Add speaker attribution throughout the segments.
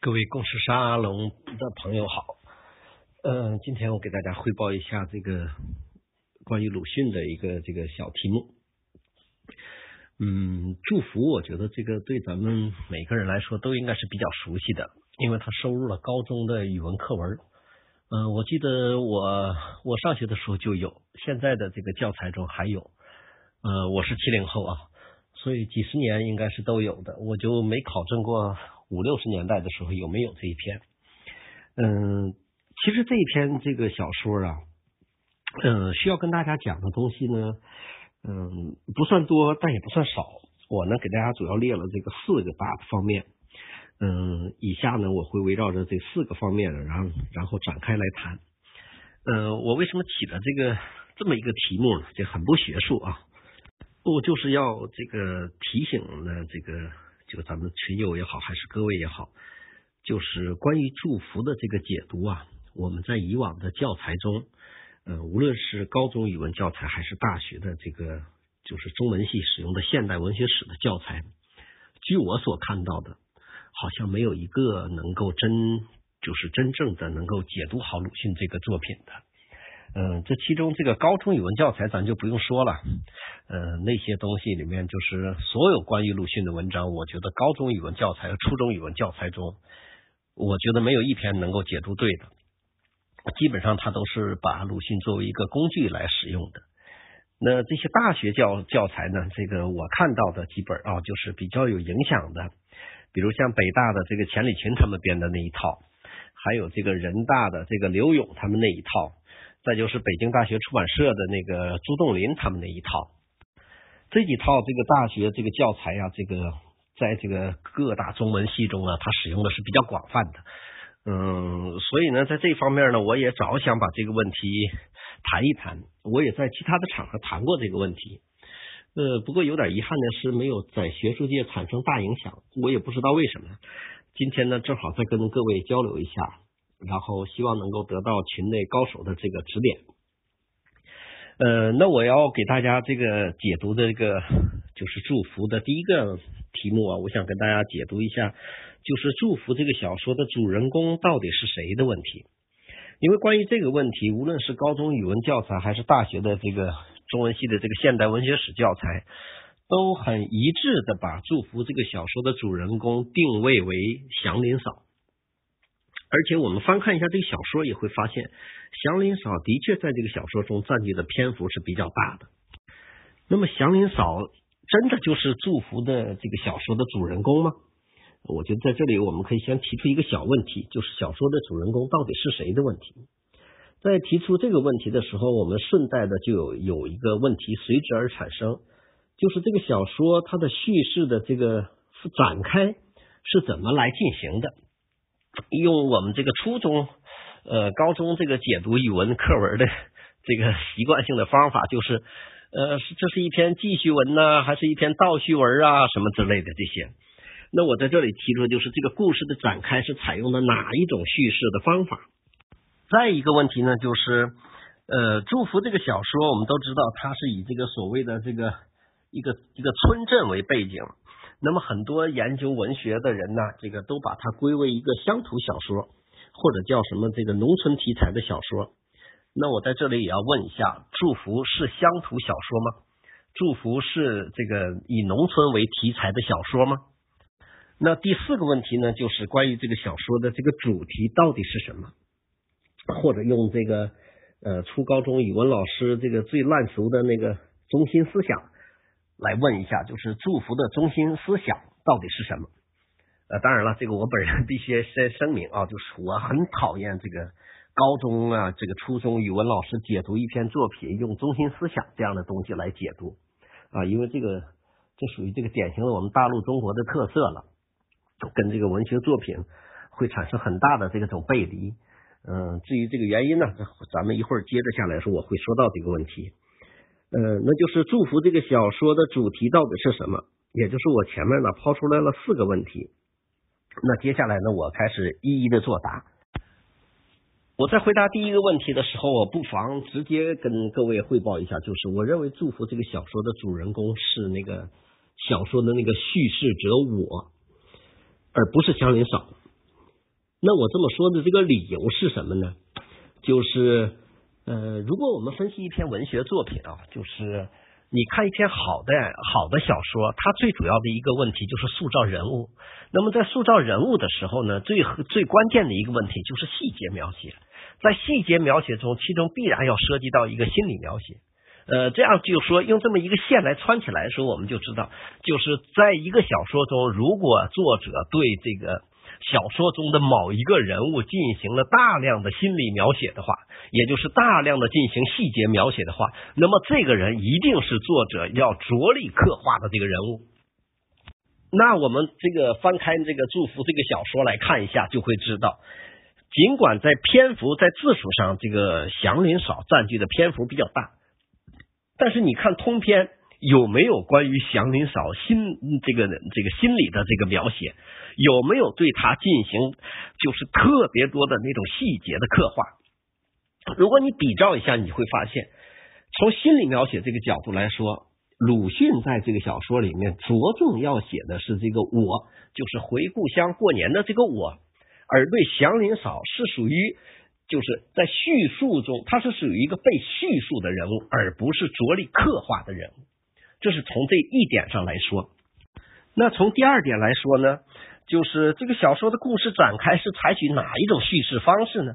Speaker 1: 各位共识沙龙的朋友好，嗯，今天我给大家汇报一下这个关于鲁迅的一个这个小题目。嗯，祝福，我觉得这个对咱们每个人来说都应该是比较熟悉的，因为它收入了高中的语文课文。嗯，我记得我我上学的时候就有，现在的这个教材中还有。呃，我是七零后啊，所以几十年应该是都有的，我就没考证过。五六十年代的时候有没有这一篇？嗯，其实这一篇这个小说啊，嗯，需要跟大家讲的东西呢，嗯，不算多，但也不算少。我呢给大家主要列了这个四个大的方面。嗯，以下呢我会围绕着这四个方面，然后然后展开来谈。嗯，我为什么起的这个这么一个题目呢？这很不学术啊，我就是要这个提醒呢这个。就咱们群友也好，还是各位也好，就是关于祝福的这个解读啊，我们在以往的教材中，呃，无论是高中语文教材，还是大学的这个就是中文系使用的现代文学史的教材，据我所看到的，好像没有一个能够真就是真正的能够解读好鲁迅这个作品的。嗯，这其中这个高中语文教材咱就不用说了，嗯，那些东西里面就是所有关于鲁迅的文章，我觉得高中语文教材和初中语文教材中，我觉得没有一篇能够解读对的，基本上他都是把鲁迅作为一个工具来使用的。那这些大学教教材呢，这个我看到的几本啊，就是比较有影响的，比如像北大的这个钱理群他们编的那一套，还有这个人大的这个刘勇他们那一套。再就是北京大学出版社的那个朱栋林他们那一套，这几套这个大学这个教材啊，这个在这个各大中文系中啊，它使用的是比较广泛的。嗯，所以呢，在这方面呢，我也早想把这个问题谈一谈，我也在其他的场合谈过这个问题。呃，不过有点遗憾的是，没有在学术界产生大影响，我也不知道为什么。今天呢，正好再跟各位交流一下。然后希望能够得到群内高手的这个指点。呃，那我要给大家这个解读的这个就是祝福的第一个题目啊，我想跟大家解读一下，就是祝福这个小说的主人公到底是谁的问题。因为关于这个问题，无论是高中语文教材还是大学的这个中文系的这个现代文学史教材，都很一致的把祝福这个小说的主人公定位为祥林嫂。而且我们翻看一下这个小说，也会发现祥林嫂的确在这个小说中占据的篇幅是比较大的。那么祥林嫂真的就是祝福的这个小说的主人公吗？我觉得在这里我们可以先提出一个小问题，就是小说的主人公到底是谁的问题。在提出这个问题的时候，我们顺带的就有有一个问题随之而产生，就是这个小说它的叙事的这个展开是怎么来进行的？用我们这个初中、呃高中这个解读语文课文的 这个习惯性的方法，就是呃，这是一篇记叙文呢，还是一篇倒叙文啊，什么之类的这些。那我在这里提出，就是这个故事的展开是采用的哪一种叙事的方法？再一个问题呢，就是呃，祝福这个小说，我们都知道它是以这个所谓的这个一个一个村镇为背景。那么很多研究文学的人呢，这个都把它归为一个乡土小说，或者叫什么这个农村题材的小说。那我在这里也要问一下：祝福是乡土小说吗？祝福是这个以农村为题材的小说吗？那第四个问题呢，就是关于这个小说的这个主题到底是什么？或者用这个呃初高中语文老师这个最烂熟的那个中心思想。来问一下，就是祝福的中心思想到底是什么？呃，当然了，这个我本人必须先声明啊，就是我很讨厌这个高中啊，这个初中语文老师解读一篇作品用中心思想这样的东西来解读啊，因为这个这属于这个典型的我们大陆中国的特色了，跟这个文学作品会产生很大的这个种背离。嗯，至于这个原因呢，咱们一会儿接着下来说，我会说到这个问题。呃，那就是祝福这个小说的主题到底是什么？也就是我前面呢抛出来了四个问题，那接下来呢我开始一一的作答。我在回答第一个问题的时候，我不妨直接跟各位汇报一下，就是我认为祝福这个小说的主人公是那个小说的那个叙事者我，而不是祥林嫂。那我这么说的这个理由是什么呢？就是呃，如果我们分析一篇文学作品啊，就是你看一篇好的好的小说，它最主要的一个问题就是塑造人物。那么在塑造人物的时候呢，最最关键的一个问题就是细节描写。在细节描写中，其中必然要涉及到一个心理描写。呃，这样就说用这么一个线来穿起来的时候，我们就知道，就是在一个小说中，如果作者对这个小说中的某一个人物进行了大量的心理描写的话，也就是大量的进行细节描写的话，那么这个人一定是作者要着力刻画的这个人物。那我们这个翻开这个《祝福》这个小说来看一下，就会知道，尽管在篇幅在字数上，这个祥林嫂占据的篇幅比较大，但是你看通篇有没有关于祥林嫂心这个这个心理的这个描写，有没有对他进行就是特别多的那种细节的刻画？如果你比照一下，你会发现，从心理描写这个角度来说。鲁迅在这个小说里面着重要写的是这个我，就是回故乡过年的这个我，而对祥林嫂是属于就是在叙述中，他是属于一个被叙述的人物，而不是着力刻画的人物。这是从这一点上来说。那从第二点来说呢，就是这个小说的故事展开是采取哪一种叙事方式呢？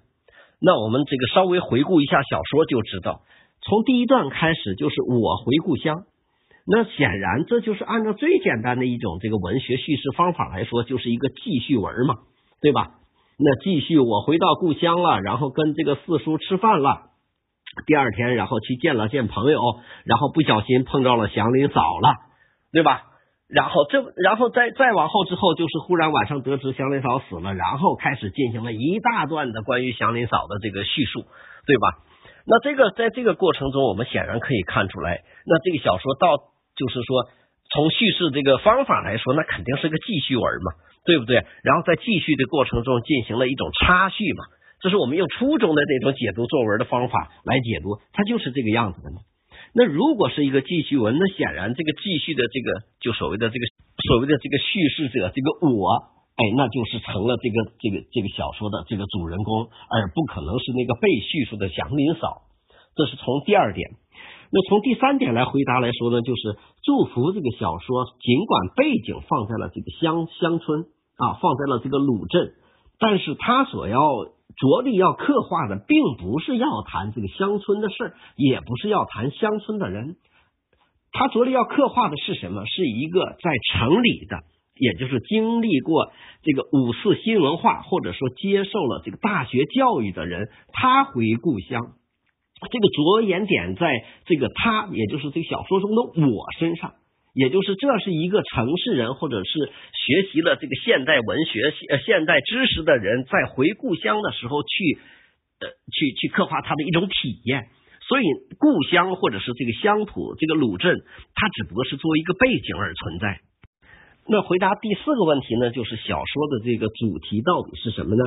Speaker 1: 那我们这个稍微回顾一下小说就知道，从第一段开始就是我回故乡。那显然，这就是按照最简单的一种这个文学叙事方法来说，就是一个记叙文嘛，对吧？那继续，我回到故乡了，然后跟这个四叔吃饭了。第二天，然后去见了见朋友，然后不小心碰到了祥林嫂了，对吧？然后这，然后再再往后之后，就是忽然晚上得知祥林嫂死了，然后开始进行了一大段的关于祥林嫂的这个叙述，对吧？那这个在这个过程中，我们显然可以看出来，那这个小说到。就是说，从叙事这个方法来说，那肯定是个记叙文嘛，对不对？然后在记叙的过程中进行了一种插叙嘛，这是我们用初中的那种解读作文的方法来解读，它就是这个样子的嘛。那如果是一个记叙文，那显然这个记叙的这个就所谓的这个所谓的这个叙事者这个我，哎，那就是成了这个这个这个小说的这个主人公，而不可能是那个被叙述的祥林嫂。这是从第二点。那从第三点来回答来说呢，就是《祝福》这个小说，尽管背景放在了这个乡乡村啊，放在了这个鲁镇，但是他所要着力要刻画的，并不是要谈这个乡村的事儿，也不是要谈乡村的人，他着力要刻画的是什么？是一个在城里的，也就是经历过这个五四新文化，或者说接受了这个大学教育的人，他回故乡。这个着眼点在这个他，也就是这个小说中的我身上，也就是这是一个城市人，或者是学习了这个现代文学、呃现代知识的人，在回故乡的时候去呃去去刻画他的一种体验。所以，故乡或者是这个乡土，这个鲁镇，它只不过是作为一个背景而存在。那回答第四个问题呢，就是小说的这个主题到底是什么呢？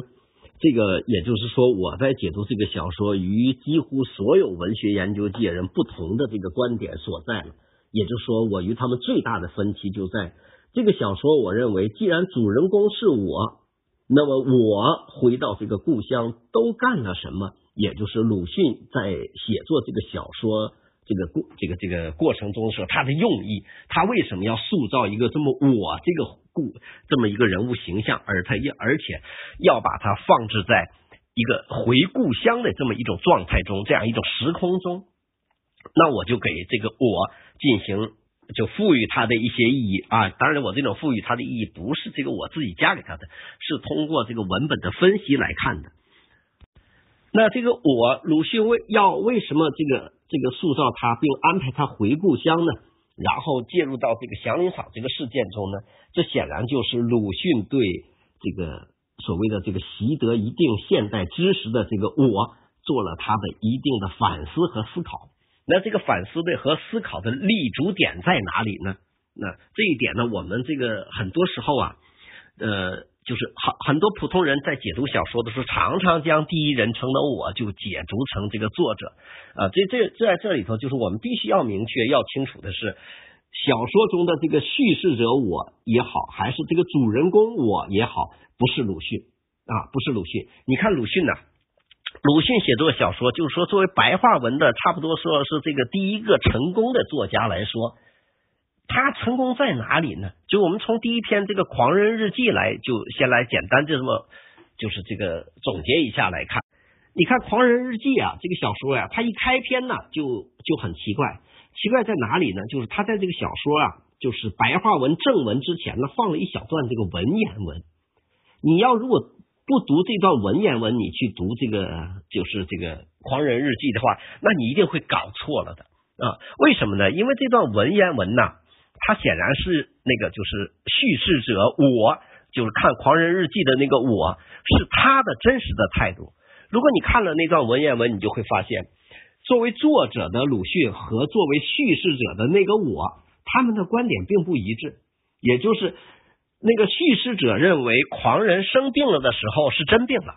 Speaker 1: 这个也就是说，我在解读这个小说与几乎所有文学研究界人不同的这个观点所在了。也就是说，我与他们最大的分歧就在这个小说。我认为，既然主人公是我，那么我回到这个故乡都干了什么？也就是鲁迅在写作这个小说。这个过这个这个过程中说他的用意，他为什么要塑造一个这么我这个故这么一个人物形象，而他要而且要把它放置在一个回故乡的这么一种状态中，这样一种时空中，那我就给这个我进行就赋予他的一些意义啊。当然，我这种赋予他的意义不是这个我自己加给他的，是通过这个文本的分析来看的。那这个我鲁迅为要为什么这个？这个塑造他，并安排他回故乡呢，然后介入到这个祥林嫂这个事件中呢，这显然就是鲁迅对这个所谓的这个习得一定现代知识的这个我做了他的一定的反思和思考。那这个反思的和思考的立足点在哪里呢？那这一点呢，我们这个很多时候啊，呃。就是很很多普通人在解读小说的时候，常常将第一人称的我就解读成这个作者啊。这这在这里头，就是我们必须要明确、要清楚的是，小说中的这个叙事者我也好，还是这个主人公我也好，不是鲁迅啊，不是鲁迅。你看鲁迅呢，鲁迅写作小说，就是说作为白话文的，差不多说是这个第一个成功的作家来说，他成功在哪里呢？就我们从第一篇这个《狂人日记》来，就先来简单就这么，就是这个总结一下来看。你看《狂人日记》啊，这个小说呀，它一开篇呢，就就很奇怪，奇怪在哪里呢？就是他在这个小说啊，就是白话文正文之前呢，放了一小段这个文言文。你要如果不读这段文言文，你去读这个就是这个《狂人日记》的话，那你一定会搞错了的啊！为什么呢？因为这段文言文呐，它显然是那个就是叙事者我，就是看《狂人日记》的那个我，是他的真实的态度。如果你看了那段文言文，你就会发现，作为作者的鲁迅和作为叙事者的那个我，他们的观点并不一致。也就是那个叙事者认为狂人生病了的时候是真病了，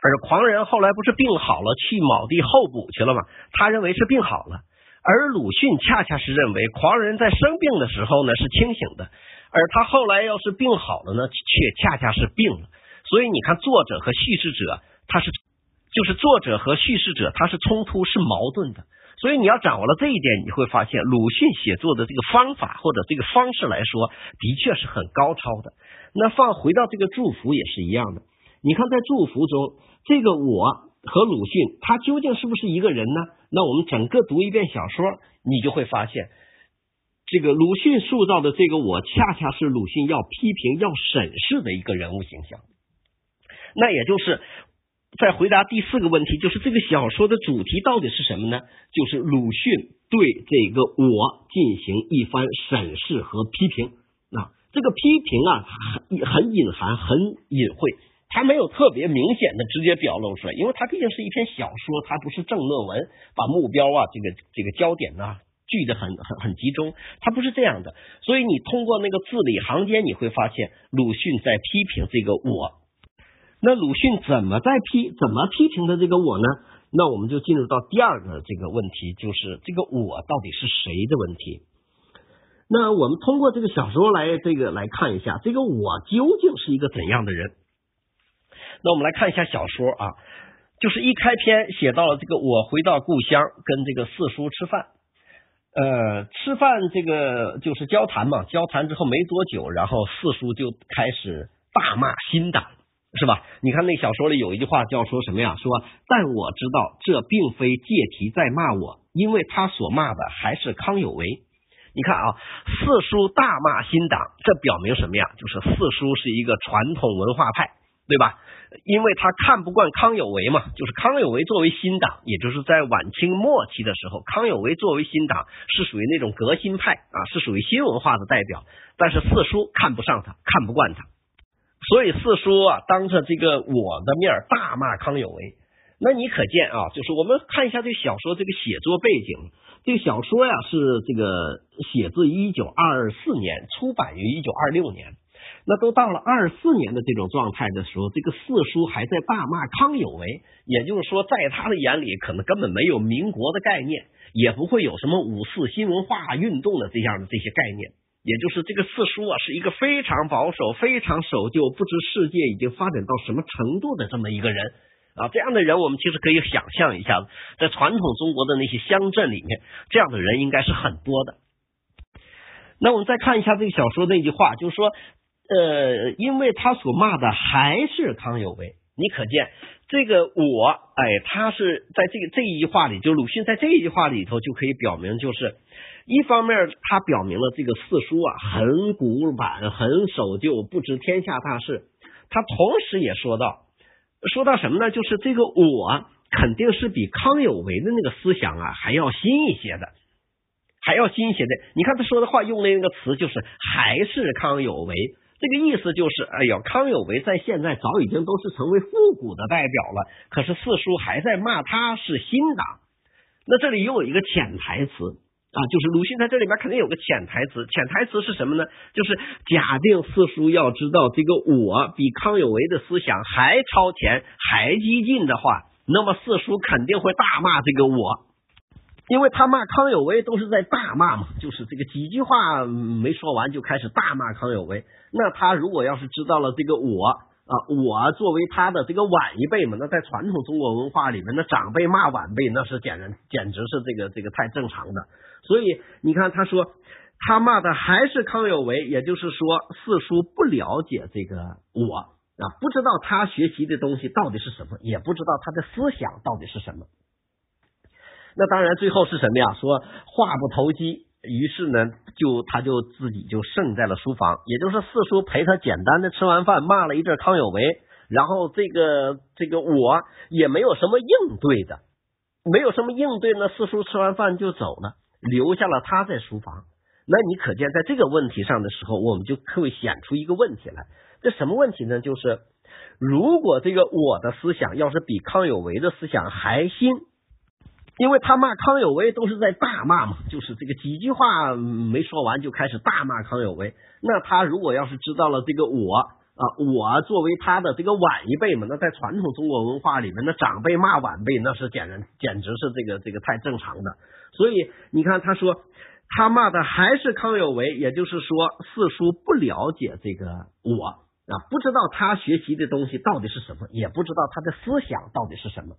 Speaker 1: 而狂人后来不是病好了去卯地候补去了吗？他认为是病好了，而鲁迅恰恰是认为狂人在生病的时候呢是清醒的，而他后来要是病好了呢，却恰恰是病了。所以你看，作者和叙事者。他是，就是作者和叙事者，他是冲突是矛盾的，所以你要掌握了这一点，你会发现鲁迅写作的这个方法或者这个方式来说，的确是很高超的。那放回到这个祝福也是一样的，你看在祝福中，这个我和鲁迅他究竟是不是一个人呢？那我们整个读一遍小说，你就会发现，这个鲁迅塑造的这个我，恰恰是鲁迅要批评、要审视的一个人物形象。那也就是。再回答第四个问题，就是这个小说的主题到底是什么呢？就是鲁迅对这个我进行一番审视和批评。啊，这个批评啊，很很隐含，很隐晦，它没有特别明显的直接表露出来，因为它毕竟是一篇小说，它不是正论文，把目标啊，这个这个焦点呢聚的很很很集中，它不是这样的。所以你通过那个字里行间，你会发现鲁迅在批评这个我。那鲁迅怎么在批怎么批评的这个我呢？那我们就进入到第二个这个问题，就是这个我到底是谁的问题。那我们通过这个小说来这个来看一下，这个我究竟是一个怎样的人？那我们来看一下小说啊，就是一开篇写到了这个我回到故乡，跟这个四叔吃饭，呃，吃饭这个就是交谈嘛，交谈之后没多久，然后四叔就开始大骂新党。是吧？你看那小说里有一句话叫说什么呀？说，但我知道这并非借题在骂我，因为他所骂的还是康有为。你看啊，四叔大骂新党，这表明什么呀？就是四叔是一个传统文化派，对吧？因为他看不惯康有为嘛，就是康有为作为新党，也就是在晚清末期的时候，康有为作为新党是属于那种革新派啊，是属于新文化的代表。但是四叔看不上他，看不惯他。所以四叔啊，当着这个我的面大骂康有为。那你可见啊，就是我们看一下这小说这个写作背景。这个小说呀是这个写自一九二四年，出版于一九二六年。那都到了二四年的这种状态的时候，这个四叔还在大骂康有为。也就是说，在他的眼里，可能根本没有民国的概念，也不会有什么五四新文化运动的这样的这些概念。也就是这个四叔啊，是一个非常保守、非常守旧，不知世界已经发展到什么程度的这么一个人啊。这样的人，我们其实可以想象一下，在传统中国的那些乡镇里面，这样的人应该是很多的。那我们再看一下这个小说那句话，就是说，呃，因为他所骂的还是康有为，你可见这个我，哎，他是在这个这一句话里，就鲁迅在这一句话里头就可以表明，就是。一方面，他表明了这个四书啊很古板、很守旧、不知天下大事。他同时也说到，说到什么呢？就是这个我肯定是比康有为的那个思想啊还要新一些的，还要新一些的。你看他说的话用的那个词就是还是康有为，这个意思就是，哎呦，康有为在现在早已经都是成为复古的代表了，可是四叔还在骂他是新党。那这里又有一个潜台词。啊，就是鲁迅在这里边肯定有个潜台词，潜台词是什么呢？就是假定四叔要知道这个我比康有为的思想还超前、还激进的话，那么四叔肯定会大骂这个我，因为他骂康有为都是在大骂嘛，就是这个几句话没说完就开始大骂康有为。那他如果要是知道了这个我啊，我作为他的这个晚一辈嘛，那在传统中国文化里面，那长辈骂晚辈那是简然简直是这个这个太正常的。所以你看，他说他骂的还是康有为，也就是说四叔不了解这个我啊，不知道他学习的东西到底是什么，也不知道他的思想到底是什么。那当然，最后是什么呀？说话不投机。于是呢，就他就自己就剩在了书房，也就是四叔陪他简单的吃完饭，骂了一阵康有为，然后这个这个我也没有什么应对的，没有什么应对呢。四叔吃完饭就走了，留下了他在书房。那你可见在这个问题上的时候，我们就会显出一个问题来。这什么问题呢？就是如果这个我的思想要是比康有为的思想还新。因为他骂康有为都是在大骂嘛，就是这个几句话没说完就开始大骂康有为。那他如果要是知道了这个我啊，我作为他的这个晚一辈嘛，那在传统中国文化里面，那长辈骂晚辈那是简然简直是这个这个太正常的。所以你看，他说他骂的还是康有为，也就是说四叔不了解这个我啊，不知道他学习的东西到底是什么，也不知道他的思想到底是什么。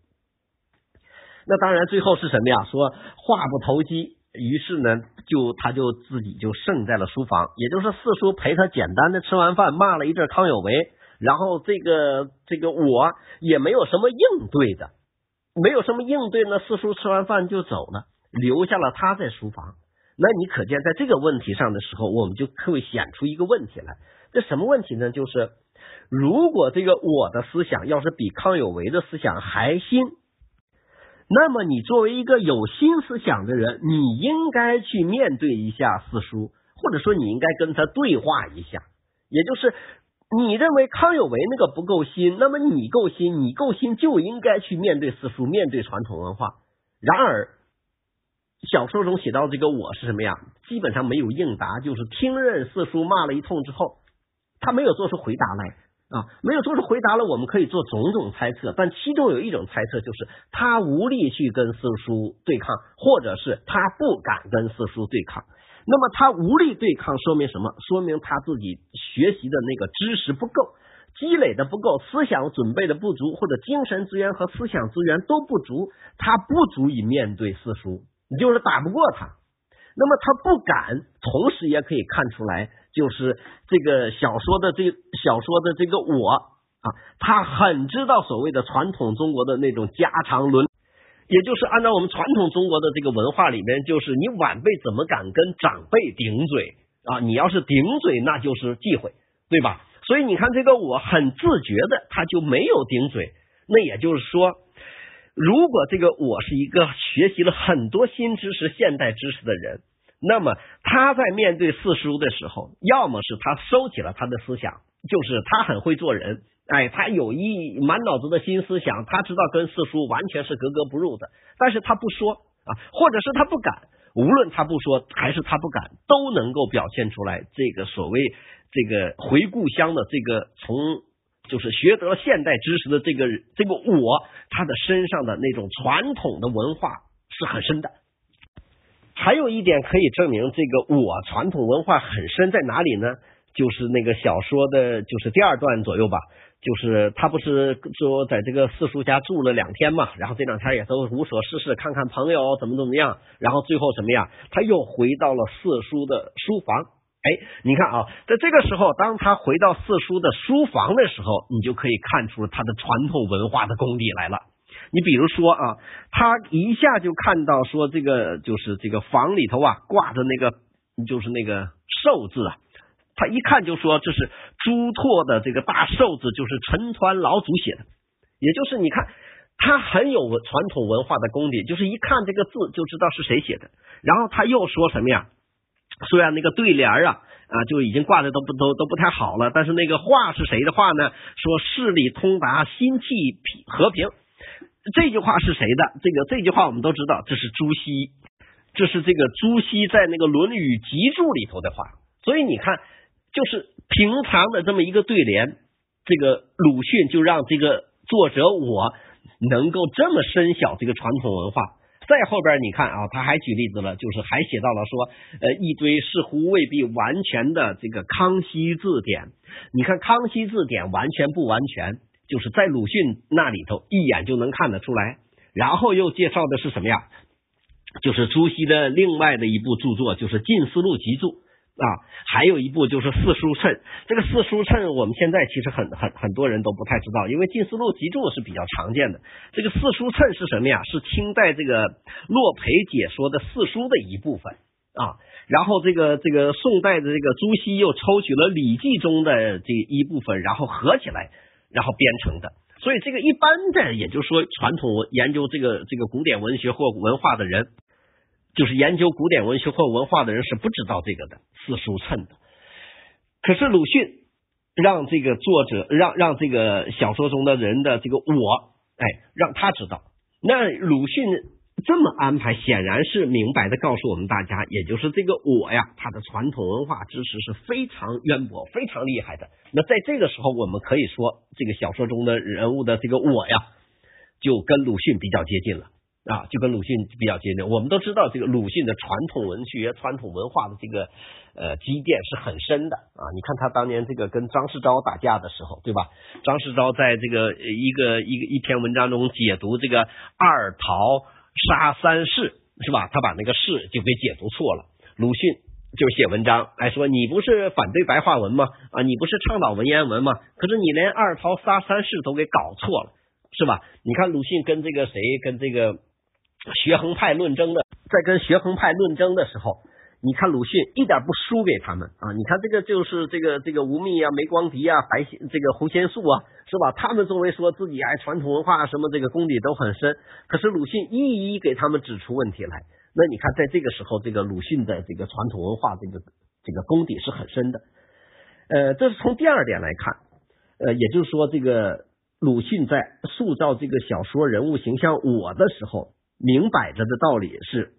Speaker 1: 那当然，最后是什么呀？说话不投机，于是呢，就他就自己就剩在了书房，也就是四叔陪他简单的吃完饭，骂了一阵康有为，然后这个这个我也没有什么应对的，没有什么应对呢。四叔吃完饭就走了，留下了他在书房。那你可见在这个问题上的时候，我们就会显出一个问题来。这什么问题呢？就是如果这个我的思想要是比康有为的思想还新。那么，你作为一个有新思想的人，你应该去面对一下四叔，或者说你应该跟他对话一下。也就是你认为康有为那个不够新，那么你够新，你够新就应该去面对四叔，面对传统文化。然而，小说中写到这个我是什么呀？基本上没有应答，就是听任四叔骂了一通之后，他没有做出回答来。啊，没有说是回答了，我们可以做种种猜测，但其中有一种猜测就是他无力去跟四叔对抗，或者是他不敢跟四叔对抗。那么他无力对抗，说明什么？说明他自己学习的那个知识不够，积累的不够，思想准备的不足，或者精神资源和思想资源都不足，他不足以面对四叔，你就是打不过他。那么他不敢，同时也可以看出来。就是这个小说的这小说的这个我啊，他很知道所谓的传统中国的那种家常伦，也就是按照我们传统中国的这个文化里面，就是你晚辈怎么敢跟长辈顶嘴啊？你要是顶嘴，那就是忌讳，对吧？所以你看这个我很自觉的，他就没有顶嘴。那也就是说，如果这个我是一个学习了很多新知识、现代知识的人。那么他在面对四叔的时候，要么是他收起了他的思想，就是他很会做人，哎，他有一满脑子的新思想，他知道跟四叔完全是格格不入的，但是他不说啊，或者是他不敢，无论他不说还是他不敢，都能够表现出来这个所谓这个回故乡的这个从就是学得了现代知识的这个这个我，他的身上的那种传统的文化是很深的。还有一点可以证明这个我传统文化很深在哪里呢？就是那个小说的，就是第二段左右吧。就是他不是说在这个四叔家住了两天嘛，然后这两天也都无所事事，看看朋友怎么怎么样，然后最后什么呀？他又回到了四叔的书房。哎，你看啊，在这个时候，当他回到四叔的书房的时候，你就可以看出他的传统文化的功底来了。你比如说啊，他一下就看到说这个就是这个房里头啊挂着那个就是那个寿字啊，他一看就说这是朱拓的这个大寿字，就是陈抟老祖写的，也就是你看他很有传统文化的功底，就是一看这个字就知道是谁写的。然后他又说什么呀？虽然那个对联啊啊就已经挂的都不都都不太好了，但是那个话是谁的话呢？说事理通达，心气和平。这句话是谁的？这个这句话我们都知道，这是朱熹，这是这个朱熹在那个《论语集注》里头的话。所以你看，就是平常的这么一个对联，这个鲁迅就让这个作者我能够这么深晓这个传统文化。再后边你看啊，他还举例子了，就是还写到了说，呃，一堆似乎未必完全的这个康熙字典。你看康熙字典完全不完全，就是在鲁迅那里头一眼就能看得出来。然后又介绍的是什么呀？就是朱熹的另外的一部著作，就是《近思录集注》。啊，还有一部就是《四书称》，这个《四书称》我们现在其实很很很多人都不太知道，因为《近思录集注》是比较常见的。这个《四书称》是什么呀？是清代这个洛培解说的四书的一部分啊。然后这个这个宋代的这个朱熹又抽取了《礼记》中的这一部分，然后合起来，然后编成的。所以这个一般的，也就是说传统研究这个这个古典文学或文化的人。就是研究古典文学或文化的人是不知道这个的四书称的，可是鲁迅让这个作者让让这个小说中的人的这个我，哎，让他知道。那鲁迅这么安排，显然是明白的告诉我们大家，也就是这个我呀，他的传统文化知识是非常渊博、非常厉害的。那在这个时候，我们可以说，这个小说中的人物的这个我呀，就跟鲁迅比较接近了。啊，就跟鲁迅比较接近。我们都知道，这个鲁迅的传统文学、传统文化的这个呃积淀是很深的啊。你看他当年这个跟张世钊打架的时候，对吧？张世钊在这个一个一个一篇文章中解读这个二桃杀三士，是吧？他把那个士就给解读错了。鲁迅就写文章来说，你不是反对白话文吗？啊，你不是倡导文言文吗？可是你连二桃杀三士都给搞错了，是吧？你看鲁迅跟这个谁，跟这个。学衡派论争的，在跟学衡派论争的时候，你看鲁迅一点不输给他们啊！你看这个就是这个这个吴宓啊、梅光迪啊、白这个胡先素啊，是吧？他们作为说自己哎传统文化什么这个功底都很深，可是鲁迅一一给他们指出问题来。那你看在这个时候，这个鲁迅的这个传统文化这个这个功底是很深的。呃，这是从第二点来看，呃，也就是说，这个鲁迅在塑造这个小说人物形象我的时候。明摆着的道理是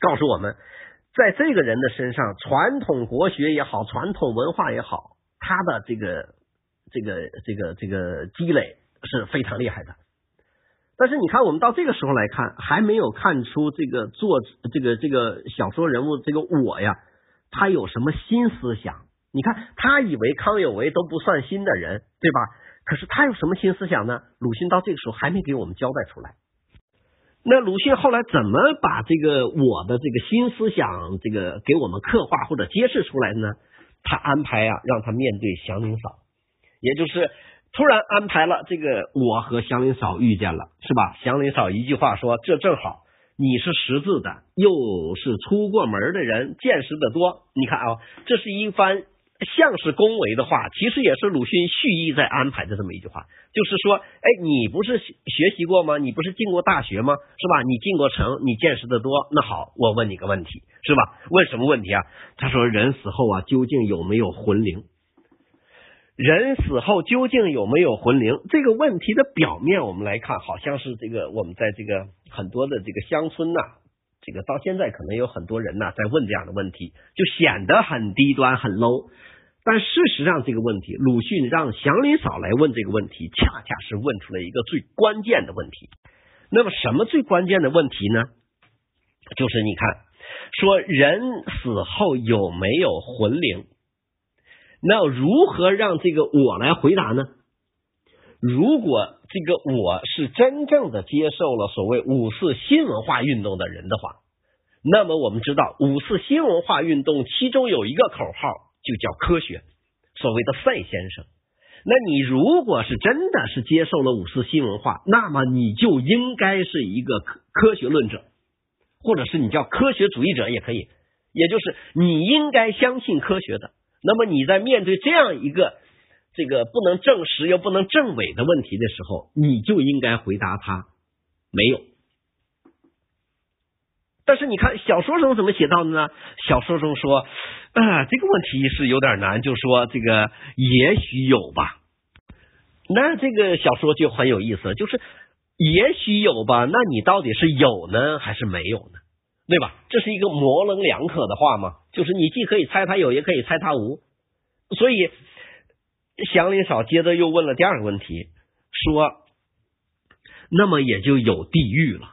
Speaker 1: 告诉我们，在这个人的身上，传统国学也好，传统文化也好，他的这个这个这个这个积累是非常厉害的。但是你看，我们到这个时候来看，还没有看出这个作这个这个小说人物这个我呀，他有什么新思想？你看，他以为康有为都不算新的人，对吧？可是他有什么新思想呢？鲁迅到这个时候还没给我们交代出来。那鲁迅后来怎么把这个我的这个新思想这个给我们刻画或者揭示出来呢？他安排啊，让他面对祥林嫂，也就是突然安排了这个我和祥林嫂遇见了，是吧？祥林嫂一句话说：“这正好，你是识字的，又是出过门的人，见识的多。你看啊，这是一番。”像是恭维的话，其实也是鲁迅蓄意在安排的这么一句话，就是说，哎，你不是学习过吗？你不是进过大学吗？是吧？你进过城，你见识的多。那好，我问你个问题，是吧？问什么问题啊？他说，人死后啊，究竟有没有魂灵？人死后究竟有没有魂灵？这个问题的表面我们来看，好像是这个我们在这个很多的这个乡村呐，这个到现在可能有很多人呐在问这样的问题，就显得很低端、很 low。但事实上，这个问题，鲁迅让祥林嫂来问这个问题，恰恰是问出了一个最关键的问题。那么，什么最关键的问题呢？就是你看，说人死后有没有魂灵？那如何让这个我来回答呢？如果这个我是真正的接受了所谓五四新文化运动的人的话，那么我们知道，五四新文化运动其中有一个口号。就叫科学，所谓的赛先生。那你如果是真的是接受了五四新文化，那么你就应该是一个科科学论者，或者是你叫科学主义者也可以。也就是你应该相信科学的。那么你在面对这样一个这个不能证实又不能证伪的问题的时候，你就应该回答他没有。但是你看小说中怎么写到的呢？小说中说。啊，这个问题是有点难，就说这个也许有吧。那这个小说就很有意思，就是也许有吧。那你到底是有呢，还是没有呢？对吧？这是一个模棱两可的话嘛。就是你既可以猜他有，也可以猜他无。所以祥林嫂接着又问了第二个问题，说：“那么也就有地狱了。”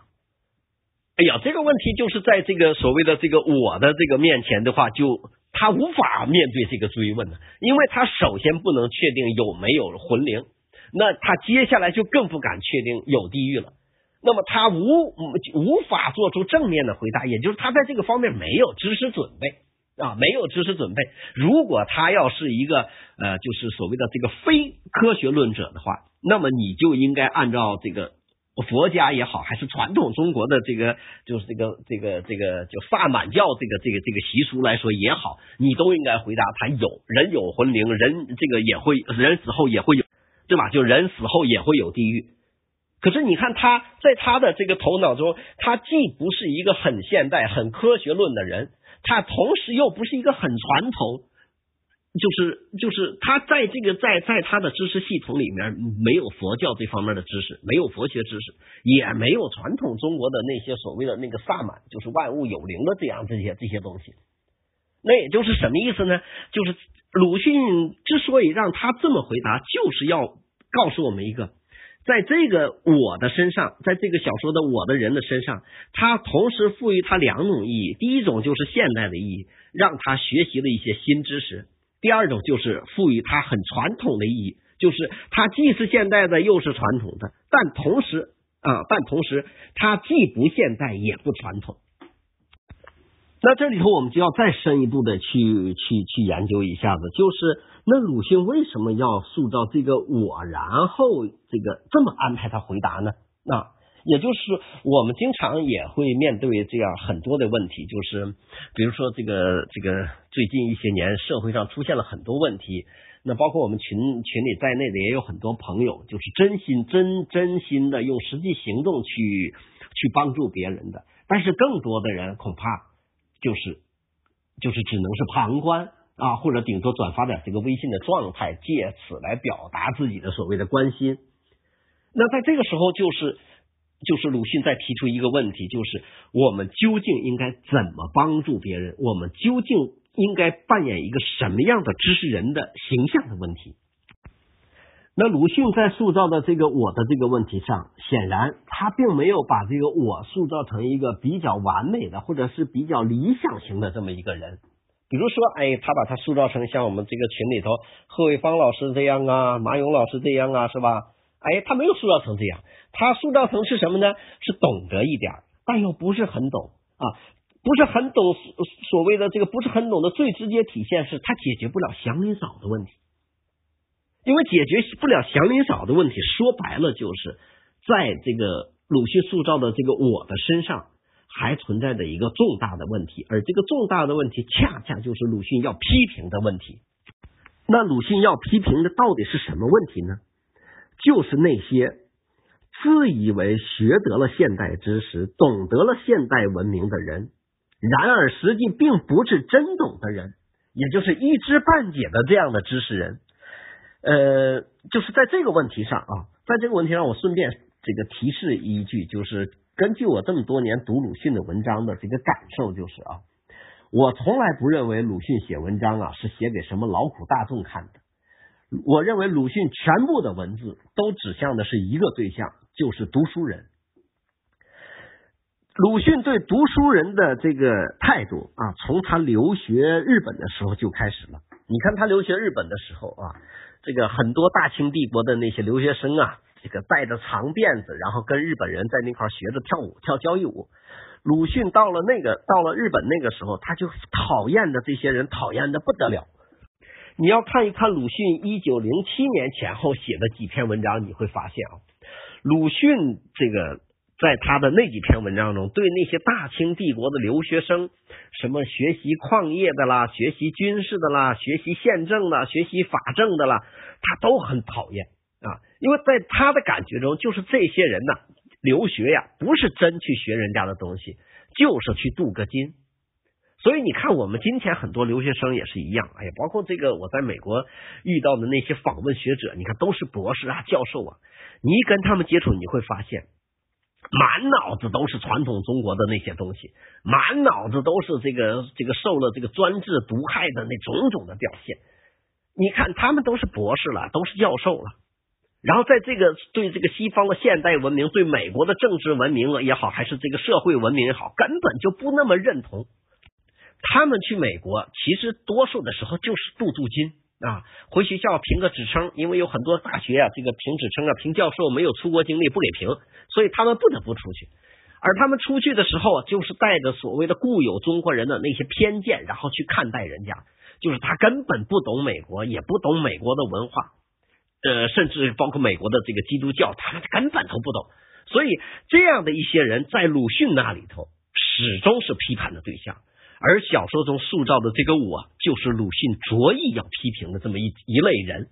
Speaker 1: 哎呀，这个问题就是在这个所谓的这个我的这个面前的话，就他无法面对这个追问的，因为他首先不能确定有没有魂灵，那他接下来就更不敢确定有地狱了。那么他无无法做出正面的回答，也就是他在这个方面没有知识准备啊，没有知识准备。如果他要是一个呃，就是所谓的这个非科学论者的话，那么你就应该按照这个佛家也好，还是传统中国的这个就是这个这个这个就萨满教这个这个这个习俗来说也好，你都应该回答他有人有魂灵，人这个也会人死后也会有，对吧？就人死后也会有地狱。可是你看他在他的这个头脑中，他既不是一个很现代、很科学论的人，他同时又不是一个很传统，就是就是他在这个在在他的知识系统里面没有佛教这方面的知识，没有佛学知识，也没有传统中国的那些所谓的那个萨满，就是万物有灵的这样这些这些东西。那也就是什么意思呢？就是鲁迅之所以让他这么回答，就是要告诉我们一个。在这个我的身上，在这个小说的我的人的身上，他同时赋予他两种意义。第一种就是现代的意义，让他学习了一些新知识；第二种就是赋予它很传统的意义，就是它既是现代的，又是传统的。但同时啊，但同时它既不现代，也不传统。那这里头我们就要再深一步的去去去研究一下子，就是。那鲁迅为什么要塑造这个我，然后这个这么安排他回答呢？那也就是我们经常也会面对这样很多的问题，就是比如说这个这个最近一些年社会上出现了很多问题，那包括我们群群里在内的也有很多朋友，就是真心真真心的用实际行动去去帮助别人的，但是更多的人恐怕就是就是只能是旁观。啊，或者顶多转发点这个微信的状态，借此来表达自己的所谓的关心。那在这个时候，就是就是鲁迅在提出一个问题，就是我们究竟应该怎么帮助别人？我们究竟应该扮演一个什么样的知识人的形象的问题？那鲁迅在塑造的这个我的这个问题上，显然他并没有把这个我塑造成一个比较完美的，或者是比较理想型的这么一个人。比如说，哎，他把他塑造成像我们这个群里头贺卫方老师这样啊，马勇老师这样啊，是吧？哎，他没有塑造成这样，他塑造成是什么呢？是懂得一点，但又不是很懂啊，不是很懂所谓的这个不是很懂的最直接体现是他解决不了祥林嫂的问题，因为解决不了祥林嫂的问题，说白了就是在这个鲁迅塑造的这个我的身上。还存在着一个重大的问题，而这个重大的问题恰恰就是鲁迅要批评的问题。那鲁迅要批评的到底是什么问题呢？就是那些自以为学得了现代知识、懂得了现代文明的人，然而实际并不是真懂的人，也就是一知半解的这样的知识人。呃，就是在这个问题上啊，在这个问题上，我顺便这个提示一句，就是。根据我这么多年读鲁迅的文章的这个感受，就是啊，我从来不认为鲁迅写文章啊是写给什么劳苦大众看的。我认为鲁迅全部的文字都指向的是一个对象，就是读书人。鲁迅对读书人的这个态度啊，从他留学日本的时候就开始了。你看他留学日本的时候啊，这个很多大清帝国的那些留学生啊。这个带着长辫子，然后跟日本人在那块学着跳舞，跳交谊舞。鲁迅到了那个到了日本那个时候，他就讨厌的这些人讨厌的不得了。你要看一看鲁迅一九零七年前后写的几篇文章，你会发现啊，鲁迅这个在他的那几篇文章中，对那些大清帝国的留学生，什么学习矿业的啦，学习军事的啦，学习宪政的，学习法政的啦，他都很讨厌。啊，因为在他的感觉中，就是这些人呢，留学呀，不是真去学人家的东西，就是去镀个金。所以你看，我们今天很多留学生也是一样，哎呀，包括这个我在美国遇到的那些访问学者，你看都是博士啊、教授啊。你一跟他们接触，你会发现，满脑子都是传统中国的那些东西，满脑子都是这个这个受了这个专制毒害的那种种的表现。你看，他们都是博士了，都是教授了。然后在这个对这个西方的现代文明、对美国的政治文明也好，还是这个社会文明也好，根本就不那么认同。他们去美国，其实多数的时候就是镀镀金啊，回学校评个职称，因为有很多大学啊，这个评职称啊，评教授没有出国经历不给评，所以他们不得不出去。而他们出去的时候，就是带着所谓的固有中国人的那些偏见，然后去看待人家，就是他根本不懂美国，也不懂美国的文化。呃，甚至包括美国的这个基督教，他们根本都不懂，所以这样的一些人在鲁迅那里头始终是批判的对象，而小说中塑造的这个我，就是鲁迅着意要批评的这么一一类人。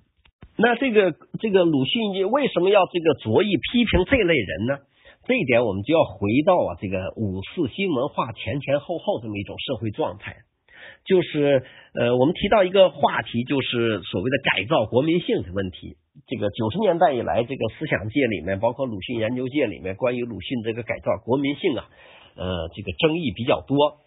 Speaker 1: 那这个这个鲁迅为什么要这个着意批评这类人呢？这一点我们就要回到啊这个五四新文化前前后后这么一种社会状态。就是呃，我们提到一个话题，就是所谓的改造国民性的问题。这个九十年代以来，这个思想界里面，包括鲁迅研究界里面，关于鲁迅这个改造国民性啊，呃，这个争议比较多。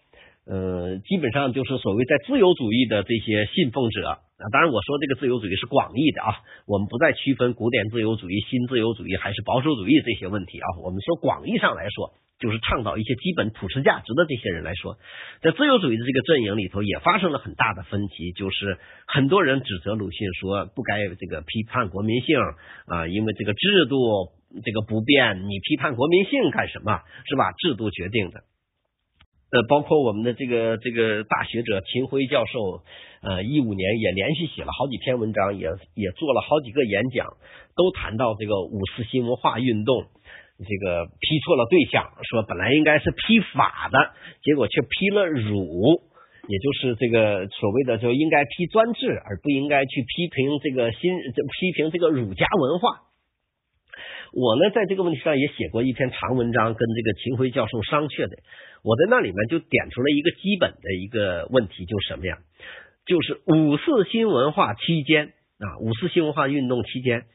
Speaker 1: 呃，基本上就是所谓在自由主义的这些信奉者啊，当然我说这个自由主义是广义的啊，我们不再区分古典自由主义、新自由主义还是保守主义这些问题啊，我们说广义上来说。就是倡导一些基本普世价值的这些人来说，在自由主义的这个阵营里头也发生了很大的分歧，就是很多人指责鲁迅说不该这个批判国民性啊，因为这个制度这个不变，你批判国民性干什么？是吧？制度决定的。呃，包括我们的这个这个大学者秦晖教授，呃，一五年也连续写了好几篇文章，也也做了好几个演讲，都谈到这个五四新文化运动。这个批错了对象，说本来应该是批法的，结果却批了儒，也就是这个所谓的就应该批专制，而不应该去批评这个新批评这个儒家文化。我呢，在这个问题上也写过一篇长文章，跟这个秦晖教授商榷的。我在那里面就点出了一个基本的一个问题，就是什么呀？就是五四新文化期间。啊，五四新文化运动期间，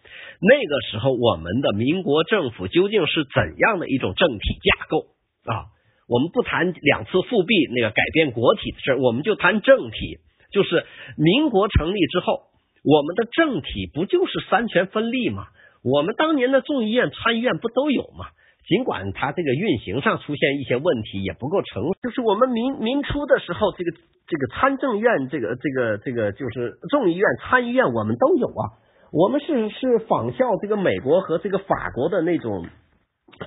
Speaker 1: 那个时候我们的民国政府究竟是怎样的一种政体架构啊？我们不谈两次复辟那个改变国体的事我们就谈政体。就是民国成立之后，我们的政体不就是三权分立吗？我们当年的众议院、参议院不都有吗？尽管它这个运行上出现一些问题，也不够成。就是我们民民初的时候，这个这个参政院，这个这个这个就是众议院、参议院，我们都有啊。我们是是仿效这个美国和这个法国的那种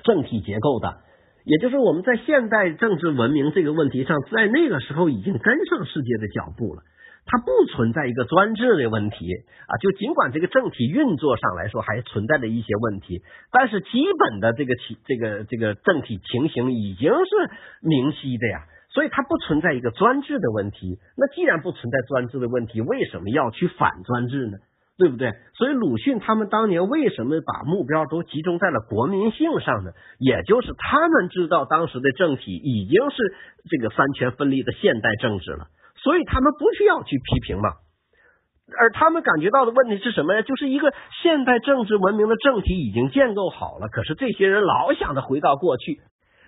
Speaker 1: 政体结构的，也就是我们在现代政治文明这个问题上，在那个时候已经跟上世界的脚步了。它不存在一个专制的问题啊，就尽管这个政体运作上来说还存在着一些问题，但是基本的这个情这个这个政体情形已经是明晰的呀，所以它不存在一个专制的问题。那既然不存在专制的问题，为什么要去反专制呢？对不对？所以鲁迅他们当年为什么把目标都集中在了国民性上呢？也就是他们知道当时的政体已经是这个三权分立的现代政治了。所以他们不需要去批评嘛，而他们感觉到的问题是什么呀？就是一个现代政治文明的政体已经建构好了，可是这些人老想着回到过去。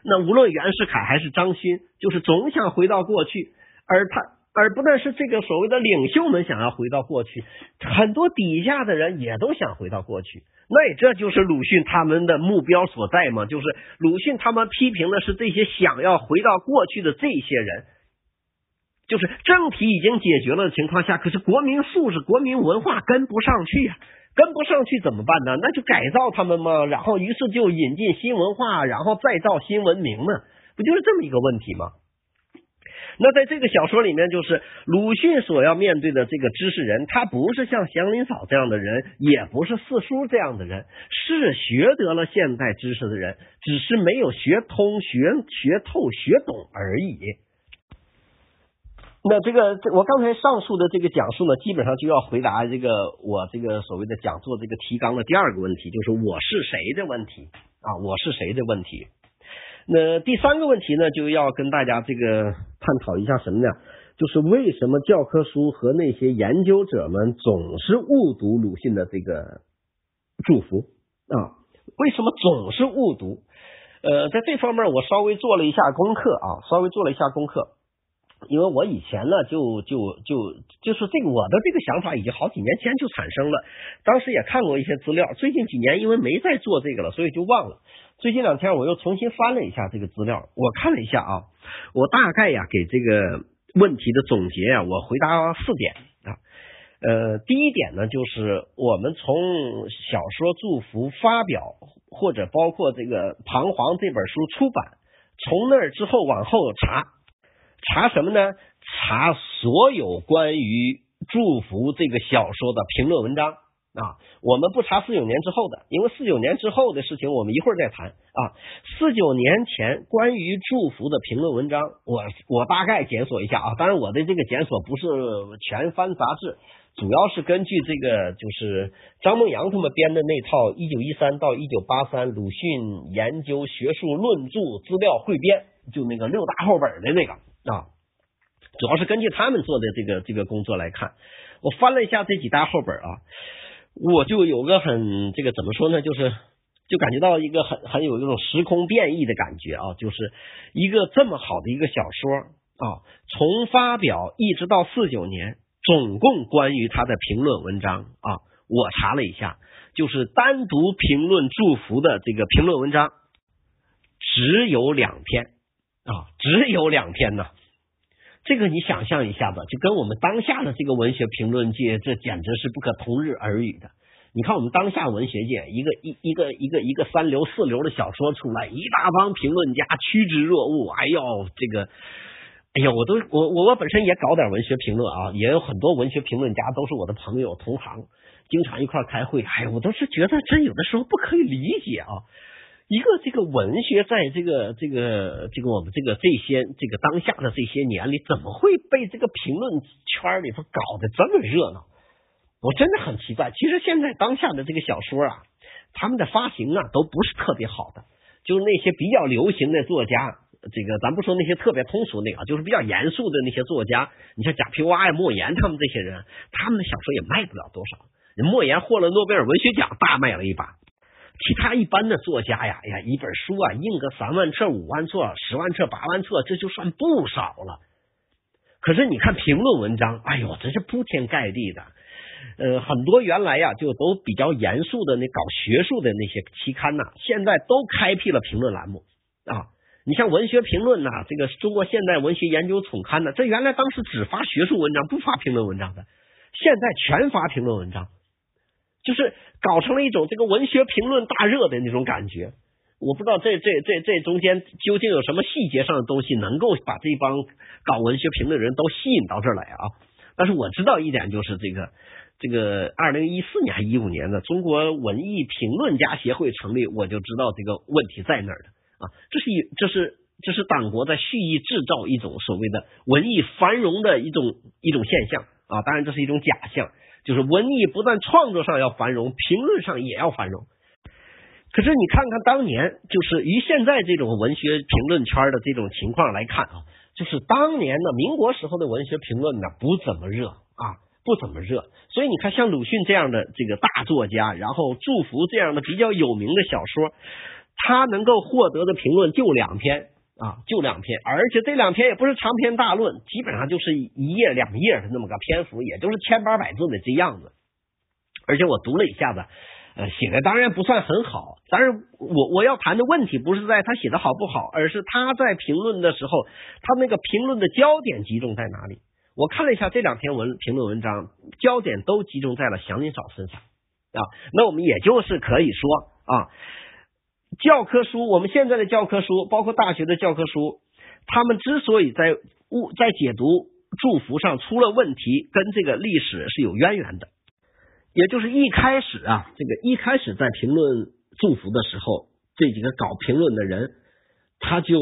Speaker 1: 那无论袁世凯还是张勋，就是总想回到过去。而他，而不但是这个所谓的领袖们想要回到过去，很多底下的人也都想回到过去。那这就是鲁迅他们的目标所在嘛？就是鲁迅他们批评的是这些想要回到过去的这些人。就是政体已经解决了的情况下，可是国民素质、国民文化跟不上去呀，跟不上去怎么办呢？那就改造他们嘛，然后于是就引进新文化，然后再造新文明嘛，不就是这么一个问题吗？那在这个小说里面，就是鲁迅所要面对的这个知识人，他不是像祥林嫂这样的人，也不是四叔这样的人，是学得了现代知识的人，只是没有学通、学学透、学懂而已。那这个，我刚才上述的这个讲述呢，基本上就要回答这个我这个所谓的讲座这个提纲的第二个问题，就是我是谁的问题啊，我是谁的问题。那第三个问题呢，就要跟大家这个探讨一下什么呢？就是为什么教科书和那些研究者们总是误读鲁迅的这个祝福啊？为什么总是误读？呃，在这方面我稍微做了一下功课啊，稍微做了一下功课。因为我以前呢，就就就就是这个我的这个想法已经好几年前就产生了，当时也看过一些资料，最近几年因为没再做这个了，所以就忘了。最近两天我又重新翻了一下这个资料，我看了一下啊，我大概呀给这个问题的总结啊，我回答四点啊。呃，第一点呢，就是我们从小说《祝福》发表，或者包括这个《彷徨》这本书出版，从那儿之后往后查。查什么呢？查所有关于《祝福》这个小说的评论文章啊！我们不查四九年之后的，因为四九年之后的事情我们一会儿再谈啊。四九年前关于《祝福》的评论文章，我我大概检索一下啊。当然，我的这个检索不是全翻杂志，主要是根据这个就是张梦阳他们编的那套一九一三到一九八三鲁迅研究学术论著资料汇编，就那个六大厚本的那个。啊，主要是根据他们做的这个这个工作来看，我翻了一下这几大后本啊，我就有个很这个怎么说呢，就是就感觉到一个很很有一种时空变异的感觉啊，就是一个这么好的一个小说啊，从发表一直到四九年，总共关于他的评论文章啊，我查了一下，就是单独评论祝福的这个评论文章只有两篇。啊，只有两篇呢，这个你想象一下子，就跟我们当下的这个文学评论界，这简直是不可同日而语的。你看我们当下文学界，一个一一个一个一个三流四流的小说出来，一大帮评论家趋之若鹜。哎呦，这个，哎呀，我都我我我本身也搞点文学评论啊，也有很多文学评论家都是我的朋友同行，经常一块开会。哎，我都是觉得真有的时候不可以理解啊。一个这个文学在这个这个这个我们这个这些这个当下的这些年里，怎么会被这个评论圈里头搞得这么热闹？我真的很奇怪。其实现在当下的这个小说啊，他们的发行啊都不是特别好的，就是那些比较流行的作家，这个咱不说那些特别通俗那个，就是比较严肃的那些作家，你像贾平凹呀、莫言他们这些人，他们的小说也卖不了多少。莫言获了诺贝尔文学奖，大卖了一把。其他一般的作家呀，哎呀，一本书啊，印个三万册、五万册、十万册、八万册，这就算不少了。可是你看评论文章，哎呦，真是铺天盖地的。呃，很多原来呀就都比较严肃的那搞学术的那些期刊呐，现在都开辟了评论栏目啊。你像文学评论呐，这个中国现代文学研究总刊呐，这原来当时只发学术文章，不发评论文章的，现在全发评论文章。就是搞成了一种这个文学评论大热的那种感觉，我不知道这这这这中间究竟有什么细节上的东西能够把这帮搞文学评论的人都吸引到这儿来啊？但是我知道一点，就是这个这个二零一四年还一五年的中国文艺评论家协会成立，我就知道这个问题在哪儿的啊？这是一这是这是党国在蓄意制造一种所谓的文艺繁荣的一种一种现象啊！当然这是一种假象。就是文艺不但创作上要繁荣，评论上也要繁荣。可是你看看当年，就是以现在这种文学评论圈的这种情况来看啊，就是当年的民国时候的文学评论呢不怎么热啊，不怎么热。所以你看，像鲁迅这样的这个大作家，然后祝福这样的比较有名的小说，他能够获得的评论就两篇。啊，就两篇，而且这两篇也不是长篇大论，基本上就是一页两页的那么个篇幅，也就是千八百字的这样子。而且我读了一下子，呃，写的当然不算很好，但是我我要谈的问题不是在他写的好不好，而是他在评论的时候，他那个评论的焦点集中在哪里？我看了一下这两篇文评论文章，焦点都集中在了祥林嫂身上啊。那我们也就是可以说啊。教科书，我们现在的教科书，包括大学的教科书，他们之所以在物在解读祝福上出了问题，跟这个历史是有渊源的。也就是一开始啊，这个一开始在评论祝福的时候，这几个搞评论的人，他就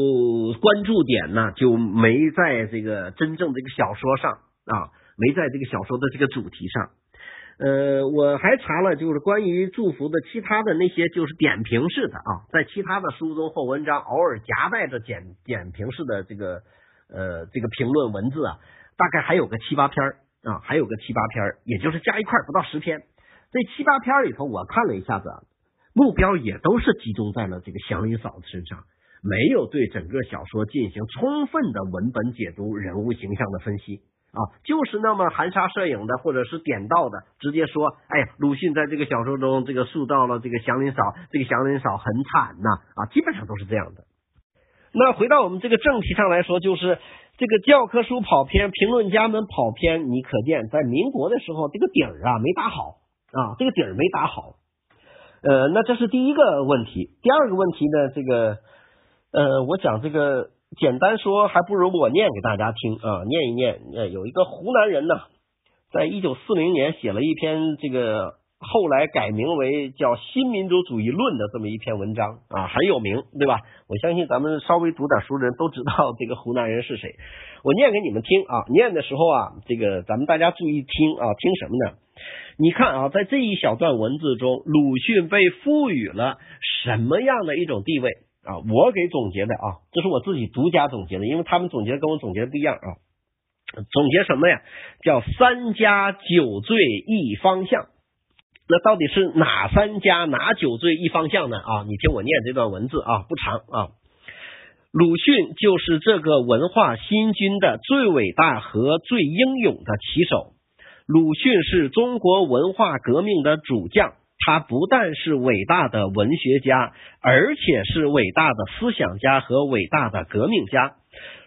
Speaker 1: 关注点呢就没在这个真正这个小说上啊，没在这个小说的这个主题上。呃，我还查了，就是关于祝福的其他的那些，就是点评式的啊，在其他的书中或文章偶尔夹带着点点评式的这个呃这个评论文字啊，大概还有个七八篇啊，还有个七八篇，也就是加一块不到十篇。这七八篇里头，我看了一下子，目标也都是集中在了这个祥林嫂子身上，没有对整个小说进行充分的文本解读、人物形象的分析啊，就是那么含沙射影的，或者是点到的，直接说，哎，鲁迅在这个小说中这个塑造了这个祥林嫂，这个祥林嫂很惨呐啊，基本上都是这样的。那回到我们这个正题上来说，就是这个教科书跑偏，评论家们跑偏，你可见在民国的时候，这个底儿啊没打好啊，这个底儿没打好。呃，那这是第一个问题。第二个问题呢，这个呃，我讲这个简单说，还不如我念给大家听啊，念一念。呃，有一个湖南人呢，在一九四零年写了一篇这个。后来改名为叫《新民主主义论》的这么一篇文章啊，很有名，对吧？我相信咱们稍微读点书的人都知道这个湖南人是谁。我念给你们听啊，念的时候啊，这个咱们大家注意听啊，听什么呢？你看啊，在这一小段文字中，鲁迅被赋予了什么样的一种地位啊？我给总结的啊，这是我自己独家总结的，因为他们总结的跟我总结的不一样啊。总结什么呀？叫三家酒醉一方向。那到底是哪三家哪酒醉一方向呢？啊，你听我念这段文字啊，不长啊。鲁迅就是这个文化新军的最伟大和最英勇的旗手。鲁迅是中国文化革命的主将，他不但是伟大的文学家，而且是伟大的思想家和伟大的革命家。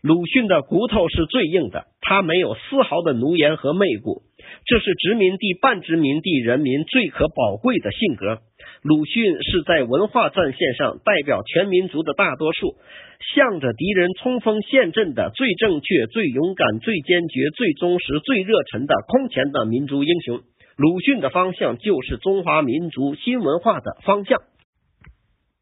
Speaker 1: 鲁迅的骨头是最硬的，他没有丝毫的奴颜和媚骨。这是殖民地半殖民地人民最可宝贵的性格。鲁迅是在文化战线上代表全民族的大多数，向着敌人冲锋陷阵的最正确、最勇敢、最坚决、最忠实、最热忱的空前的民族英雄。鲁迅的方向就是中华民族新文化的方向。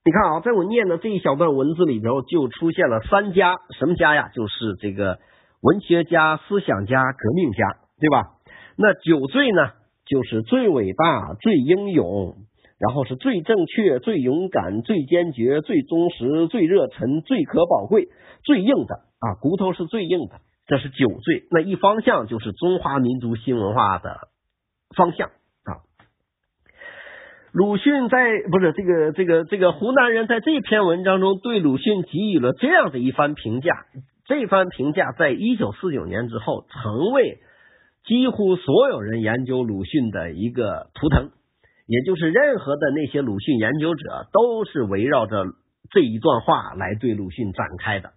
Speaker 1: 你看啊，在我念的这一小段文字里头，就出现了三家，什么家呀？就是这个文学家、思想家、革命家，对吧？那酒醉呢，就是最伟大、最英勇，然后是最正确、最勇敢、最坚决、最忠实、最热忱、最可宝贵、最硬的啊，骨头是最硬的。这是酒醉，那一方向就是中华民族新文化的方向啊。鲁迅在不是这个这个这个湖南人在这篇文章中对鲁迅给予了这样的一番评价，这番评价在一九四九年之后成为。几乎所有人研究鲁迅的一个图腾，也就是任何的那些鲁迅研究者，都是围绕着这一段话来对鲁迅展开的。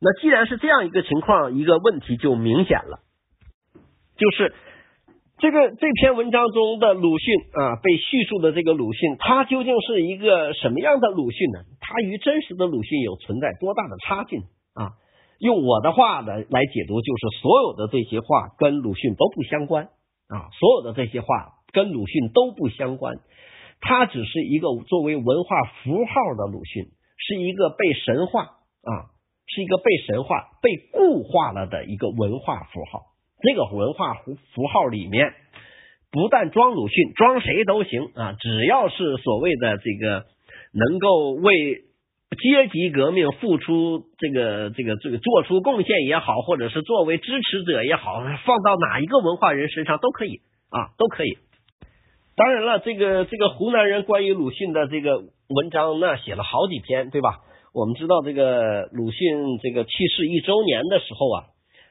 Speaker 1: 那既然是这样一个情况，一个问题就明显了，就是这个这篇文章中的鲁迅啊，被叙述的这个鲁迅，他究竟是一个什么样的鲁迅呢？他与真实的鲁迅有存在多大的差距啊？用我的话呢来解读，就是所有的这些话跟鲁迅都不相关啊，所有的这些话跟鲁迅都不相关，他只是一个作为文化符号的鲁迅，是一个被神话啊，是一个被神话、被固化了的一个文化符号。这个文化符符号里面，不但装鲁迅，装谁都行啊，只要是所谓的这个能够为。阶级革命付出这个这个这个做出贡献也好，或者是作为支持者也好，放到哪一个文化人身上都可以啊，都可以。当然了，这个这个湖南人关于鲁迅的这个文章，那写了好几篇，对吧？我们知道这个鲁迅这个去世一周年的时候啊，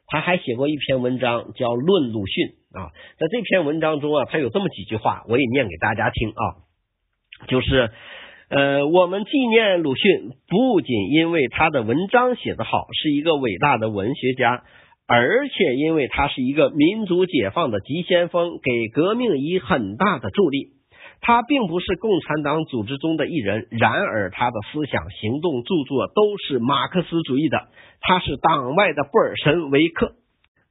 Speaker 1: 他还写过一篇文章叫《论鲁迅》啊。在这篇文章中啊，他有这么几句话，我也念给大家听啊，就是。呃，我们纪念鲁迅，不仅因为他的文章写得好，是一个伟大的文学家，而且因为他是一个民族解放的急先锋，给革命以很大的助力。他并不是共产党组织中的一人，然而他的思想、行动、著作都是马克思主义的。他是党外的布尔什维克。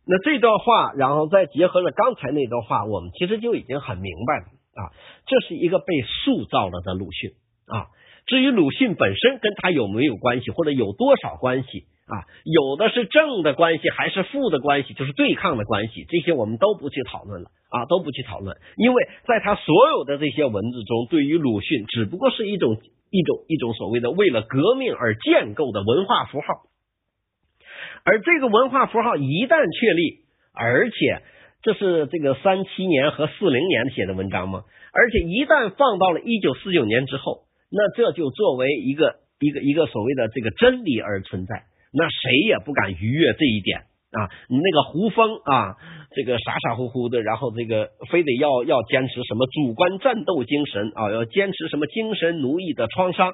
Speaker 1: 那这段话，然后再结合了刚才那段话，我们其实就已经很明白了啊，这是一个被塑造了的鲁迅。啊，至于鲁迅本身跟他有没有关系，或者有多少关系啊？有的是正的关系，还是负的关系，就是对抗的关系，这些我们都不去讨论了啊，都不去讨论，因为在他所有的这些文字中，对于鲁迅只不过是一种一种一种所谓的为了革命而建构的文化符号，而这个文化符号一旦确立，而且这是这个三七年和四零年写的文章吗？而且一旦放到了一九四九年之后。那这就作为一个一个一个所谓的这个真理而存在，那谁也不敢逾越这一点啊！你那个胡风啊，这个傻傻乎乎的，然后这个非得要要坚持什么主观战斗精神啊，要坚持什么精神奴役的创伤，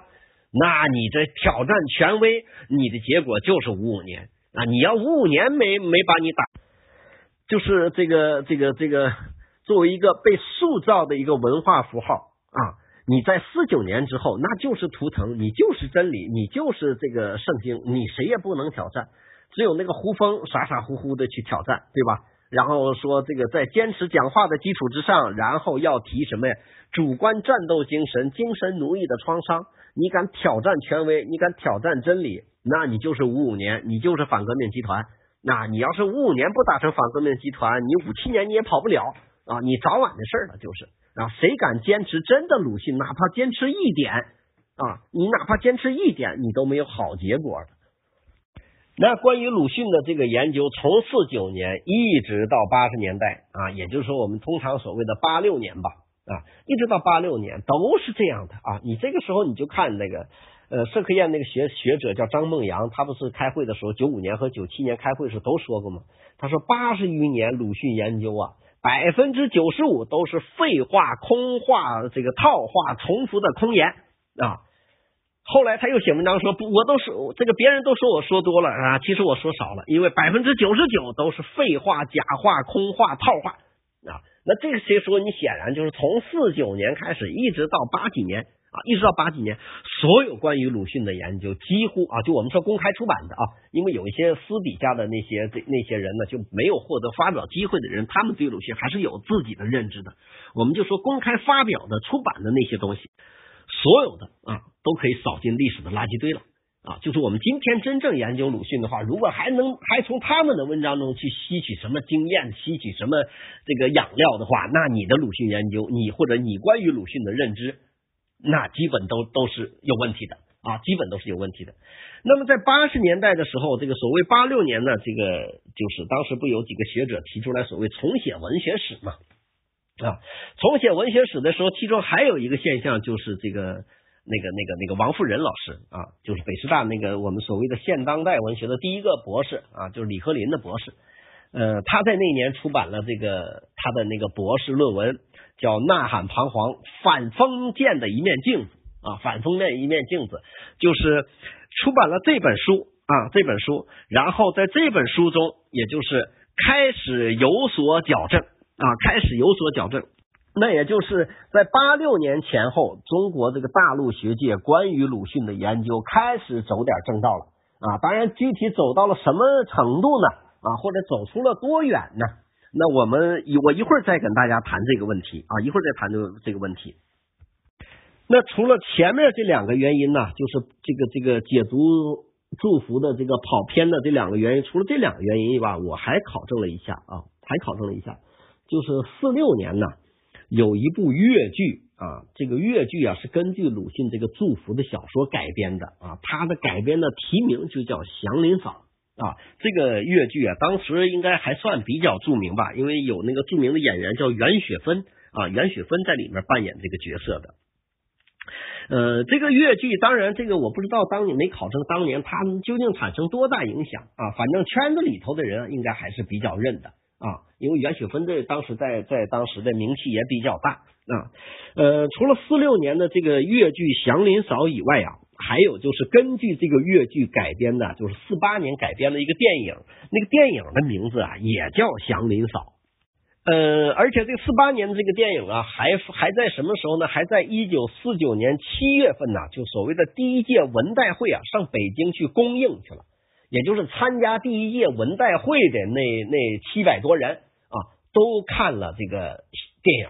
Speaker 1: 那你这挑战权威，你的结果就是五五年啊！你要五五年没没把你打，就是这个这个这个作为一个被塑造的一个文化符号啊。你在四九年之后，那就是图腾，你就是真理，你就是这个圣经，你谁也不能挑战，只有那个胡风傻傻乎乎的去挑战，对吧？然后说这个在坚持讲话的基础之上，然后要提什么呀？主观战斗精神、精神奴役的创伤，你敢挑战权威，你敢挑战真理，那你就是五五年，你就是反革命集团。那你要是五五年不打成反革命集团，你五七年你也跑不了啊，你早晚的事儿了，就是。啊，谁敢坚持真的鲁迅？哪怕坚持一点啊，你哪怕坚持一点，你都没有好结果的。那关于鲁迅的这个研究，从四九年一直到八十年代啊，也就是说我们通常所谓的八六年吧啊，一直到八六年都是这样的啊。你这个时候你就看那个呃，社科院那个学学者叫张梦阳，他不是开会的时候九五年和九七年开会时都说过吗？他说八十余年鲁迅研究啊。百分之九十五都是废话、空话、这个套话、重复的空言啊！后来他又写文章说，不，我都是这个别人都说我说多了啊，其实我说少了，因为百分之九十九都是废话、假话、空话、套话啊。那这些说？你显然就是从四九年开始，一直到八几年。啊，一直到八几年，所有关于鲁迅的研究几乎啊，就我们说公开出版的啊，因为有一些私底下的那些这那些人呢，就没有获得发表机会的人，他们对鲁迅还是有自己的认知的。我们就说公开发表的、出版的那些东西，所有的啊，都可以扫进历史的垃圾堆了啊。就是我们今天真正研究鲁迅的话，如果还能还从他们的文章中去吸取什么经验、吸取什么这个养料的话，那你的鲁迅研究，你或者你关于鲁迅的认知。那基本都都是有问题的啊，基本都是有问题的。那么在八十年代的时候，这个所谓八六年呢，这个就是当时不有几个学者提出来所谓重写文学史嘛啊，重写文学史的时候，其中还有一个现象就是这个那个那个那个王富仁老师啊，就是北师大那个我们所谓的现当代文学的第一个博士啊，就是李鹤林的博士，呃，他在那年出版了这个他的那个博士论文。叫呐喊彷徨，反封建的一面镜子啊，反封建一面镜子，就是出版了这本书啊，这本书，然后在这本书中，也就是开始有所矫正啊，开始有所矫正，那也就是在八六年前后，中国这个大陆学界关于鲁迅的研究开始走点正道了啊，当然具体走到了什么程度呢？啊，或者走出了多远呢？那我们一我一会儿再跟大家谈这个问题啊，一会儿再谈这这个问题。那除了前面这两个原因呢，就是这个这个解读祝福的这个跑偏的这两个原因，除了这两个原因以外，我还考证了一下啊，还考证了一下，就是四六年呢有一部越剧啊，这个越剧啊是根据鲁迅这个祝福的小说改编的啊，它的改编的题名就叫《祥林嫂》。啊，这个越剧啊，当时应该还算比较著名吧，因为有那个著名的演员叫袁雪芬啊，袁雪芬在里面扮演这个角色的。呃，这个越剧，当然这个我不知道，当年没考证，当年它究竟产生多大影响啊？反正圈子里头的人应该还是比较认的啊，因为袁雪芬这当时在在当时的名气也比较大啊。呃，除了四六年的这个越剧《祥林嫂》以外啊。还有就是根据这个越剧改编的，就是四八年改编的一个电影，那个电影的名字啊也叫《祥林嫂》。呃，而且这四八年的这个电影啊，还还在什么时候呢？还在一九四九年七月份呢，就所谓的第一届文代会啊，上北京去公映去了。也就是参加第一届文代会的那那七百多人啊，都看了这个电影，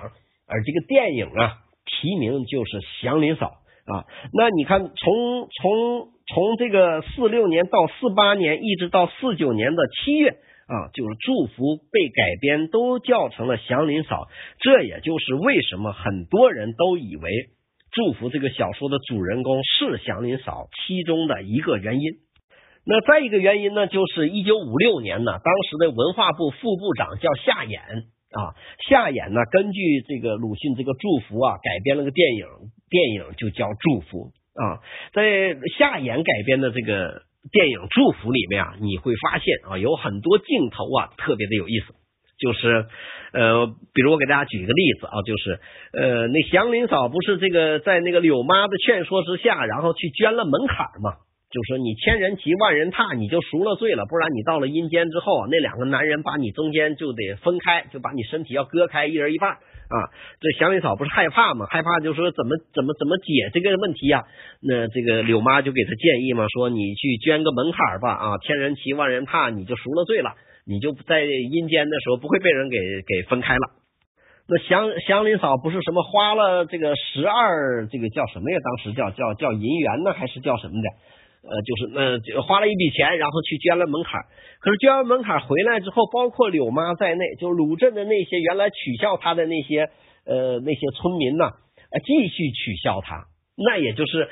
Speaker 1: 而这个电影啊，题名就是《祥林嫂》。啊，那你看，从从从这个四六年到四八年，一直到四九年的七月啊，就是祝福被改编都叫成了祥林嫂，这也就是为什么很多人都以为祝福这个小说的主人公是祥林嫂其中的一个原因。那再一个原因呢，就是一九五六年呢，当时的文化部副部长叫夏衍啊，夏衍呢根据这个鲁迅这个祝福啊，改编了个电影。电影就叫《祝福》啊，在夏衍改编的这个电影《祝福》里面啊，你会发现啊，有很多镜头啊，特别的有意思。就是呃，比如我给大家举一个例子啊，就是呃，那祥林嫂不是这个在那个柳妈的劝说之下，然后去捐了门槛嘛？就说你千人骑万人踏，你就赎了罪了，不然你到了阴间之后，那两个男人把你中间就得分开，就把你身体要割开，一人一半啊。这祥林嫂不是害怕吗？害怕就说怎么怎么怎么解这个问题呀？那这个柳妈就给他建议嘛，说你去捐个门槛吧啊，千人骑万人怕，你就赎了罪了，你就在阴间的时候不会被人给给分开了。那祥祥林嫂不是什么花了这个十二这个叫什么呀？当时叫叫叫银元呢，还是叫什么的？呃，就是那花了一笔钱，然后去捐了门槛。可是捐完门槛回来之后，包括柳妈在内，就鲁镇的那些原来取笑他的那些呃那些村民呢，继续取笑他。那也就是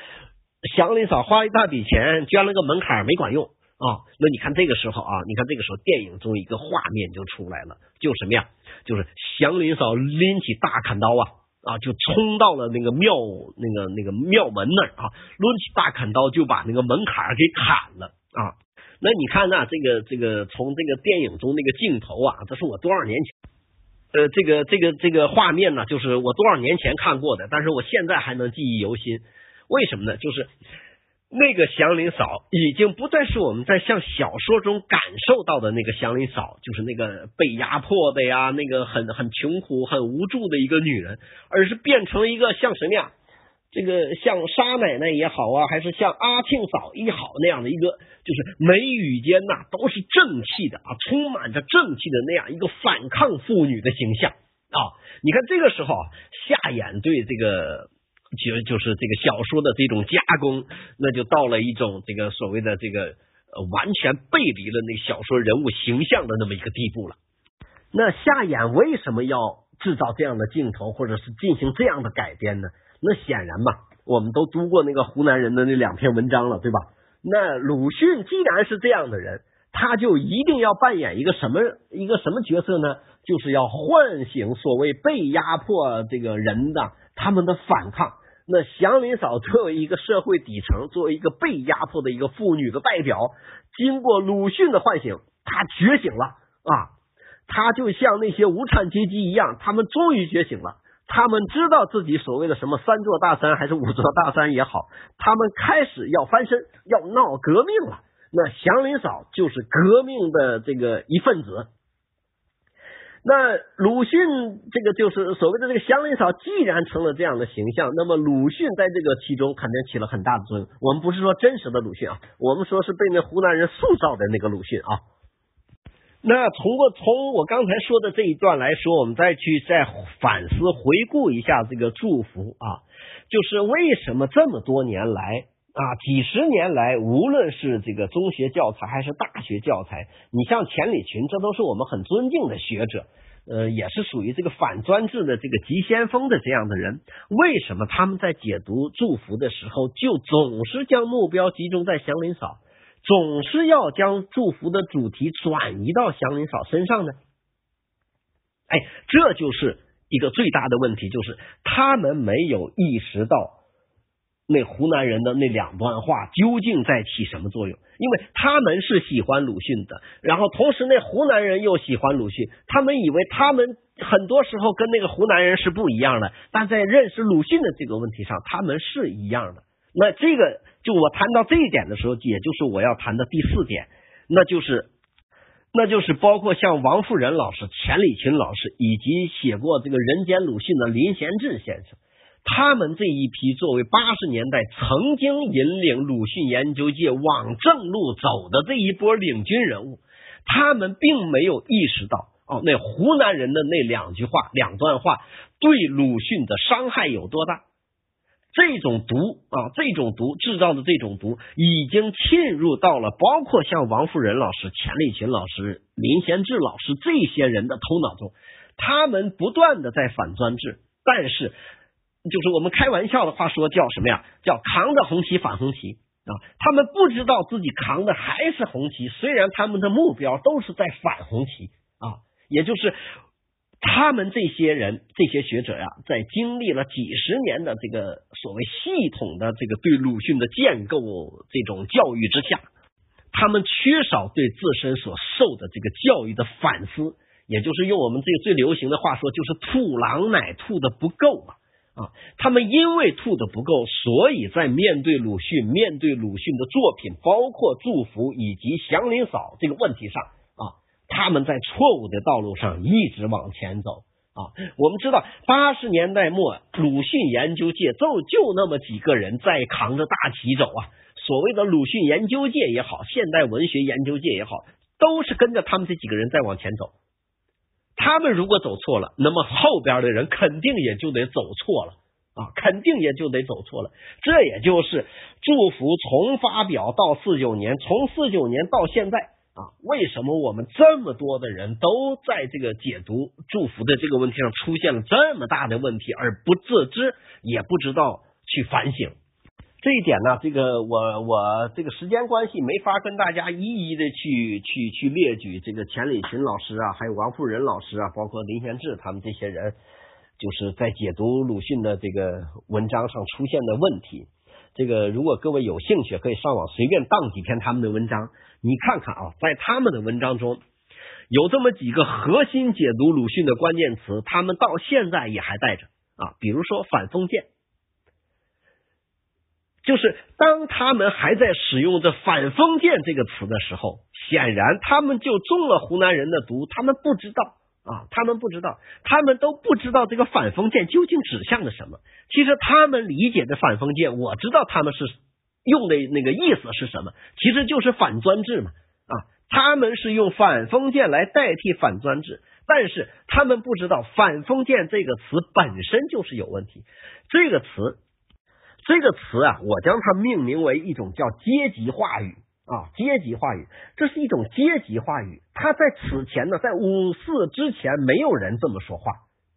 Speaker 1: 祥林嫂花一大笔钱捐了个门槛没管用啊。那你看这个时候啊，你看这个时候电影中一个画面就出来了，就什么呀？就是祥林嫂拎起大砍刀啊。啊，就冲到了那个庙那个那个庙门那儿啊，抡起大砍刀就把那个门槛给砍了啊。那你看啊，这个这个从这个电影中那个镜头啊，这是我多少年前呃，这个这个这个画面呢，就是我多少年前看过的，但是我现在还能记忆犹新。为什么呢？就是。那个祥林嫂已经不再是我们在像小说中感受到的那个祥林嫂，就是那个被压迫的呀，那个很很穷苦、很无助的一个女人，而是变成了一个像什么呀？这个像沙奶奶也好啊，还是像阿庆嫂也好那样的一个，就是眉宇间呐都是正气的啊，充满着正气的那样一个反抗妇女的形象啊。你看这个时候啊，夏衍对这个。其实就是这个小说的这种加工，那就到了一种这个所谓的这个呃完全背离了那小说人物形象的那么一个地步了。那夏衍为什么要制造这样的镜头，或者是进行这样的改编呢？那显然嘛，我们都读过那个湖南人的那两篇文章了，对吧？那鲁迅既然是这样的人，他就一定要扮演一个什么一个什么角色呢？就是要唤醒所谓被压迫这个人的他们的反抗。那祥林嫂作为一个社会底层，作为一个被压迫的一个妇女的代表，经过鲁迅的唤醒，她觉醒了啊！她就像那些无产阶级一样，他们终于觉醒了。他们知道自己所谓的什么三座大山还是五座大山也好，他们开始要翻身，要闹革命了。那祥林嫂就是革命的这个一份子。那鲁迅这个就是所谓的这个祥林嫂，既然成了这样的形象，那么鲁迅在这个其中肯定起了很大的作用。我们不是说真实的鲁迅啊，我们说是被那湖南人塑造的那个鲁迅啊。那通过从我刚才说的这一段来说，我们再去再反思回顾一下这个祝福啊，就是为什么这么多年来。啊，几十年来，无论是这个中学教材还是大学教材，你像钱理群，这都是我们很尊敬的学者，呃，也是属于这个反专制的这个急先锋的这样的人。为什么他们在解读祝福的时候，就总是将目标集中在祥林嫂，总是要将祝福的主题转移到祥林嫂身上呢？哎，这就是一个最大的问题，就是他们没有意识到。那湖南人的那两段话究竟在起什么作用？因为他们是喜欢鲁迅的，然后同时那湖南人又喜欢鲁迅，他们以为他们很多时候跟那个湖南人是不一样的，但在认识鲁迅的这个问题上，他们是一样的。那这个就我谈到这一点的时候，也就是我要谈的第四点，那就是那就是包括像王富仁老师、钱理群老师，以及写过这个人间鲁迅的林贤志先生。他们这一批作为八十年代曾经引领鲁迅研究界往正路走的这一波领军人物，他们并没有意识到哦，那湖南人的那两句话、两段话对鲁迅的伤害有多大？这种毒啊，这种毒制造的这种毒，已经侵入到了包括像王富仁老师、钱理群老师、林贤志老师这些人的头脑中。他们不断的在反专制，但是。就是我们开玩笑的话说叫什么呀？叫扛着红旗反红旗啊！他们不知道自己扛的还是红旗，虽然他们的目标都是在反红旗啊。也就是他们这些人、这些学者呀，在经历了几十年的这个所谓系统的这个对鲁迅的建构这种教育之下，他们缺少对自身所受的这个教育的反思，也就是用我们这个最流行的话说，就是吐狼奶吐的不够啊啊！他们因为吐的不够，所以在面对鲁迅、面对鲁迅的作品，包括《祝福》以及《祥林嫂》这个问题上啊。他们在错误的道路上一直往前走啊！我们知道八十年代末，鲁迅研究界就就那么几个人在扛着大旗走啊。所谓的鲁迅研究界也好，现代文学研究界也好，都是跟着他们这几个人在往前走。他们如果走错了，那么后边的人肯定也就得走错了啊，肯定也就得走错了。这也就是祝福从发表到四九年，从四九年到现在。啊，为什么我们这么多的人都在这个解读祝福的这个问题上出现了这么大的问题而不自知，也不知道去反省？这一点呢，这个我我这个时间关系没法跟大家一一的去去去列举这个钱理群老师啊，还有王富仁老师啊，包括林贤志他们这些人，就是在解读鲁迅的这个文章上出现的问题。这个如果各位有兴趣，可以上网随便当几篇他们的文章。你看看啊，在他们的文章中有这么几个核心解读鲁迅的关键词，他们到现在也还带着啊。比如说反封建，就是当他们还在使用着反封建这个词的时候，显然他们就中了湖南人的毒。他们不知道啊，他们不知道，他们都不知道这个反封建究竟指向了什么。其实他们理解的反封建，我知道他们是。用的那个意思是什么？其实就是反专制嘛啊！他们是用反封建来代替反专制，但是他们不知道反封建这个词本身就是有问题。这个词，这个词啊，我将它命名为一种叫阶级话语啊，阶级话语，这是一种阶级话语。它在此前呢，在五四之前，没有人这么说话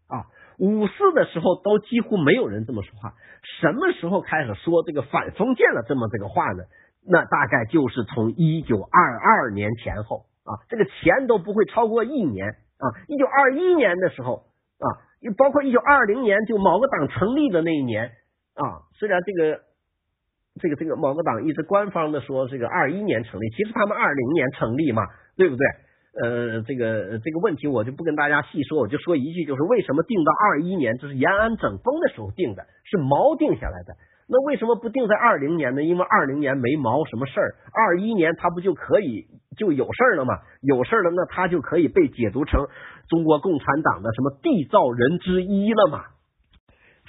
Speaker 1: 啊。五四的时候都几乎没有人这么说话，什么时候开始说这个反封建了这么这个话呢？那大概就是从一九二二年前后啊，这个前都不会超过一年啊。一九二一年的时候啊，包括一九二零年就某个党成立的那一年啊，虽然这个这个这个某个党一直官方的说这个二一年成立，其实他们二零年成立嘛，对不对？呃，这个这个问题我就不跟大家细说，我就说一句，就是为什么定到二一年，这是延安整风的时候定的，是毛定下来的。那为什么不定在二零年呢？因为二零年没毛什么事儿，二一年他不就可以就有事儿了吗？有事儿了，那他就可以被解读成中国共产党的什么缔造人之一了嘛？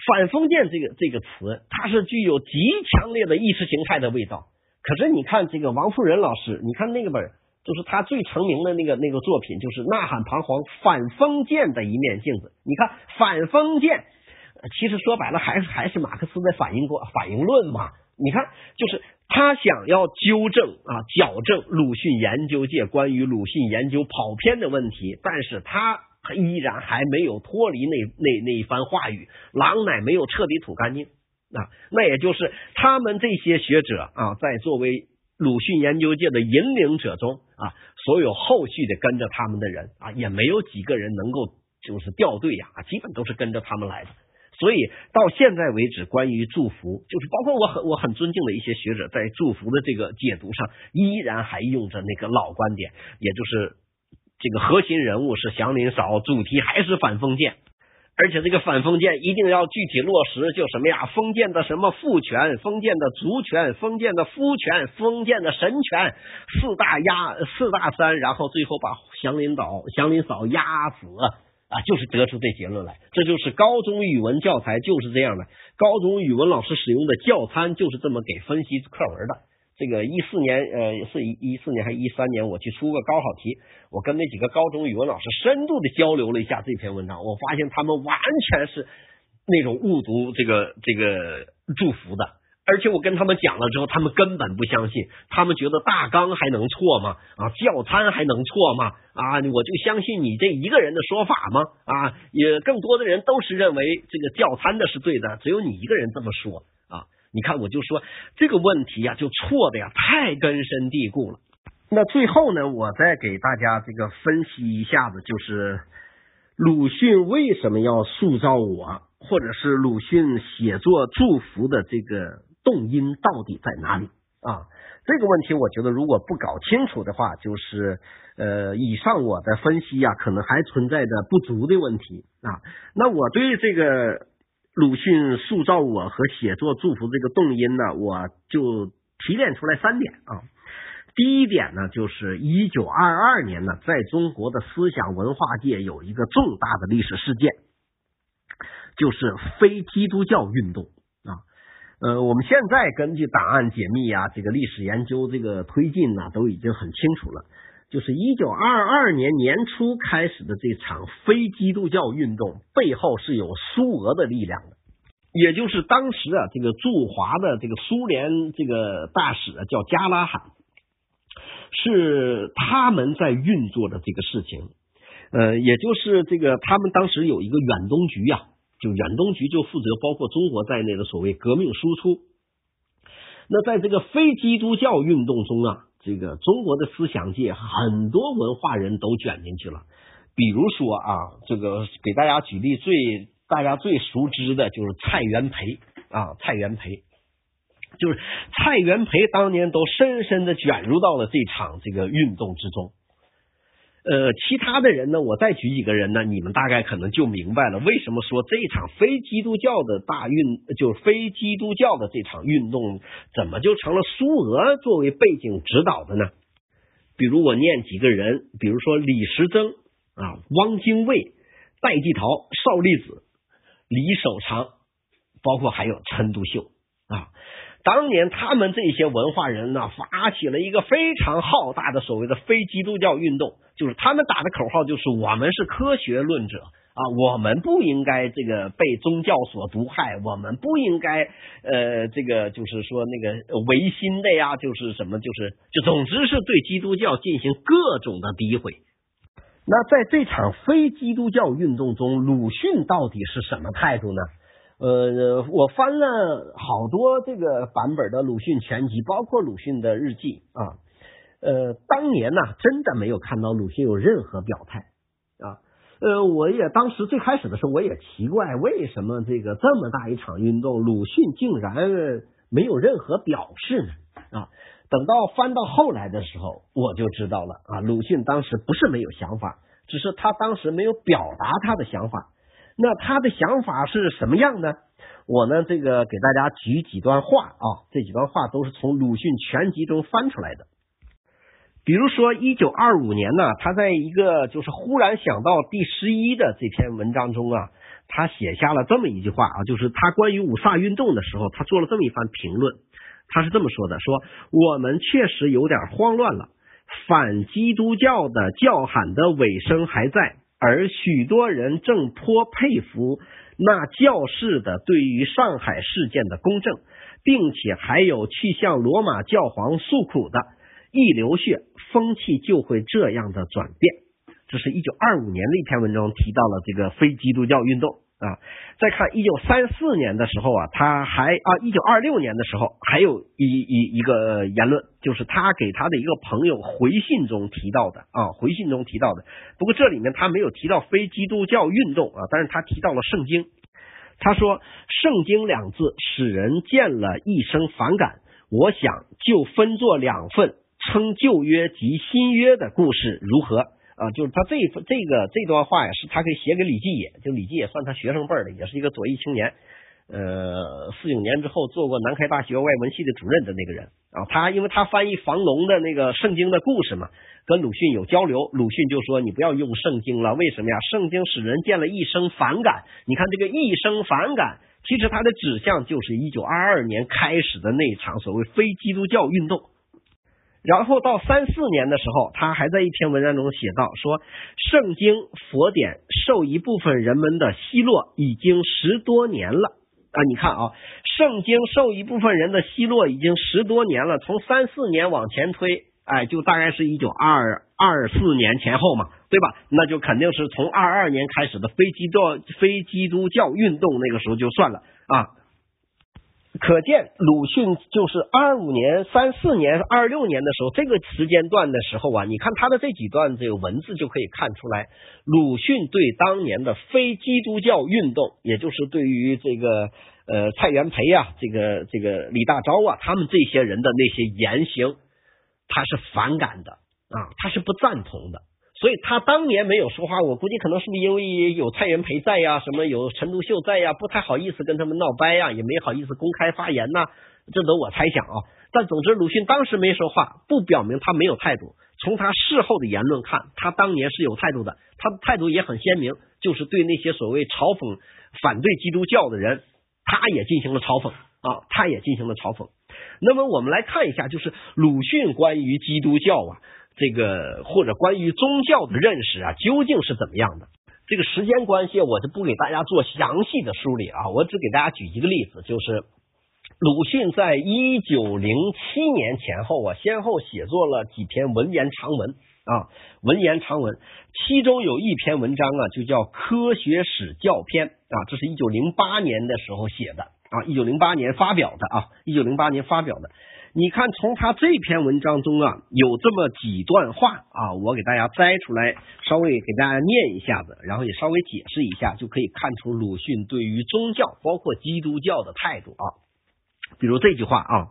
Speaker 1: 反封建这个这个词，它是具有极强烈的意识形态的味道。可是你看这个王富仁老师，你看那个本。就是他最成名的那个那个作品，就是《呐喊彷徨》反封建的一面镜子。你看反封建，其实说白了还是还是马克思的反应过反应论嘛。你看，就是他想要纠正啊矫正鲁迅研究界关于鲁迅研究跑偏的问题，但是他依然还没有脱离那那那一番话语，狼奶没有彻底吐干净啊。那也就是他们这些学者啊，在作为。鲁迅研究界的引领者中啊，所有后续的跟着他们的人啊，也没有几个人能够就是掉队呀，基本都是跟着他们来的。所以到现在为止，关于祝福，就是包括我很我很尊敬的一些学者，在祝福的这个解读上，依然还用着那个老观点，也就是这个核心人物是祥林嫂，主题还是反封建。而且这个反封建一定要具体落实，就什么呀？封建的什么父权，封建的族权，封建的夫权，封建的神权，四大压四大三，然后最后把祥林嫂祥林嫂压死啊，就是得出这结论来。这就是高中语文教材就是这样的，高中语文老师使用的教参就是这么给分析课文的。这个一四年，呃，是一一四年还是一三年？我去出个高考题，我跟那几个高中语文老师深度的交流了一下这篇文章，我发现他们完全是那种误读这个这个祝福的，而且我跟他们讲了之后，他们根本不相信，他们觉得大纲还能错吗？啊，教参还能错吗？啊，我就相信你这一个人的说法吗？啊，也更多的人都是认为这个教参的是对的，只有你一个人这么说。你看，我就说这个问题呀，就错的呀，太根深蒂固了。那最后呢，我再给大家这个分析一下子，就是鲁迅为什么要塑造我，或者是鲁迅写作祝福的这个动因到底在哪里啊？这个问题，我觉得如果不搞清楚的话，就是呃，以上我的分析呀，可能还存在着不足的问题啊。那我对这个鲁迅塑造我和写作祝福这个动因呢，我就提炼出来三点啊。第一点呢，就是一九二二年呢，在中国的思想文化界有一个重大的历史事件，就是非基督教运动啊。呃，我们现在根据档案解密啊，这个历史研究这个推进呢，都已经很清楚了。就是一九二二年年初开始的这场非基督教运动，背后是有苏俄的力量的，也就是当时啊，这个驻华的这个苏联这个大使啊叫加拉罕。是他们在运作的这个事情，呃，也就是这个他们当时有一个远东局呀，就远东局就负责包括中国在内的所谓革命输出。那在这个非基督教运动中啊，这个中国的思想界很多文化人都卷进去了。比如说啊，这个给大家举例最大家最熟知的就是蔡元培啊，蔡元培。就是蔡元培当年都深深的卷入到了这场这个运动之中，呃，其他的人呢，我再举几个人呢，你们大概可能就明白了，为什么说这场非基督教的大运，就是非基督教的这场运动，怎么就成了苏俄作为背景指导的呢？比如我念几个人，比如说李时珍啊、汪精卫、戴季陶、邵力子、李守常，包括还有陈独秀啊。当年他们这些文化人呢，发起了一个非常浩大的所谓的非基督教运动，就是他们打的口号就是我们是科学论者啊，我们不应该这个被宗教所毒害，我们不应该呃这个就是说那个唯心的呀，就是什么就是就总之是对基督教进行各种的诋毁。那在这场非基督教运动中，鲁迅到底是什么态度呢？呃，我翻了好多这个版本的鲁迅全集，包括鲁迅的日记啊。呃，当年呢，真的没有看到鲁迅有任何表态啊。呃，我也当时最开始的时候，我也奇怪，为什么这个这么大一场运动，鲁迅竟然没有任何表示呢？啊，等到翻到后来的时候，我就知道了啊，鲁迅当时不是没有想法，只是他当时没有表达他的想法。那他的想法是什么样呢？我呢，这个给大家举几段话啊，这几段话都是从鲁迅全集中翻出来的。比如说，一九二五年呢，他在一个就是忽然想到第十一的这篇文章中啊，他写下了这么一句话啊，就是他关于五卅运动的时候，他做了这么一番评论。他是这么说的：说我们确实有点慌乱了，反基督教的叫喊的尾声还在。而许多人正颇佩服那教士的对于上海事件的公正，并且还有去向罗马教皇诉苦的，一流血，风气就会这样的转变。这是一九二五年的一篇文章提到了这个非基督教运动。啊，再看一九三四年的时候啊，他还啊，一九二六年的时候还有一一一个言论，就是他给他的一个朋友回信中提到的啊，回信中提到的。不过这里面他没有提到非基督教运动啊，但是他提到了圣经。他说“圣经”两字使人见了一生反感。我想就分作两份，称旧约及新约的故事如何？啊，就是他这这个这段话呀，是他可以写给李继野，就李继野算他学生辈的，也是一个左翼青年。呃，四九年之后做过南开大学外文系的主任的那个人啊，他因为他翻译房龙的那个圣经的故事嘛，跟鲁迅有交流，鲁迅就说你不要用圣经了，为什么呀？圣经使人见了一生反感。你看这个一生反感，其实它的指向就是一九二二年开始的那场所谓非基督教运动。然后到三四年的时候，他还在一篇文章中写道：“说圣经佛典受一部分人们的奚落已经十多年了啊！你看啊，圣经受一部分人的奚落已经十多年了。从三四年往前推，哎，就大概是一九二二四年前后嘛，对吧？那就肯定是从二二年开始的非基督非基督教运动那个时候就算了啊。可见鲁迅就是二五年、三四年、二六年的时候，这个时间段的时候啊，你看他的这几段这个文字就可以看出来，鲁迅对当年的非基督教运动，也就是对于这个呃蔡元培啊、这个这个李大钊啊，他们这些人的那些言行，他是反感的啊，他是不赞同的。所以他当年没有说话，我估计可能是不是因为有蔡元培在呀，什么有陈独秀在呀，不太好意思跟他们闹掰呀，也没好意思公开发言呐，这都我猜想啊。但总之，鲁迅当时没说话，不表明他没有态度。从他事后的言论看，他当年是有态度的，他的态度也很鲜明，就是对那些所谓嘲讽、反对基督教的人，他也进行了嘲讽啊，他也进行了嘲讽。那么我们来看一下，就是鲁迅关于基督教啊。这个或者关于宗教的认识啊，究竟是怎么样的？这个时间关系，我就不给大家做详细的梳理啊，我只给大家举一个例子，就是鲁迅在一九零七年前后啊，先后写作了几篇文言长文啊，文言长文，其中有一篇文章啊，就叫《科学史教篇》啊，这是一九零八年的时候写的啊，一九零八年发表的啊，一九零八年发表的。你看，从他这篇文章中啊，有这么几段话啊，我给大家摘出来，稍微给大家念一下子，然后也稍微解释一下，就可以看出鲁迅对于宗教，包括基督教的态度啊。比如这句话啊，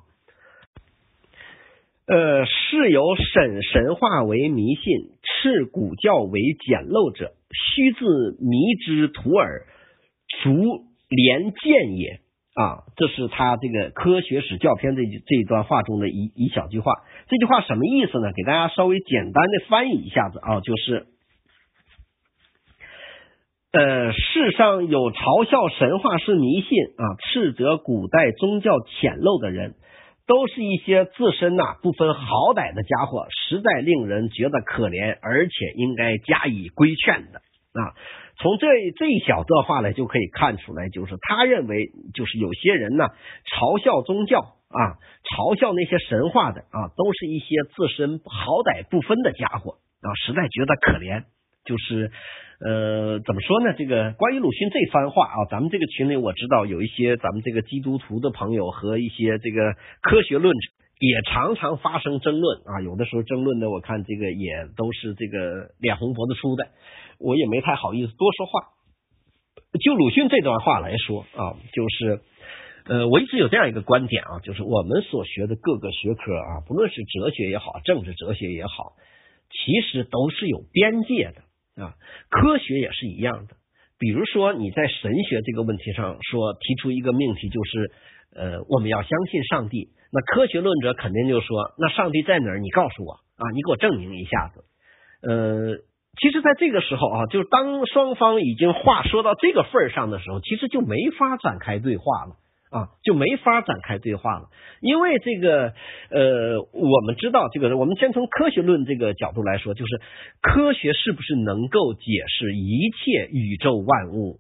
Speaker 1: 呃，是有审神话为迷信，斥古教为简陋者，须自迷之徒耳，逐连见也。啊，这是他这个科学史教篇这这一段话中的一一小句话。这句话什么意思呢？给大家稍微简单的翻译一下子啊，就是，呃，世上有嘲笑神话是迷信啊，斥责古代宗教浅陋的人，都是一些自身呐不分好歹的家伙，实在令人觉得可怜，而且应该加以规劝的啊。从这这一小段话呢，就可以看出来，就是他认为，就是有些人呢嘲笑宗教啊，嘲笑那些神话的啊，都是一些自身好歹不分的家伙啊，实在觉得可怜。就是呃，怎么说呢？这个关于鲁迅这番话啊，咱们这个群里我知道有一些咱们这个基督徒的朋友和一些这个科学论者也常常发生争论啊，有的时候争论的我看这个也都是这个脸红脖子粗的。我也没太好意思多说话。就鲁迅这段话来说啊，就是呃，我一直有这样一个观点啊，就是我们所学的各个学科啊，不论是哲学也好，政治哲学也好，其实都是有边界的啊。科学也是一样的。比如说你在神学这个问题上说提出一个命题，就是呃，我们要相信上帝。那科学论者肯定就说，那上帝在哪儿？你告诉我啊，你给我证明一下子。呃。其实，在这个时候啊，就当双方已经话说到这个份儿上的时候，其实就没法展开对话了啊，就没法展开对话了。因为这个，呃，我们知道这个，我们先从科学论这个角度来说，就是科学是不是能够解释一切宇宙万物，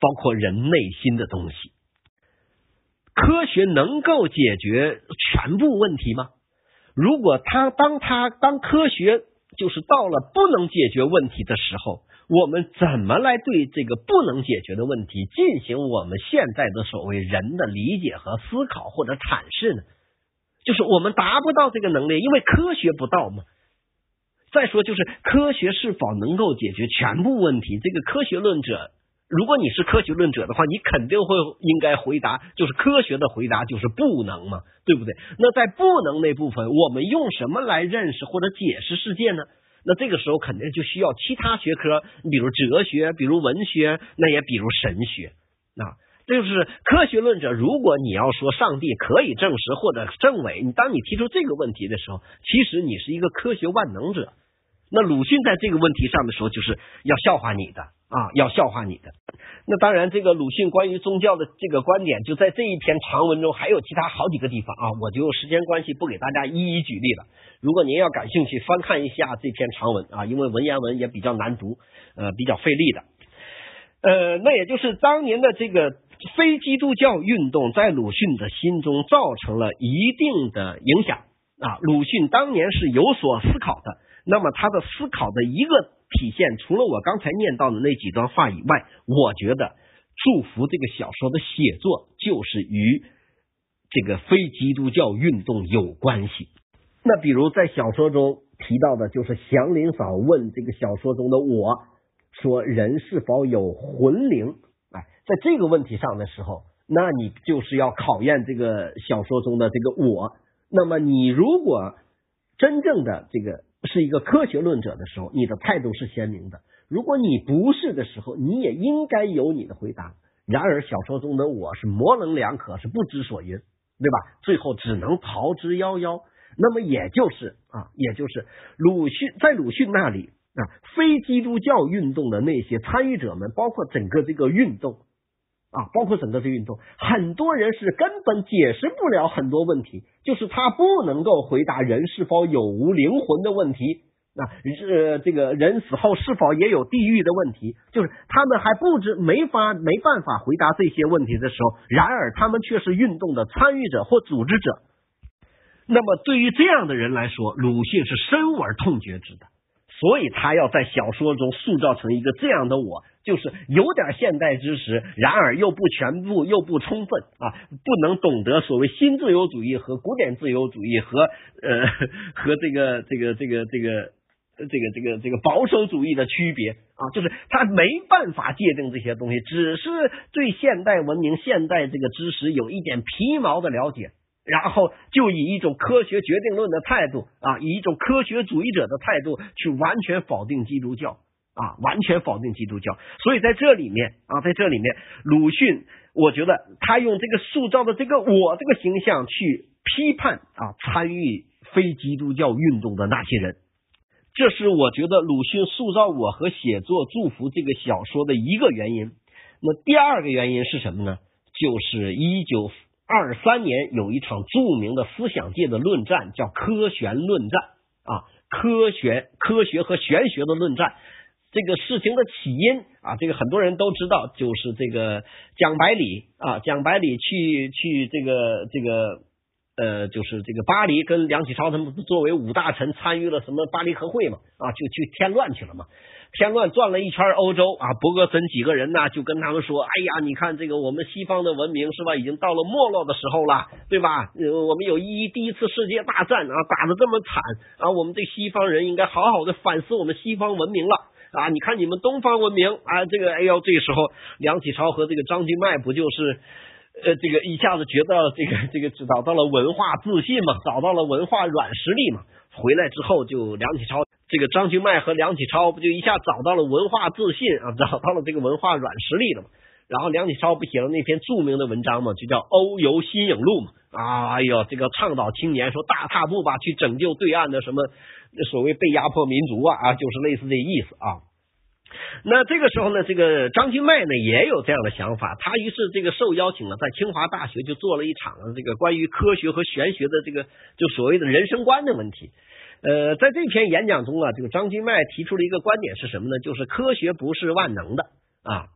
Speaker 1: 包括人内心的东西？科学能够解决全部问题吗？如果他当他当科学。就是到了不能解决问题的时候，我们怎么来对这个不能解决的问题进行我们现在的所谓人的理解和思考或者阐释呢？就是我们达不到这个能力，因为科学不到嘛。再说，就是科学是否能够解决全部问题？这个科学论者。如果你是科学论者的话，你肯定会应该回答，就是科学的回答就是不能嘛，对不对？那在不能那部分，我们用什么来认识或者解释世界呢？那这个时候肯定就需要其他学科，你比如哲学，比如文学，那也比如神学啊。这就是科学论者。如果你要说上帝可以证实或者证伪，你当你提出这个问题的时候，其实你是一个科学万能者。那鲁迅在这个问题上的时候，就是要笑话你的啊，要笑话你的。那当然，这个鲁迅关于宗教的这个观点，就在这一篇长文中，还有其他好几个地方啊，我就时间关系不给大家一一举例了。如果您要感兴趣，翻看一下这篇长文啊，因为文言文也比较难读，呃，比较费力的。呃，那也就是当年的这个非基督教运动，在鲁迅的心中造成了一定的影响啊。鲁迅当年是有所思考的。那么他的思考的一个体现，除了我刚才念到的那几段话以外，我觉得祝福这个小说的写作就是与这个非基督教运动有关系。那比如在小说中提到的，就是祥林嫂问这个小说中的我说：“人是否有魂灵？”哎，在这个问题上的时候，那你就是要考验这个小说中的这个我。那么你如果真正的这个是一个科学论者的时候，你的态度是鲜明的；如果你不是的时候，你也应该有你的回答。然而小说中的我是模棱两可，是不知所云，对吧？最后只能逃之夭夭。那么也就是啊，也就是鲁迅在鲁迅那里啊，非基督教运动的那些参与者们，包括整个这个运动啊，包括整个这运动，很多人是根本解释不了很多问题，就是他不能够回答人是否有无灵魂的问题，啊，是这个人死后是否也有地狱的问题，就是他们还不知没法没办法回答这些问题的时候，然而他们却是运动的参与者或组织者。那么，对于这样的人来说，鲁迅是深恶痛绝之的，所以他要在小说中塑造成一个这样的我，就是有点现代知识，然而又不全部，又不充分啊，不能懂得所谓新自由主义和古典自由主义和呃 和这个这个这个这个这个这个这个保守主义的区别啊，就是他没办法界定这些东西，只是对现代文明、现代这个知识有一点皮毛的了解。然后就以一种科学决定论的态度啊，以一种科学主义者的态度去完全否定基督教啊，完全否定基督教。所以在这里面啊，在这里面，鲁迅我觉得他用这个塑造的这个我这个形象去批判啊参与非基督教运动的那些人，这是我觉得鲁迅塑造我和写作《祝福》这个小说的一个原因。那第二个原因是什么呢？就是一九。二三年有一场著名的思想界的论战，叫科玄论战啊，科学、科学和玄学的论战。这个事情的起因啊，这个很多人都知道，就是这个蒋百里啊，蒋百里去去这个这个呃，就是这个巴黎跟梁启超他们作为五大臣参与了什么巴黎和会嘛啊，就去添乱去了嘛。添乱转了一圈欧洲啊，伯格森几个人呢，就跟他们说：“哎呀，你看这个我们西方的文明是吧，已经到了没落的时候了，对吧？我们有一第一次世界大战啊，打的这么惨啊，我们这西方人应该好好的反思我们西方文明了啊！你看你们东方文明啊，这个哎呦，这个时候梁启超和这个张君迈不就是呃，这个一下子觉得这个这个找到了文化自信嘛，找到了文化软实力嘛，回来之后就梁启超。”这个张君迈和梁启超不就一下找到了文化自信啊，找到了这个文化软实力了嘛？然后梁启超不写了那篇著名的文章嘛，就叫《欧游新影录》嘛？哎呦，这个倡导青年说大踏步吧，去拯救对岸的什么所谓被压迫民族啊啊，就是类似这意思啊。那这个时候呢，这个张君迈呢也有这样的想法，他于是这个受邀请了，在清华大学就做了一场这个关于科学和玄学的这个就所谓的人生观的问题。呃，在这篇演讲中啊，这个张君迈提出了一个观点是什么呢？就是科学不是万能的啊，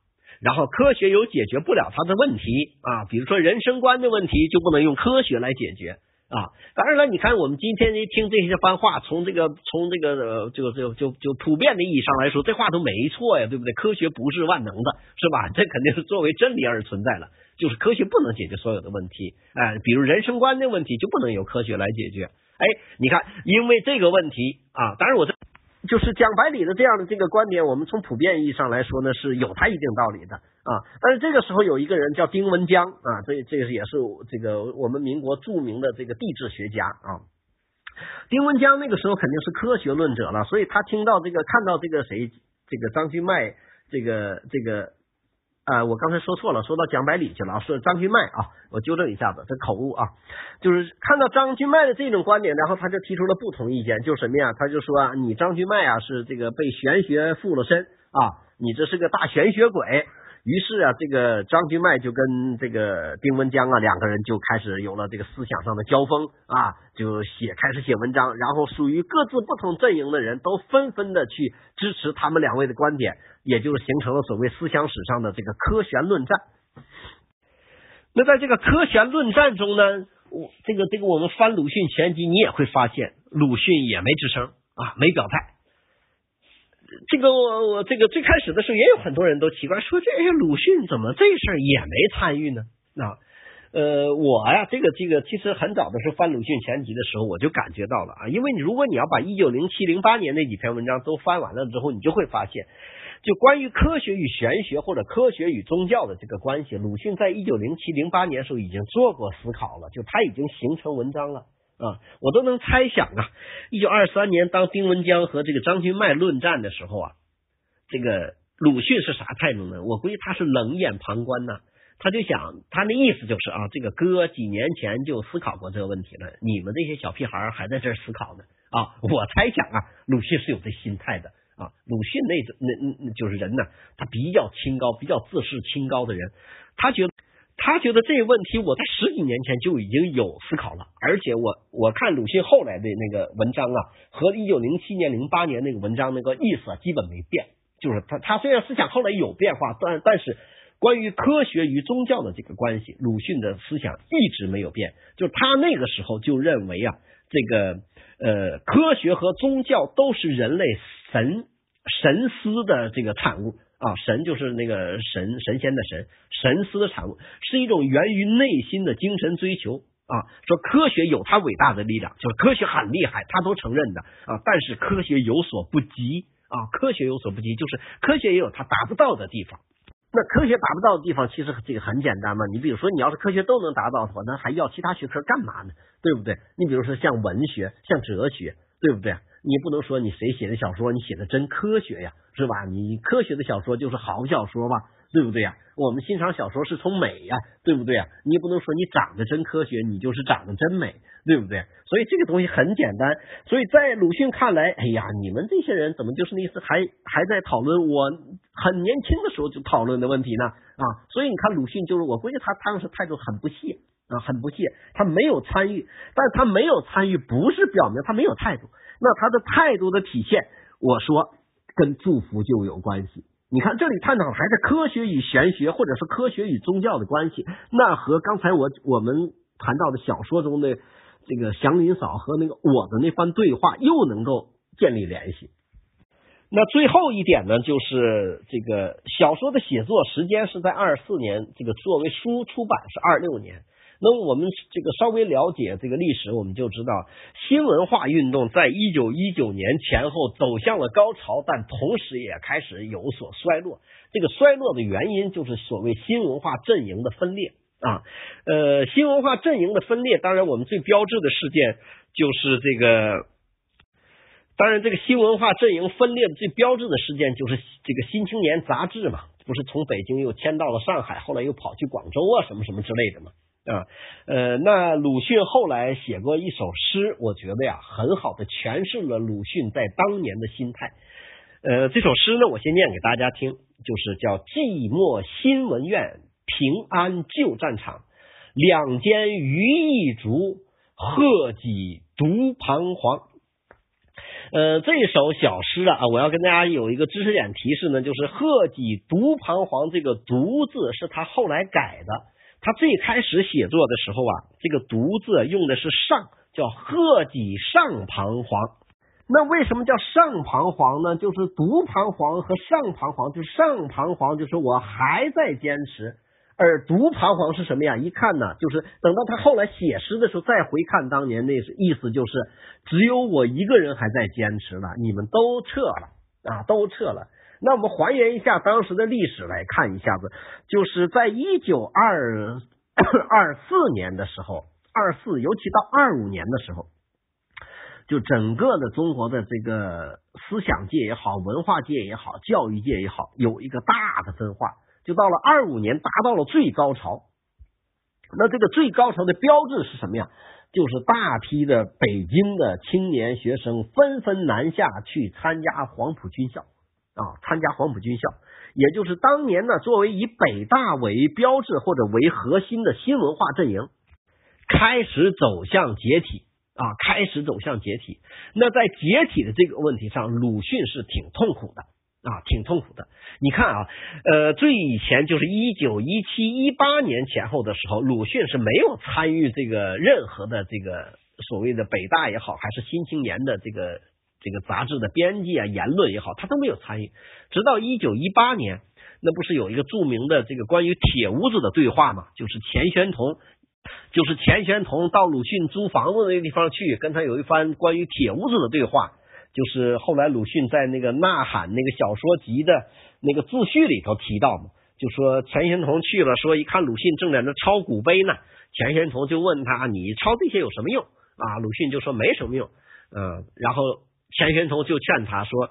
Speaker 1: 然后科学有解决不了他的问题啊，比如说人生观的问题就不能用科学来解决啊。当然了，你看我们今天一听这些番话，从这个从这个这个就就就普遍的意义上来说，这话都没错呀，对不对？科学不是万能的，是吧？这肯定是作为真理而存在了，就是科学不能解决所有的问题，哎，比如人生观的问题就不能由科学来解决。哎，你看，因为这个问题啊，当然我这就是蒋百里的这样的这个观点，我们从普遍意义上来说呢，是有他一定道理的啊。但是这个时候有一个人叫丁文江啊，这这个也是这个我们民国著名的这个地质学家啊。丁文江那个时候肯定是科学论者了，所以他听到这个看到这个谁这个张君迈这个这个。啊，我刚才说错了，说到蒋百里去了啊，是张君迈啊，我纠正一下子，这口误啊，就是看到张君迈的这种观点，然后他就提出了不同意见，就什么呀？他就说啊你张君迈啊是这个被玄学附了身啊，你这是个大玄学鬼。于是啊，这个张君迈就跟这个丁文江啊两个人就开始有了这个思想上的交锋啊，就写开始写文章，然后属于各自不同阵营的人都纷纷的去支持他们两位的观点，也就是形成了所谓思想史上的这个科玄论战。那在这个科玄论战中呢，我这个这个我们翻鲁迅全集，你也会发现鲁迅也没吱声啊，没表态。这个我我这个最开始的时候也有很多人都奇怪说这鲁迅怎么这事儿也没参与呢？啊，呃，我呀，这个这个，其实很早的时候翻鲁迅全集的时候，我就感觉到了啊，因为你如果你要把一九零七零八年那几篇文章都翻完了之后，你就会发现，就关于科学与玄学或者科学与宗教的这个关系，鲁迅在一九零七零八年时候已经做过思考了，就他已经形成文章了啊，我都能猜想啊，一九二三年当丁文江和这个张君迈论战的时候啊，这个鲁迅是啥态度呢？我估计他是冷眼旁观呐。他就想，他那意思就是啊，这个哥几年前就思考过这个问题了，你们这些小屁孩还在这儿思考呢啊！我猜想啊，鲁迅是有这心态的啊。鲁迅那那那就是人呢，他比较清高，比较自视清高的人，他觉得他觉得这个问题我在十几年前就已经有思考了，而且我我看鲁迅后来的那个文章啊，和一九零七年、零八年那个文章那个意思啊，基本没变，就是他他虽然思想后来有变化，但但是。关于科学与宗教的这个关系，鲁迅的思想一直没有变。就他那个时候就认为啊，这个呃，科学和宗教都是人类神神思的这个产物啊，神就是那个神神仙的神，神思的产物，是一种源于内心的精神追求啊。说科学有它伟大的力量，就是科学很厉害，他都承认的啊。但是科学有所不及啊，科学有所不及，就是科学也有它达不到的地方。那科学达不到的地方，其实这个很简单嘛。你比如说，你要是科学都能达到的话，那还要其他学科干嘛呢？对不对？你比如说像文学、像哲学，对不对？你不能说你谁写的小说，你写的真科学呀，是吧？你科学的小说就是好小说吧？对不对呀？我们欣赏小说是从美呀，对不对呀？你不能说你长得真科学，你就是长得真美，对不对？所以这个东西很简单。所以在鲁迅看来，哎呀，你们这些人怎么就是那次还还在讨论我很年轻的时候就讨论的问题呢？啊，所以你看鲁迅就是我估计他当时态度很不屑啊，很不屑，他没有参与，但他没有参与不是表明他没有态度，那他的态度的体现，我说跟祝福就有关系。你看，这里探讨还是科学与玄学，或者是科学与宗教的关系，那和刚才我我们谈到的小说中的这个祥林嫂和那个我的那番对话又能够建立联系。那最后一点呢，就是这个小说的写作时间是在二四年，这个作为书出版是二六年。那我们这个稍微了解这个历史，我们就知道新文化运动在一九一九年前后走向了高潮，但同时也开始有所衰落。这个衰落的原因就是所谓新文化阵营的分裂啊。呃，新文化阵营的分裂，当然我们最标志的事件就是这个，当然这个新文化阵营分裂的最标志的事件就是这个《新青年》杂志嘛，不是从北京又迁到了上海，后来又跑去广州啊，什么什么之类的嘛。啊，呃，那鲁迅后来写过一首诗，我觉得呀，很好的诠释了鲁迅在当年的心态。呃，这首诗呢，我先念给大家听，就是叫“寂寞新闻院，平安旧战场，两间余一竹，鹤脊独彷徨”。呃，这首小诗啊，我要跟大家有一个知识点提示呢，就是“鹤脊独彷徨”这个“独”字是他后来改的。他最开始写作的时候啊，这个“独”字用的是上，叫“鹤脊上彷徨”。那为什么叫上彷徨呢？就是“独彷徨”和“上彷徨”，就是上彷徨就是我还在坚持，而“独彷徨”是什么呀？一看呢，就是等到他后来写诗的时候，再回看当年那意思，就是只有我一个人还在坚持了，你们都撤了啊，都撤了。那我们还原一下当时的历史来看一下子，就是在一九二二四年的时候，二四尤其到二五年的时候，就整个的中国的这个思想界也好，文化界也好，教育界也好，有一个大的分化，就到了二五年达到了最高潮。那这个最高潮的标志是什么呀？就是大批的北京的青年学生纷纷南下去参加黄埔军校。啊，参加黄埔军校，也就是当年呢，作为以北大为标志或者为核心的新文化阵营，开始走向解体啊，开始走向解体。那在解体的这个问题上，鲁迅是挺痛苦的啊，挺痛苦的。你看啊，呃，最以前就是一九一七一八年前后的时候，鲁迅是没有参与这个任何的这个所谓的北大也好，还是新青年的这个。这个杂志的编辑啊，言论也好，他都没有参与。直到一九一八年，那不是有一个著名的这个关于铁屋子的对话嘛？就是钱玄同就是钱玄同到鲁迅租房子那个地方去，跟他有一番关于铁屋子的对话。就是后来鲁迅在那个《呐喊》那个小说集的那个自序里头提到嘛，就说钱玄同去了，说一看鲁迅正在那抄古碑呢，钱玄同就问他：“你抄这些有什么用？”啊，鲁迅就说没什么用。嗯，然后钱玄同就劝他说：“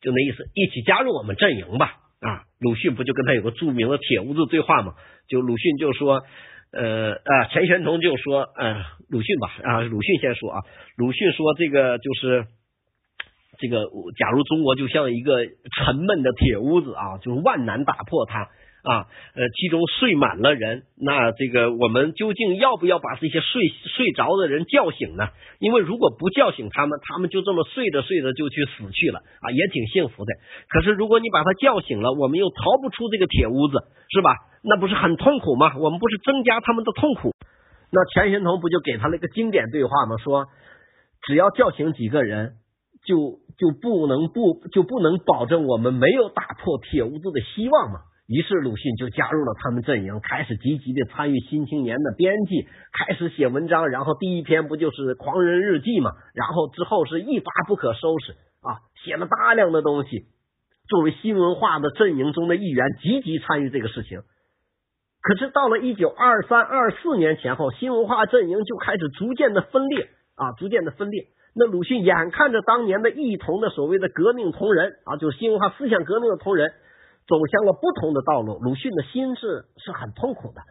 Speaker 1: 就那意思，一起加入我们阵营吧。”啊，鲁迅不就跟他有个著名的铁屋子对话吗？就鲁迅就说：“呃啊，钱玄同就说，呃，鲁迅吧啊，鲁迅先说啊，鲁迅说这个就是。”这个，假如中国就像一个沉闷的铁屋子啊，就是万难打破它啊，呃，其中睡满了人，那这个我们究竟要不要把这些睡睡着的人叫醒呢？因为如果不叫醒他们，他们就这么睡着睡着就去死去了啊，也挺幸福的。可是如果你把他叫醒了，我们又逃不出这个铁屋子，是吧？那不是很痛苦吗？我们不是增加他们的痛苦？那钱玄同不就给他了一个经典对话吗？说只要叫醒几个人。就就不能不就不能保证我们没有打破铁屋子的希望吗？于是鲁迅就加入了他们阵营，开始积极的参与《新青年》的编辑，开始写文章。然后第一篇不就是《狂人日记》嘛？然后之后是一发不可收拾啊，写了大量的东西。作为新文化的阵营中的一员，积极参与这个事情。可是到了一九二三二四年前后，新文化阵营就开始逐渐的分裂啊，逐渐的分裂。那鲁迅眼看着当年的异同的所谓的革命同仁啊，就是新文化思想革命的同仁，走向了不同的道路，鲁迅的心是是很痛苦的。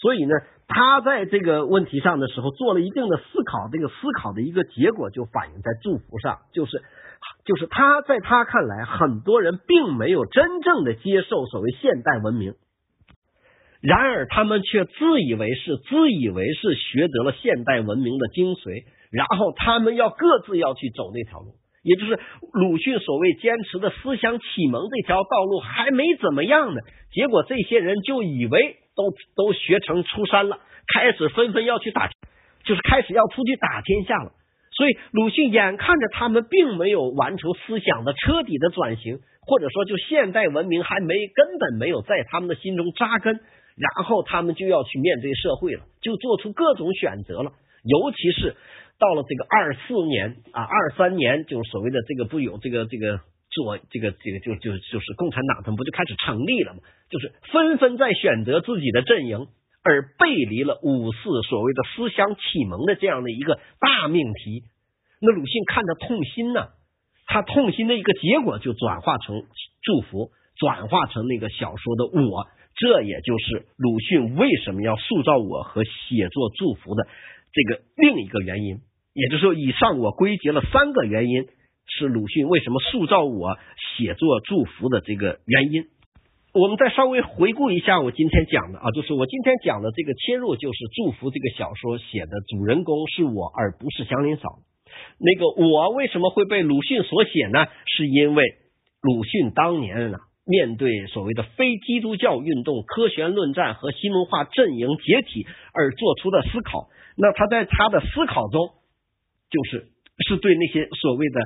Speaker 1: 所以呢，他在这个问题上的时候做了一定的思考，这个思考的一个结果就反映在祝福上，就是就是他在他看来，很多人并没有真正的接受所谓现代文明，然而他们却自以为是，自以为是学得了现代文明的精髓。然后他们要各自要去走那条路，也就是鲁迅所谓坚持的思想启蒙这条道路还没怎么样呢，结果这些人就以为都都学成出山了，开始纷纷要去打，就是开始要出去打天下了。所以鲁迅眼看着他们并没有完成思想的彻底的转型，或者说就现代文明还没根本没有在他们的心中扎根，然后他们就要去面对社会了，就做出各种选择了，尤其是。到了这个二四年啊，二三年就是所谓的这个不有这个这个做这个这个就就就是共产党他们不就开始成立了吗？就是纷纷在选择自己的阵营，而背离了五四所谓的思想启蒙的这样的一个大命题。那鲁迅看着痛心呢，他痛心的一个结果就转化成祝福，转化成那个小说的我。这也就是鲁迅为什么要塑造我和写作祝福的这个另一个原因。也就是说，以上我归结了三个原因，是鲁迅为什么塑造我写作祝福的这个原因。我们再稍微回顾一下我今天讲的啊，就是我今天讲的这个切入，就是祝福这个小说写的主人公是我，而不是祥林嫂。那个我为什么会被鲁迅所写呢？是因为鲁迅当年呢，面对所谓的非基督教运动、科学论战和新文化阵营解体而做出的思考。那他在他的思考中。就是是对那些所谓的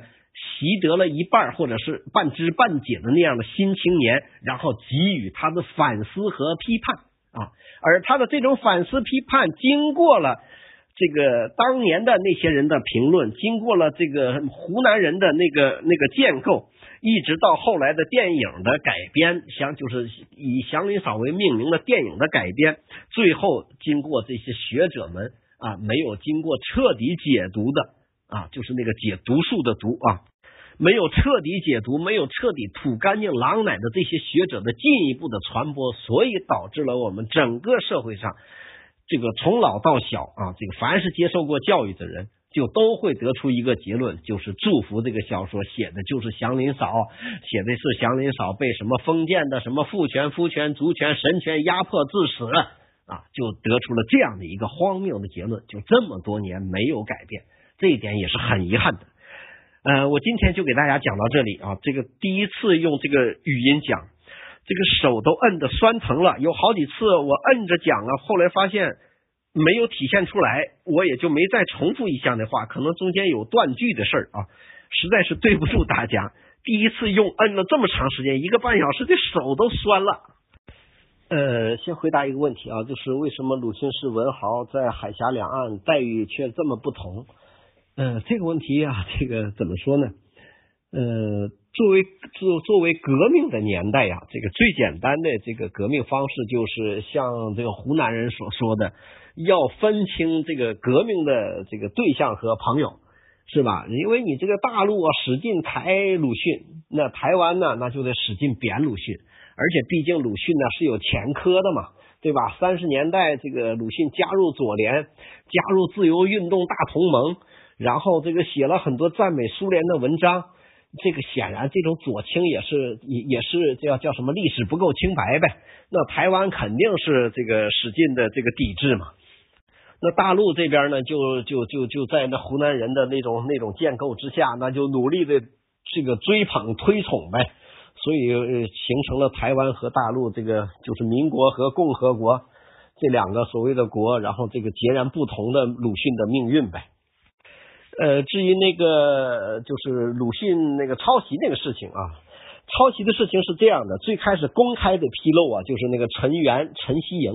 Speaker 1: 习得了一半或者是半知半解的那样的新青年，然后给予他的反思和批判啊，而他的这种反思批判，经过了这个当年的那些人的评论，经过了这个湖南人的那个那个建构，一直到后来的电影的改编，像就是以祥林嫂为命名的电影的改编，最后经过这些学者们啊，没有经过彻底解读的。啊，就是那个解毒素的毒啊，没有彻底解毒，没有彻底吐干净狼奶的这些学者的进一步的传播，所以导致了我们整个社会上这个从老到小啊，这个凡是接受过教育的人，就都会得出一个结论，就是祝福这个小说写的就是祥林嫂，写的是祥林嫂被什么封建的什么父权、夫权、族权、神权压迫致死啊，就得出了这样的一个荒谬的结论，就这么多年没有改变。这一点也是很遗憾的。呃，我今天就给大家讲到这里啊。这个第一次用这个语音讲，这个手都摁的酸疼了。有好几次我摁着讲了，后来发现没有体现出来，我也就没再重复一下那话，可能中间有断句的事儿啊，实在是对不住大家。第一次用摁了这么长时间，一个半小时，这手都酸了。呃，先回答一个问题啊，就是为什么鲁迅是文豪，在海峡两岸待遇却这么不同？呃，这个问题啊，这个怎么说呢？呃，作为作作为革命的年代呀，这个最简单的这个革命方式就是像这个湖南人所说的，要分清这个革命的这个对象和朋友，是吧？因为你这个大陆啊使劲抬鲁迅，那台湾呢，那就得使劲贬鲁迅。而且毕竟鲁迅呢是有前科的嘛，对吧？三十年代这个鲁迅加入左联，加入自由运动大同盟，然后这个写了很多赞美苏联的文章，这个显然这种左倾也是也也是叫叫什么历史不够清白呗。那台湾肯定是这个使劲的这个抵制嘛。那大陆这边呢，就就就就在那湖南人的那种那种建构之下，那就努力的这个追捧推崇呗。所以形成了台湾和大陆这个就是民国和共和国这两个所谓的国，然后这个截然不同的鲁迅的命运呗。呃，至于那个就是鲁迅那个抄袭那个事情啊，抄袭的事情是这样的：最开始公开的披露啊，就是那个陈元、陈希莹，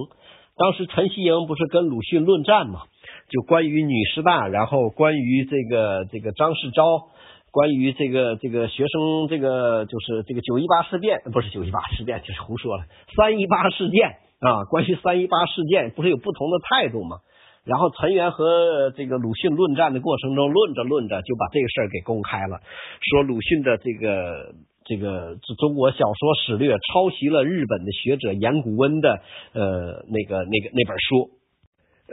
Speaker 1: 当时陈希莹不是跟鲁迅论战嘛，就关于女师大，然后关于这个这个张世钊。关于这个这个学生这个就是这个九一八事变不是九一八事变就是胡说了三一八事件啊，关于三一八事件不是有不同的态度吗？然后陈元和这个鲁迅论战的过程中，论着论着就把这个事儿给公开了，说鲁迅的这个这个中国小说史略抄袭了日本的学者岩谷温的呃那个那个那本书。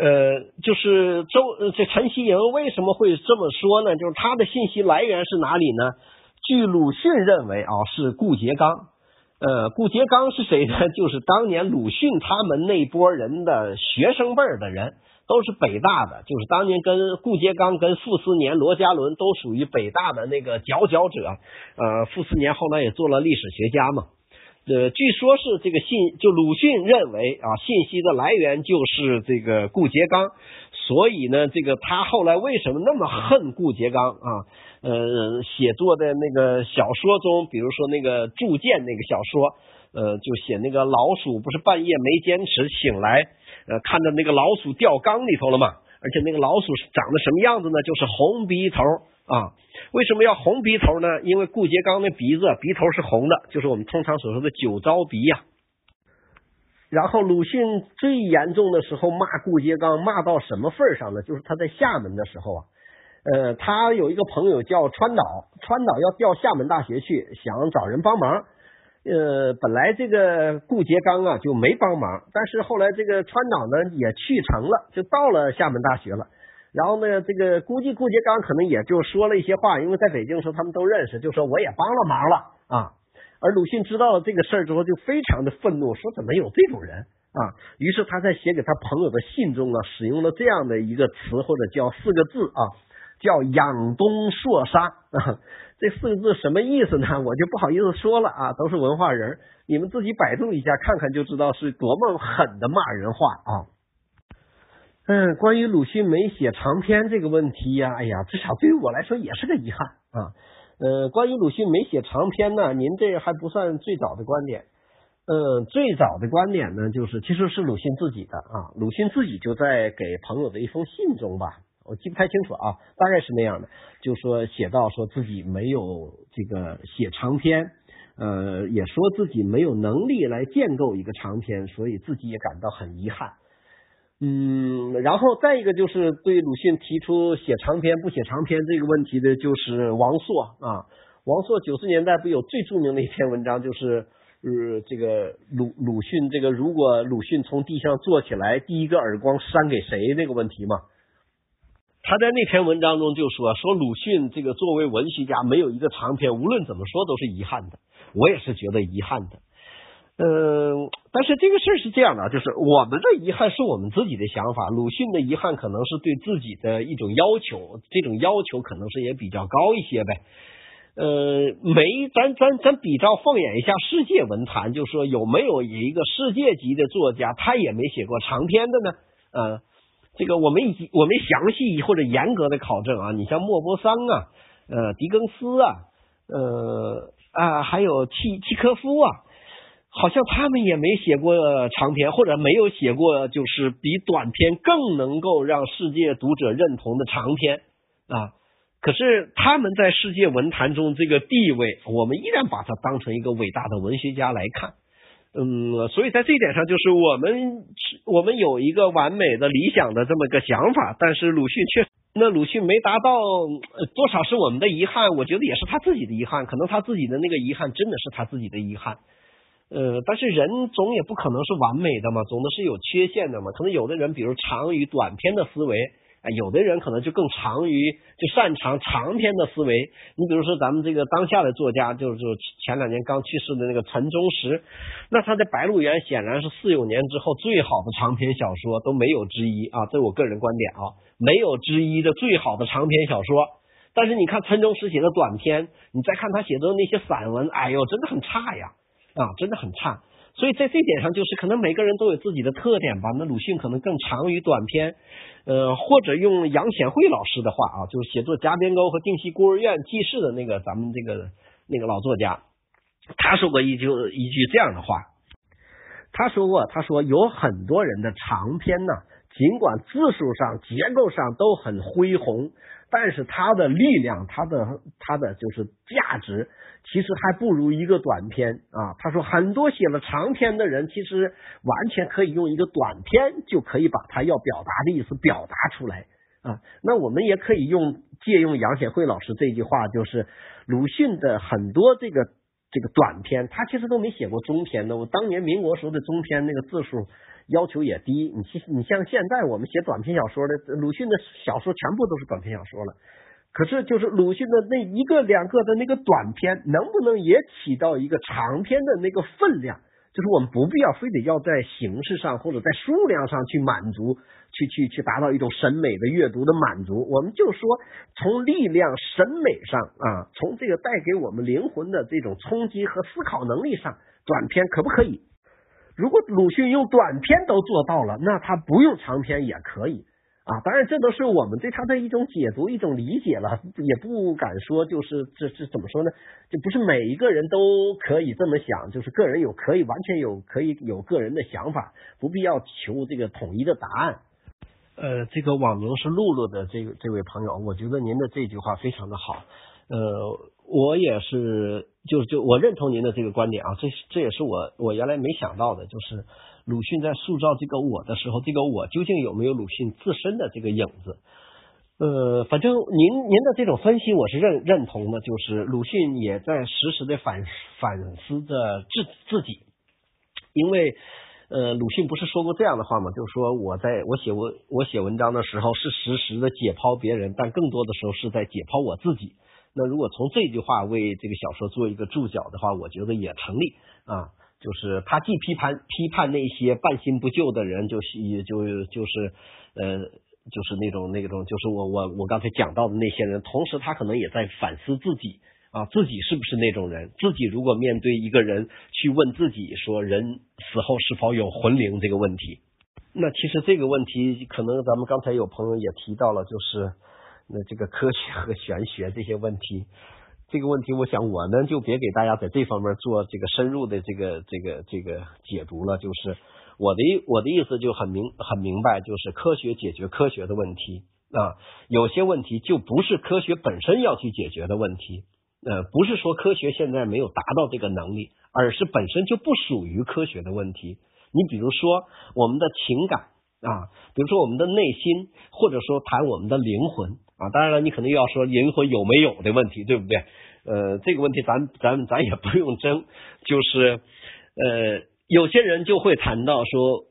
Speaker 1: 呃，就是周这陈希莹为什么会这么说呢？就是他的信息来源是哪里呢？据鲁迅认为啊，是顾颉刚。呃，顾颉刚是谁呢？就是当年鲁迅他们那波人的学生辈儿的人，都是北大的，就是当年跟顾颉刚、跟傅斯年、罗家伦都属于北大的那个佼佼者。呃，傅斯年后来也做了历史学家嘛。呃，据说是这个信，就鲁迅认为啊，信息的来源就是这个顾颉刚，所以呢，这个他后来为什么那么恨顾颉刚啊？呃，写作的那个小说中，比如说那个《铸剑》那个小说，呃，就写那个老鼠不是半夜没坚持醒来，呃，看到那个老鼠掉缸里头了嘛，而且那个老鼠长得什么样子呢？就是红鼻头。啊，为什么要红鼻头呢？因为顾颉刚那鼻子鼻头是红的，就是我们通常所说的酒糟鼻呀。然后鲁迅最严重的时候骂顾颉刚，骂到什么份上呢？就是他在厦门的时候啊，呃，他有一个朋友叫川岛，川岛要调厦门大学去，想找人帮忙。呃，本来这个顾颉刚啊就没帮忙，但是后来这个川岛呢也去成了，就到了厦门大学了。然后呢，这个估计顾颉刚可能也就说了一些话，因为在北京的时候他们都认识，就说我也帮了忙了啊。而鲁迅知道了这个事儿之后，就非常的愤怒，说怎么有这种人啊？于是他在写给他朋友的信中啊，使用了这样的一个词或者叫四个字啊，叫养东硕沙。这四个字什么意思呢？我就不好意思说了啊，都是文化人，你们自己百度一下看看就知道是多么狠的骂人话啊。嗯，关于鲁迅没写长篇这个问题呀，哎呀，至少对于我来说也是个遗憾啊。呃，关于鲁迅没写长篇呢，您这还不算最早的观点。嗯，最早的观点呢，就是其实是鲁迅自己的啊。鲁迅自己就在给朋友的一封信中吧，我记不太清楚啊，大概是那样的，就说写到说自己没有这个写长篇，呃，也说自己没有能力来建构一个长篇，所以自己也感到很遗憾。嗯，然后再一个就是对鲁迅提出写长篇不写长篇这个问题的，就是王朔啊。王朔九十年代不有最著名的一篇文章，就是呃这个鲁鲁迅这个如果鲁迅从地上坐起来，第一个耳光扇给谁那个问题嘛？他在那篇文章中就说说鲁迅这个作为文学家没有一个长篇，无论怎么说都是遗憾的。我也是觉得遗憾的。嗯，但是这个事儿是这样的，就是我们的遗憾是我们自己的想法，鲁迅的遗憾可能是对自己的一种要求，这种要求可能是也比较高一些呗。呃，没，咱咱咱比照放眼一下世界文坛，就说有没有一个世界级的作家，他也没写过长篇的呢？呃，这个我们我们详细或者严格的考证啊，你像莫泊桑啊，呃，狄更斯啊，呃啊，还有契契科夫啊。好像他们也没写过长篇，或者没有写过就是比短篇更能够让世界读者认同的长篇啊。可是他们在世界文坛中这个地位，我们依然把他当成一个伟大的文学家来看。嗯，所以在这一点上，就是我们我们有一个完美的理想的这么个想法，但是鲁迅却那鲁迅没达到，多少是我们的遗憾，我觉得也是他自己的遗憾，可能他自己的那个遗憾真的是他自己的遗憾。呃，但是人总也不可能是完美的嘛，总的是有缺陷的嘛，可能有的人比如长于短篇的思维。啊，有的人可能就更长于就擅长长篇的思维。你比如说咱们这个当下的作家，就是前两年刚去世的那个陈忠实，那他的《白鹿原》显然是四九年之后最好的长篇小说，都没有之一啊。这是我个人观点啊，没有之一的最好的长篇小说。但是你看陈忠实写的短篇，你再看他写的那些散文，哎呦，真的很差呀啊，真的很差。所以在这点上，就是可能每个人都有自己的特点吧。那鲁迅可能更长于短篇，呃，或者用杨显惠老师的话啊，就是写作《夹边沟》和《定西孤儿院记事》的那个咱们这个那个老作家，他说过一句一句这样的话，他说过，他说有很多人的长篇呢，尽管字数上、结构上都很恢宏。但是他的力量，他的他的就是价值，其实还不如一个短篇啊。他说，很多写了长篇的人，其实完全可以用一个短篇就可以把他要表达的意思表达出来啊。那我们也可以用借用杨显惠老师这句话，就是鲁迅的很多这个这个短篇，他其实都没写过中篇的。我当年民国时候的中篇那个字数。要求也低，你其你像现在我们写短篇小说的，鲁迅的小说全部都是短篇小说了。可是就是鲁迅的那一个两个的那个短篇，能不能也起到一个长篇的那个分量？就是我们不必要非得要在形式上或者在数量上去满足，去去去达到一种审美的阅读的满足。我们就说从力量审美上啊，从这个带给我们灵魂的这种冲击和思考能力上，短篇可不可以？如果鲁迅用短篇都做到了，那他不用长篇也可以啊。当然，这都是我们对他的一种解读、一种理解了，也不敢说就是这这怎么说呢？就不是每一个人都可以这么想，就是个人有可以完全有可以有个人的想法，不必要求这个统一的答案。呃，这个网名是露露的这这位朋友，我觉得您的这句话非常的好，呃。我也是，就就我认同您的这个观点啊，这这也是我我原来没想到的，就是鲁迅在塑造这个我的时候，这个我究竟有没有鲁迅自身的这个影子？呃，反正您您的这种分析我是认认同的，就是鲁迅也在时时的反反思着自自己，因为呃，鲁迅不是说过这样的话吗？就是说我在我写文我写文章的时候是时时的解剖别人，但更多的时候是在解剖我自己。那如果从这句话为这个小说做一个注脚的话，我觉得也成立啊。就是他既批判批判那些半新不旧的人，就是也就就是呃，就是那种那种，就是我我我刚才讲到的那些人，同时他可能也在反思自己啊，自己是不是那种人？自己如果面对一个人去问自己说人死后是否有魂灵这个问题，那其实这个问题可能咱们刚才有朋友也提到了，就是。那这个科学和玄学这些问题，这个问题，我想我呢就别给大家在这方面做这个深入的这个这个这个解读了。就是我的我的意思就很明很明白，就是科学解决科学的问题啊，有些问题就不是科学本身要去解决的问题。呃，不是说科学现在没有达到这个能力，而是本身就不属于科学的问题。你比如说我们的情感啊，比如说我们的内心，或者说谈我们的灵魂。啊，当然了，你可能又要说灵魂有没有的问题，对不对？呃，这个问题咱咱咱也不用争，就是呃，有些人就会谈到说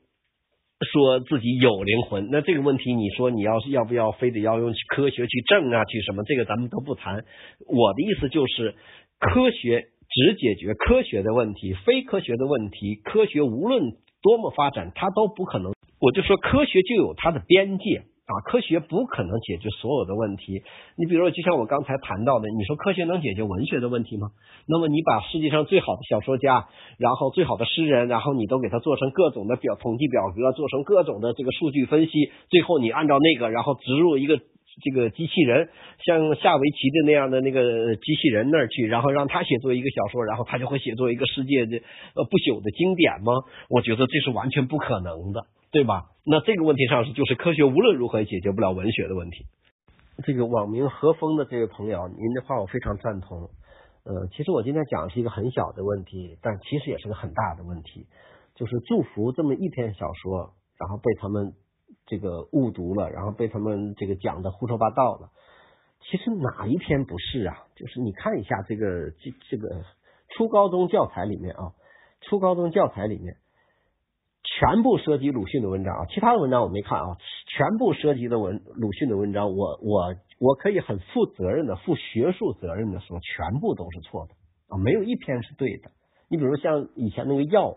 Speaker 1: 说自己有灵魂，那这个问题你说你要是要不要非得要用科学去证啊，去什么？这个咱们都不谈。我的意思就是，科学只解决科学的问题，非科学的问题，科学无论多么发展，它都不可能。我就说科学就有它的边界。啊，科学不可能解决所有的问题。你比如说，就像我刚才谈到的，你说科学能解决文学的问题吗？那么你把世界上最好的小说家，然后最好的诗人，然后你都给他做成各种的表统计表格，做成各种的这个数据分析，最后你按照那个，然后植入一个这个机器人，像下围棋的那样的那个机器人那儿去，然后让他写作一个小说，然后他就会写作一个世界的呃不朽的经典吗？我觉得这是完全不可能的，对吧？那这个问题上是就是科学无论如何也解决不了文学的问题。这个网名何风的这位朋友，您的话我非常赞同。呃，其实我今天讲的是一个很小的问题，但其实也是个很大的问题，就是祝福这么一篇小说，然后被他们这个误读了，然后被他们这个讲的胡说八道了。其实哪一篇不是啊？就是你看一下这个这这个初高中教材里面啊，初高中教材里面。全部涉及鲁迅的文章啊，其他的文章我没看啊。全部涉及的文鲁迅的文章，我我我可以很负责任的、负学术责任的说，全部都是错的啊，没有一篇是对的。你比如像以前那个药，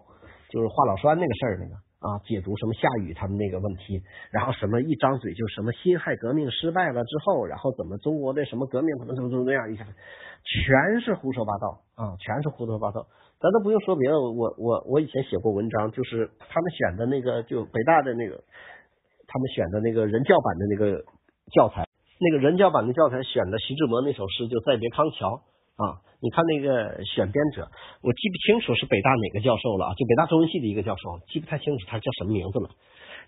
Speaker 1: 就是华老栓那个事儿那个啊，解读什么夏雨他们那个问题，然后什么一张嘴就什么辛亥革命失败了之后，然后怎么中国的什么革命怎么怎么怎么样一下，全是胡说八道啊，全是胡说八道。咱都不用说别的，我我我以前写过文章，就是他们选的那个，就北大的那个，他们选的那个人教版的那个教材，那个人教版的教材选的徐志摩那首诗，就《再别康桥》啊。你看那个选编者，我记不清楚是北大哪个教授了，就北大中文系的一个教授，记不太清楚他叫什么名字了。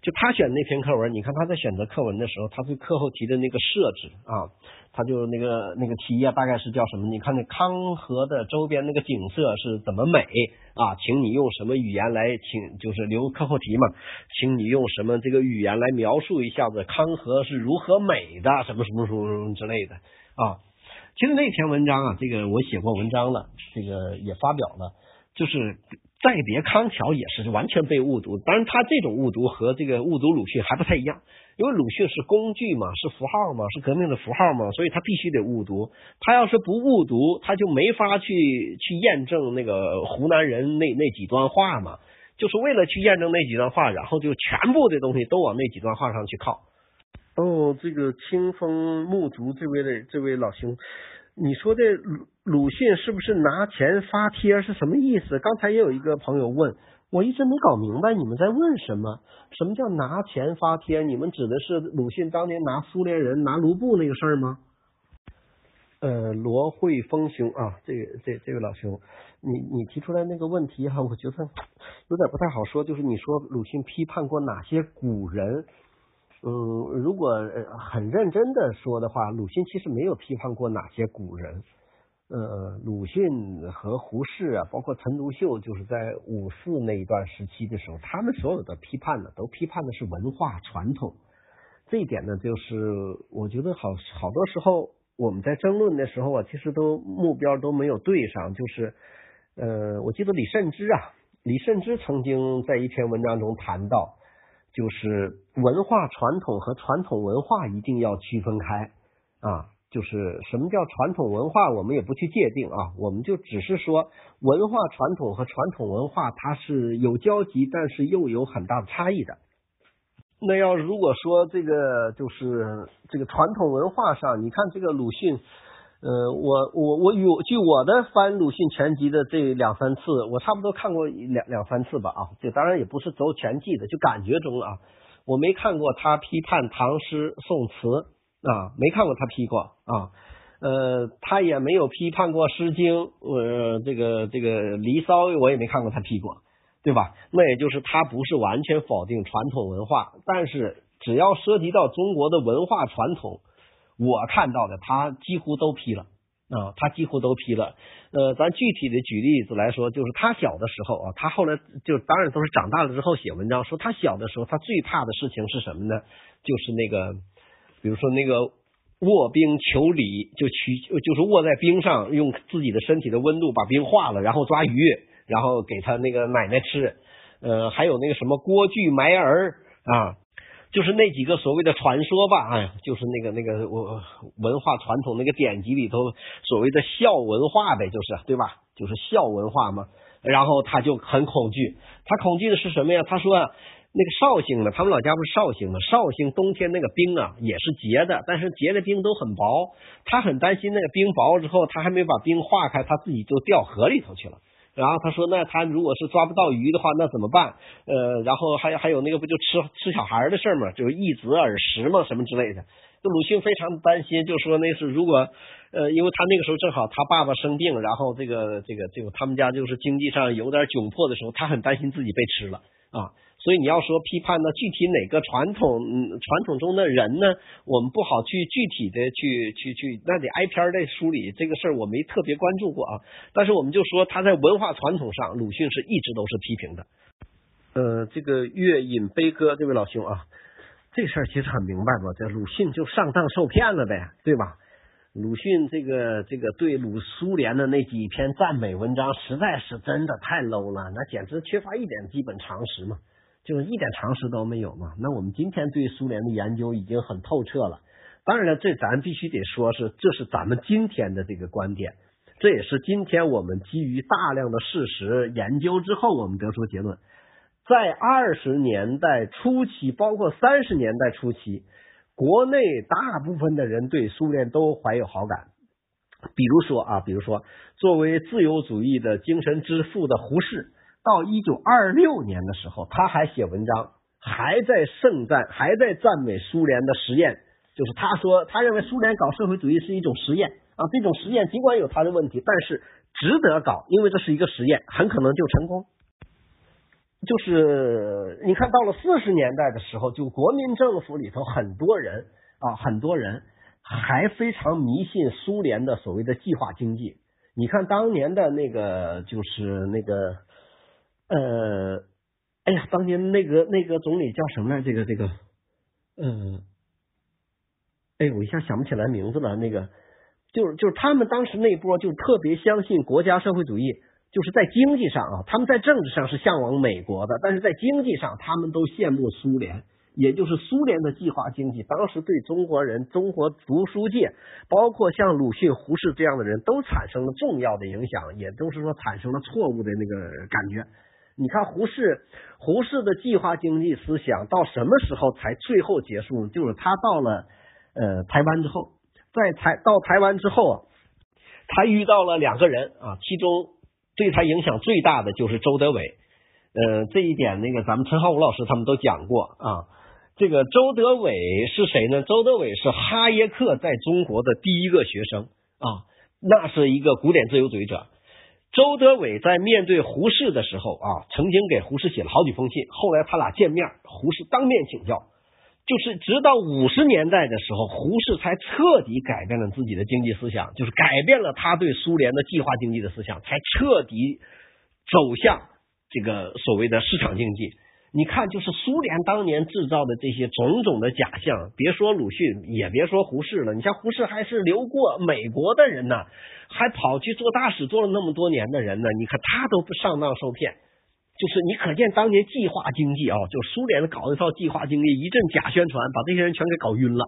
Speaker 1: 就他选那篇课文，你看他在选择课文的时候，他对课后题的那个设置啊，他就那个那个题啊，大概是叫什么？你看那康河的周边那个景色是怎么美啊？请你用什么语言来，请就是留课后题嘛，请你用什么这个语言来描述一下子康河是如何美的，什么什么什么什么之类的啊？其实那篇文章啊，这个我写过文章了，这个也发表了，就是。再别康桥也是完全被误读，当然他这种误读和这个误读鲁迅还不太一样，因为鲁迅是工具嘛，是符号嘛，是革命的符号嘛，所以他必须得误读。他要是不误读，他就没法去去验证那个湖南人那那几段话嘛，就是为了去验证那几段话，然后就全部的东西都往那几段话上去靠。哦，这个清风木竹这位的这位老兄。你说的鲁鲁迅是不是拿钱发帖是什么意思？刚才也有一个朋友问我，一直没搞明白你们在问什么？什么叫拿钱发帖？你们指的是鲁迅当年拿苏联人拿卢布那个事儿吗？呃，罗慧峰兄啊，这个这这位老兄，你你提出来那个问题哈，我觉得有点不太好说。就是你说鲁迅批判过哪些古人？嗯，如果很认真的说的话，鲁迅其实没有批判过哪些古人。呃，鲁迅和胡适啊，包括陈独秀，就是在五四那一段时期的时候，他们所有的批判呢，都批判的是文化传统。这一点呢，就是我觉得好好多时候我们在争论的时候啊，其实都目标都没有对上。就是呃，我记得李慎之啊，李慎之曾经在一篇文章中谈到。就是文化传统和传统文化一定要区分开啊！就是什么叫传统文化，我们也不去界定啊，我们就只是说文化传统和传统文化它是有交集，但是又有很大的差异的。那要如果说这个就是这个传统文化上，你看这个鲁迅。呃，我我我有据我的翻鲁迅全集的这两三次，我差不多看过两两三次吧啊，这当然也不是走全记的，就感觉中啊，我没看过他批判唐诗宋词啊，没看过他批过啊，呃，他也没有批判过《诗经》，呃，这个这个《离骚》我也没看过他批过，对吧？那也就是他不是完全否定传统文化，但是只要涉及到中国的文化传统。我看到的，他几乎都批了啊，他几乎都批了。呃，咱具体的举例子来说，就是他小的时候啊，他后来就当然都是长大了之后写文章，说他小的时候他最怕的事情是什么呢？就是那个，比如说那个卧冰求鲤，就取就是卧在冰上，用自己的身体的温度把冰化了，然后抓鱼，然后给他那个奶奶吃。呃，还有那个什么锅具埋儿啊。就是那几个所谓的传说吧，哎，就是那个那个我文化传统那个典籍里头所谓的孝文化呗，就是对吧？就是孝文化嘛。然后他就很恐惧，他恐惧的是什么呀？他说那个绍兴呢，他们老家不是绍兴吗？绍兴冬天那个冰啊也是结的，但是结的冰都很薄，他很担心那个冰薄之后，他还没把冰化开，他自己就掉河里头去了。然后他说：“那他如果是抓不到鱼的话，那怎么办？呃，然后还还有那个不就吃吃小孩的事儿嘛，就是易子而食嘛，什么之类的。鲁迅非常担心，就说那是如果呃，因为他那个时候正好他爸爸生病，然后这个这个这个他们家就是经济上有点窘迫的时候，他很担心自己被吃了啊。所以你要说批判呢，具体哪个传统传统中的人呢？我们不好去具体的去去去，那得挨篇的梳理这个事儿，我没特别关注过啊。但是我们就说他在文化传统上，鲁迅是一直都是批评的。呃，这个月饮悲歌，这位老兄啊，这事儿其实很明白吧？这鲁迅就上当受骗了呗，对吧？鲁迅这个这个对鲁苏联的那几篇赞美文章，实在是真的太 low 了，那简直缺乏一点基本常识嘛。就是一点常识都没有嘛？那我们今天对苏联的研究已经很透彻了。当然了，这咱必须得说是，这是咱们今天的这个观点，这也是今天我们基于大量的事实研究之后，我们得出结论。在二十年代初期，包括三十年代初期，国内大部分的人对苏联都怀有好感。比如说啊，比如说作为自由主义的精神之父的胡适。到一九二六年的时候，他还写文章，还在盛赞，还在赞美苏联的实验。就是他说，他认为苏联搞社会主义是一种实验啊，这种实验尽管有他的问题，但是值得搞，因为这是一个实验，很可能就成功。就是你看到了四十年代的时候，就国民政府里头很多人啊，很多人还非常迷信苏联的所谓的计划经济。你看当年的那个，就是那个。呃，哎呀，当年那个那个总理叫什么来？这个这个，嗯，哎，我一下想不起来名字了。那个就是就是他们当时那波就特别相信国家社会主义，就是在经济上啊，他们在政治上是向往美国的，但是在经济上他们都羡慕苏联，也就是苏联的计划经济，当时对中国人、中国读书界，包括像鲁迅、胡适这样的人都产生了重要的影响，也都是说产生了错误的那个感觉。你看胡适，胡适的计划经济思想到什么时候才最后结束？就是他到了呃台湾之后，在台到台湾之后啊，他遇到了两个人啊，其中对他影响最大的就是周德伟。呃，这一点那个咱们陈浩武老师他们都讲过啊。这个周德伟是谁呢？周德伟是哈耶克在中国的第一个学生啊，那是一个古典自由主义者。周德伟在面对胡适的时候啊，曾经给胡适写了好几封信。后来他俩见面，胡适当面请教，就是直到五十年代的时候，胡适才彻底改变了自己的经济思想，就是改变了他对苏联的计划经济的思想，才彻底走向这个所谓的市场经济。你看，就是苏联当年制造的这些种种的假象，别说鲁迅，也别说胡适了。你像胡适还是留过美国的人呢，还跑去做大使做了那么多年的人呢。你看他都不上当受骗，就是你可见当年计划经济啊，就苏联搞一套计划经济，一阵假宣传，把这些人全给搞晕了。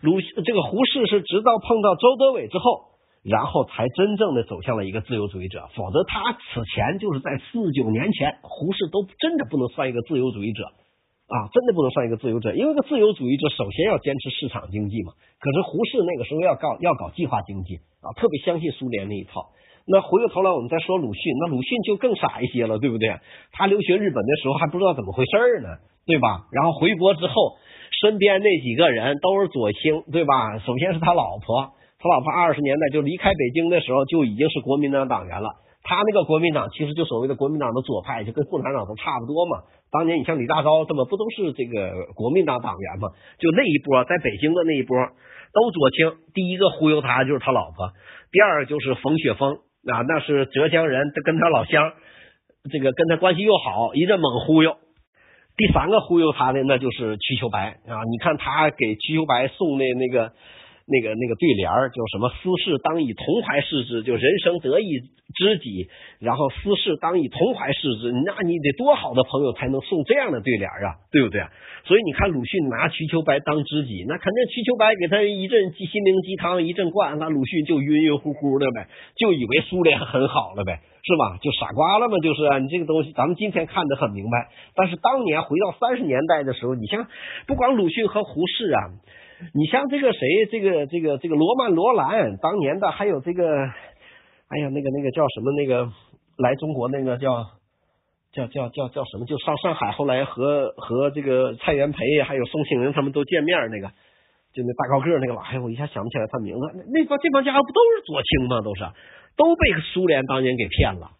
Speaker 1: 鲁这个胡适是直到碰到周德伟之后。然后才真正的走向了一个自由主义者，否则他此前就是在四九年前，胡适都真的不能算一个自由主义者啊，真的不能算一个自由者，因为个自由主义者首先要坚持市场经济嘛。可是胡适那个时候要搞要搞计划经济啊，特别相信苏联那一套。那回过头来我们再说鲁迅，那鲁迅就更傻一些了，对不对？他留学日本的时候还不知道怎么回事呢，对吧？然后回国之后，身边那几个人都是左倾，对吧？首先是他老婆。他老婆二十年代就离开北京的时候就已经是国民党党员了。他那个国民党其实就所谓的国民党的左派，就跟共产党都差不多嘛。当年你像李大钊，他们不都是这个国民党党员吗？就那一波在北京的那一波都左倾。第一个忽悠他就是他老婆，第二就是冯雪峰啊，那是浙江人，跟他老乡，这个跟他关系又好，一阵猛忽悠。第三个忽悠他的那就是瞿秋白啊，你看他给瞿秋白送的那个。那个那个对联儿叫什么？私事当以同怀视之，就人生得意知己，然后私事当以同怀视之。那你得多好的朋友才能送这样的对联儿啊，对不对？所以你看鲁迅拿瞿秋白当知己，那肯定瞿秋白给他一阵心灵鸡汤一阵灌，那鲁迅就晕晕乎乎的呗，就以为苏联很好了呗，是吧？就傻瓜了嘛，就是啊。你这个东西咱们今天看得很明白，但是当年回到三十年代的时候，你像不光鲁迅和胡适啊。你像这个谁，这个这个这个罗曼罗兰当年的，还有这个，哎呀，那个那个叫什么那个来中国那个叫叫叫叫叫什么？就上上海后来和和这个蔡元培还有宋庆龄他们都见面那个就那大高个那个，哎呀，我一下想不起来他名字。那帮这帮家伙不都是左倾吗？都是都被苏联当年给骗了。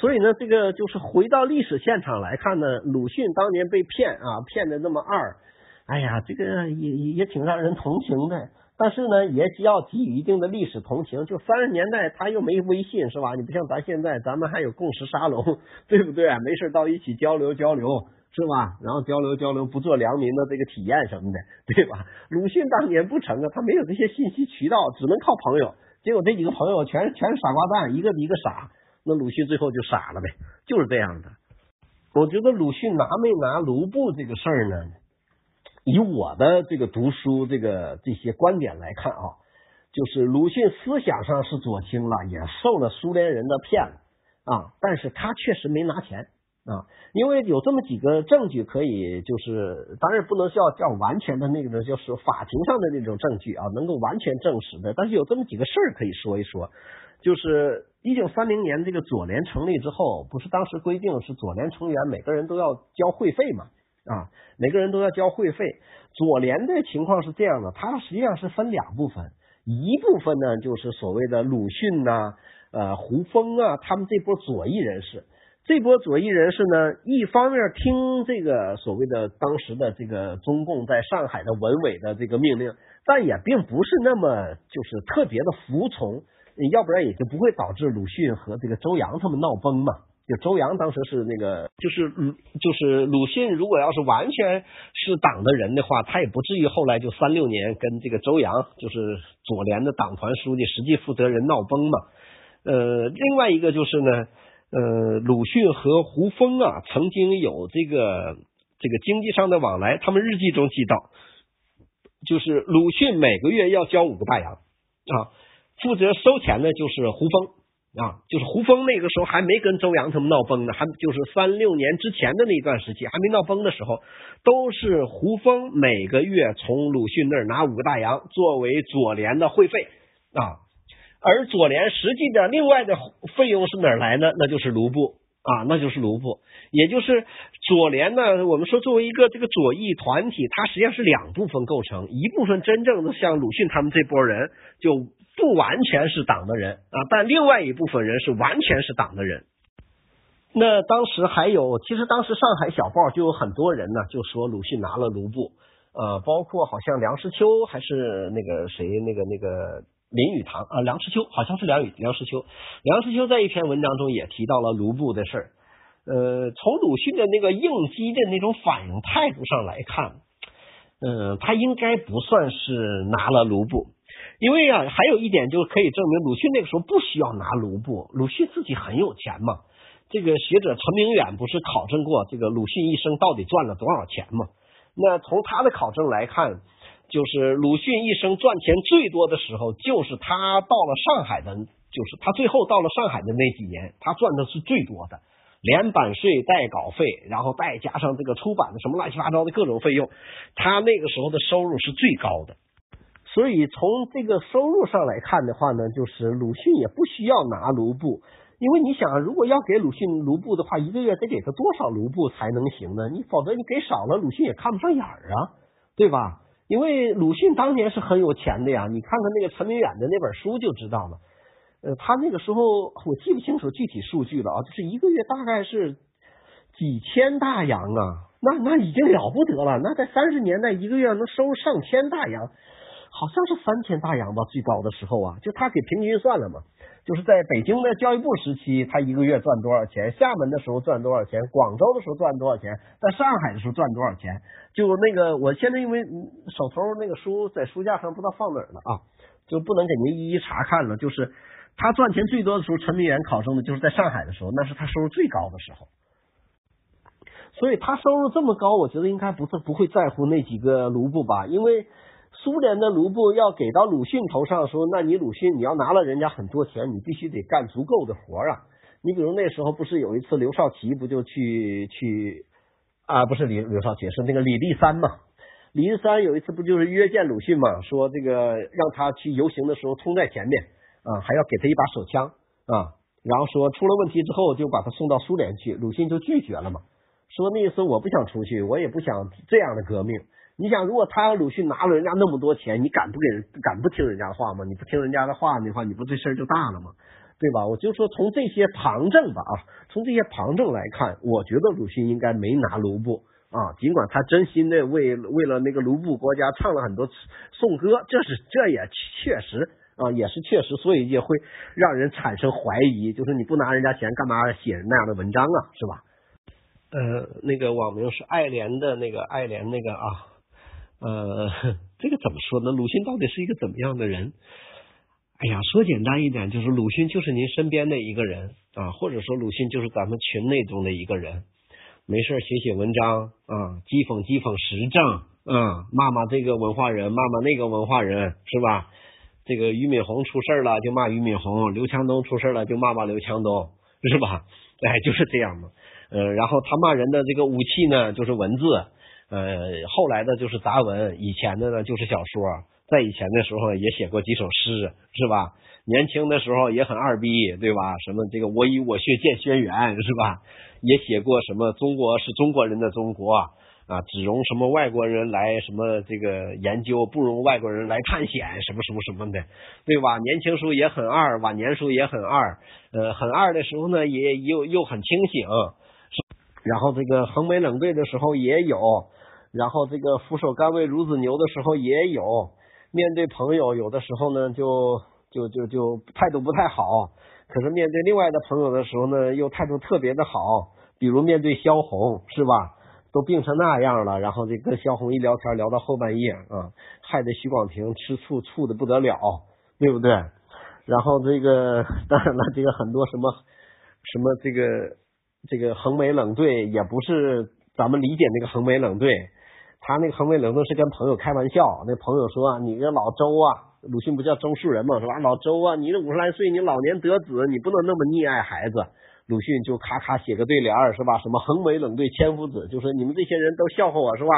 Speaker 1: 所以呢，这个就是回到历史现场来看呢，鲁迅当年被骗啊，骗的那么二，哎呀，这个也也也挺让人同情的。但是呢，也需要给予一定的历史同情。就三十年代他又没微信是吧？你不像咱现在，咱们还有共识沙龙，对不对？没事到一起交流交流是吧？然后交流交流，不做良民的这个体验什么的，对吧？鲁迅当年不成啊，他没有这些信息渠道，只能靠朋友。结果这几个朋友全全是傻瓜蛋，一个比一个傻。那鲁迅最后就傻了呗，就是这样的。我觉得鲁迅拿没拿卢布这个事儿呢？以我的这个读书这个这些观点来看啊，就是鲁迅思想上是左倾了，也受了苏联人的骗了啊，但是他确实没拿钱啊，因为有这么几个证据可以，就是当然不能叫叫完全的那个，就是法庭上的那种证据啊，能够完全证实的，但是有这么几个事儿可以说一说，就是一九三零年这个左联成立之后，不是当时规定是左联成员每个人都要交会费嘛？啊，每个人都要交会费。左联的情况是这样的，它实际上是分两部分，一部分呢就是所谓的鲁迅呐、呃胡风啊，他们这波左翼人士。这波左翼人士呢，一方面听这个所谓的当时的这个中共在上海的文委的这个命令，但也并不是那么就是特别的服从，要不然也就不会导致鲁迅和这个周扬他们闹崩嘛。就周扬当时是那个，就是鲁，就是鲁迅，如果要是完全是党的人的话，他也不至于后来就三六年跟这个周扬，就是左联的党团书记、实际负责人闹崩嘛。呃，另外一个就是呢，呃，鲁迅和胡风啊，曾经有这个这个经济上的往来，他们日记中记到，就是鲁迅每个月要交五个大洋啊，负责收钱的就是胡风。啊，就是胡风那个时候还没跟周扬他们闹崩呢，还就是三六年之前的那一段时期还没闹崩的时候，都是胡风每个月从鲁迅那儿拿五个大洋作为左联的会费啊，而左联实际的另外的费用是哪来呢？那就是卢布啊，那就是卢布，也就是左联呢，我们说作为一个这个左翼团体，它实际上是两部分构成，一部分真正的像鲁迅他们这波人就。不完全是党的人啊，但另外一部分人是完全是党的人。那当时还有，其实当时上海小报就有很多人呢，就说鲁迅拿了卢布，呃，包括好像梁实秋还是那个谁，那个那个林语堂啊，梁实秋好像是梁语梁实秋，梁实秋在一篇文章中也提到了卢布的事儿。呃，从鲁迅的那个应激的那种反应态度上来看，嗯，他应该不算是拿了卢布。因为啊，还有一点就可以证明，鲁迅那个时候不需要拿卢布，鲁迅自己很有钱嘛。这个学者陈明远不是考证过这个鲁迅一生到底赚了多少钱吗？那从他的考证来看，就是鲁迅一生赚钱最多的时候，就是他到了上海的，就是他最后到了上海的那几年，他赚的是最多的，连版税带稿费，然后再加上这个出版的什么乱七八糟的各种费用，他那个时候的收入是最高的。所以从这个收入上来看的话呢，就是鲁迅也不需要拿卢布，因为你想，如果要给鲁迅卢布的话，一个月得给他多少卢布才能行呢？你否则你给少了，鲁迅也看不上眼儿啊，对吧？因为鲁迅当年是很有钱的呀，你看看那个陈明远的那本书就知道了。呃，他那个时候我记不清楚具体数据了啊，就是一个月大概是几千大洋啊，那那已经了不得了，那在三十年代一个月能收上千大洋。好像是三千大洋吧，最高的时候啊，就他给平均算了嘛，就是在北京的教育部时期，他一个月赚多少钱？厦门的时候赚多少钱？广州的时候赚多少钱？在上海的时候赚多少钱？就那个，我现在因为手头那个书在书架上不知道放哪儿了啊，就不能给您一一查看了。就是他赚钱最多的时候，陈明远考生的就是在上海的时候，那是他收入最高的时候。所以他收入这么高，我觉得应该不是不会在乎那几个卢布吧，因为。苏联的卢布要给到鲁迅头上，说，那你鲁迅你要拿了人家很多钱，你必须得干足够的活啊。你比如那时候不是有一次刘少奇不就去去啊？不是李刘少奇是那个李立三嘛？李立三有一次不就是约见鲁迅嘛？说这个让他去游行的时候冲在前面啊，还要给他一把手枪啊，然后说出了问题之后就把他送到苏联去。鲁迅就拒绝了嘛，说那意思我不想出去，我也不想这样的革命。你想，如果他要鲁迅拿了人家那么多钱，你敢不给人敢不听人家的话吗？你不听人家的话的话，你不这事儿就大了吗？对吧？我就说从这些旁证吧啊，从这些旁证来看，我觉得鲁迅应该没拿卢布啊，尽管他真心的为为了那个卢布国家唱了很多颂歌，这是这也确实啊，也是确实，所以也会让人产生怀疑，就是你不拿人家钱，干嘛写那样的文章啊？是吧？呃，那个网名是爱莲的那个爱莲那个啊。呃，这个怎么说呢？鲁迅到底是一个怎么样的人？哎呀，说简单一点，就是鲁迅就是您身边的一个人啊，或者说鲁迅就是咱们群内中的一个人。没事写写文章啊，讥讽讥讽时政啊，骂骂这个文化人，骂骂那个文化人，是吧？这个俞敏洪出事了就骂俞敏洪，刘强东出事了就骂骂刘强东，是吧？哎，就是这样嘛。呃，然后他骂人的这个武器呢，就是文字。呃，后来的就是杂文，以前的呢就是小说，在以前的时候也写过几首诗，是吧？年轻的时候也很二逼，对吧？什么这个我以我血荐轩辕，是吧？也写过什么中国是中国人的中国啊，只容什么外国人来什么这个研究，不容外国人来探险，什么什么什么的，对吧？年轻时候也很二，晚年时候也很二，呃，很二的时候呢，也又又很清醒。然后这个横眉冷对的时候也有，然后这个俯首甘为孺子牛的时候也有，面对朋友有的时候呢就就就就态度不太好，可是面对另外的朋友的时候呢又态度特别的好，比如面对萧红是吧，都病成那样了，然后这跟萧红一聊天聊到后半夜啊，害得许广平吃醋醋的不得了，对不对？然后这个 当然了，这个很多什么什么这个。这个横眉冷对也不是咱们理解那个横眉冷对，他那个横眉冷对是跟朋友开玩笑。那朋友说：“你这老周啊，鲁迅不叫周树人吗？是吧？老周啊，你这五十来岁，你老年得子，你不能那么溺爱孩子。”鲁迅就咔咔写个对联儿是吧？什么横眉冷对千夫子，就是你们这些人都笑话我是吧？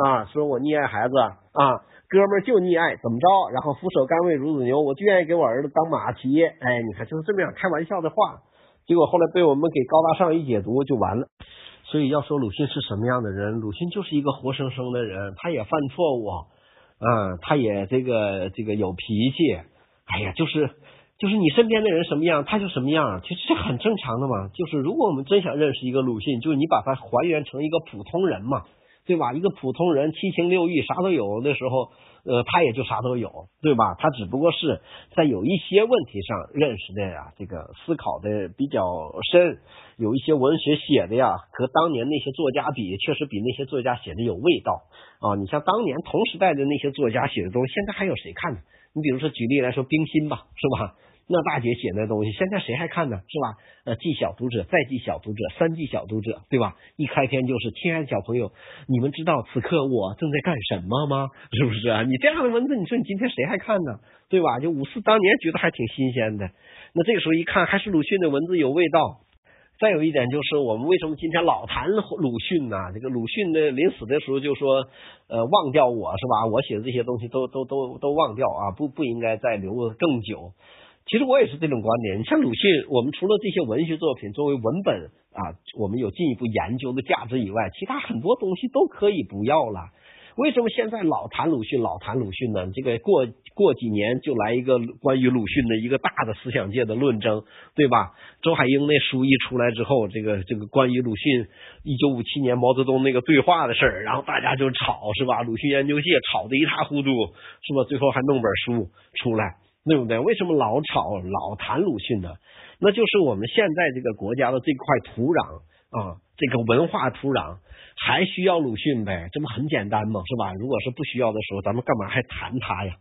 Speaker 1: 啊，说我溺爱孩子啊，哥们儿就溺爱怎么着？然后俯首甘为孺子牛，我就愿意给我儿子当马骑。哎，你看就是这么样开玩笑的话。结果后来被我们给高大上一解读就完了，所以要说鲁迅是什么样的人，鲁迅就是一个活生生的人，他也犯错误，嗯，他也这个这个有脾气，哎呀，就是就是你身边的人什么样，他就什么样，其实这很正常的嘛。就是如果我们真想认识一个鲁迅，就是你把他还原成一个普通人嘛，对吧？一个普通人七情六欲啥都有的时候。呃，他也就啥都有，对吧？他只不过是在有一些问题上认识的呀，这个思考的比较深，有一些文学写的呀，和当年那些作家比，确实比那些作家写的有味道啊。你像当年同时代的那些作家写的东西，现在还有谁看呢？你比如说举例来说，冰心吧，是吧？那大姐写那东西，现在谁还看呢？是吧？呃，记小读者，再记小读者，三记小读者，对吧？一开篇就是亲爱的小朋友，你们知道此刻我正在干什么吗？是不是啊？你这样的文字，你说你今天谁还看呢？对吧？就五四当年觉得还挺新鲜的，那这个时候一看，还是鲁迅的文字有味道。再有一点就是，我们为什么今天老谈鲁迅呢？这个鲁迅的临死的时候就说，呃，忘掉我是吧？我写的这些东西都都都都忘掉啊，不不应该再留更久。其实我也是这种观点。你像鲁迅，我们除了这些文学作品作为文本啊，我们有进一步研究的价值以外，其他很多东西都可以不要了。为什么现在老谈鲁迅，老谈鲁迅呢？这个过过几年就来一个关于鲁迅的一个大的思想界的论争，对吧？周海英那书一出来之后，这个这个关于鲁迅一九五七年毛泽东那个对话的事儿，然后大家就吵，是吧？鲁迅研究界吵得一塌糊涂，是吧？最后还弄本书出来。对不对？为什么老吵老谈鲁迅呢？那就是我们现在这个国家的这块土壤啊，这个文化土壤还需要鲁迅呗？这不很简单吗？是吧？如果是不需要的时候，咱们干嘛还谈他呀？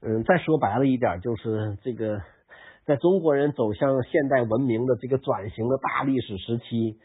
Speaker 1: 嗯，再说白了一点，就是这个在中国人走向现代文明的这个转型的大历史时期。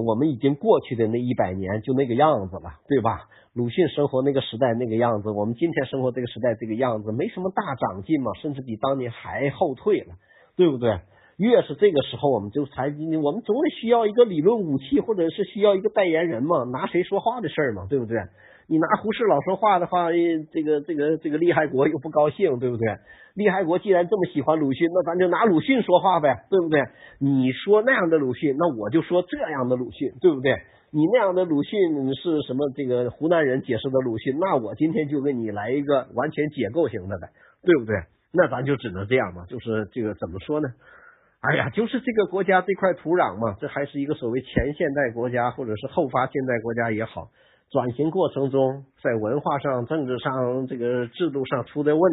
Speaker 1: 我们已经过去的那一百年就那个样子了，对吧？鲁迅生活那个时代那个样子，我们今天生活这个时代这个样子，没什么大长进嘛，甚至比当年还后退了，对不对？越是这个时候，我们就才我们总得需要一个理论武器，或者是需要一个代言人嘛，拿谁说话的事儿嘛，对不对？你拿胡适老说话的话，这个这个这个厉害国又不高兴，对不对？厉害国既然这么喜欢鲁迅，那咱就拿鲁迅说话呗，对不对？你说那样的鲁迅，那我就说这样的鲁迅，对不对？你那样的鲁迅是什么？这个湖南人解释的鲁迅，那我今天就给你来一个完全解构型的呗，对不对？那咱就只能这样嘛，就是这个怎么说呢？哎呀，就是这个国家这块土壤嘛，这还是一个所谓前现代国家或者是后发现代国家也好，转型过程中在文化上、政治上、这个制度上出的问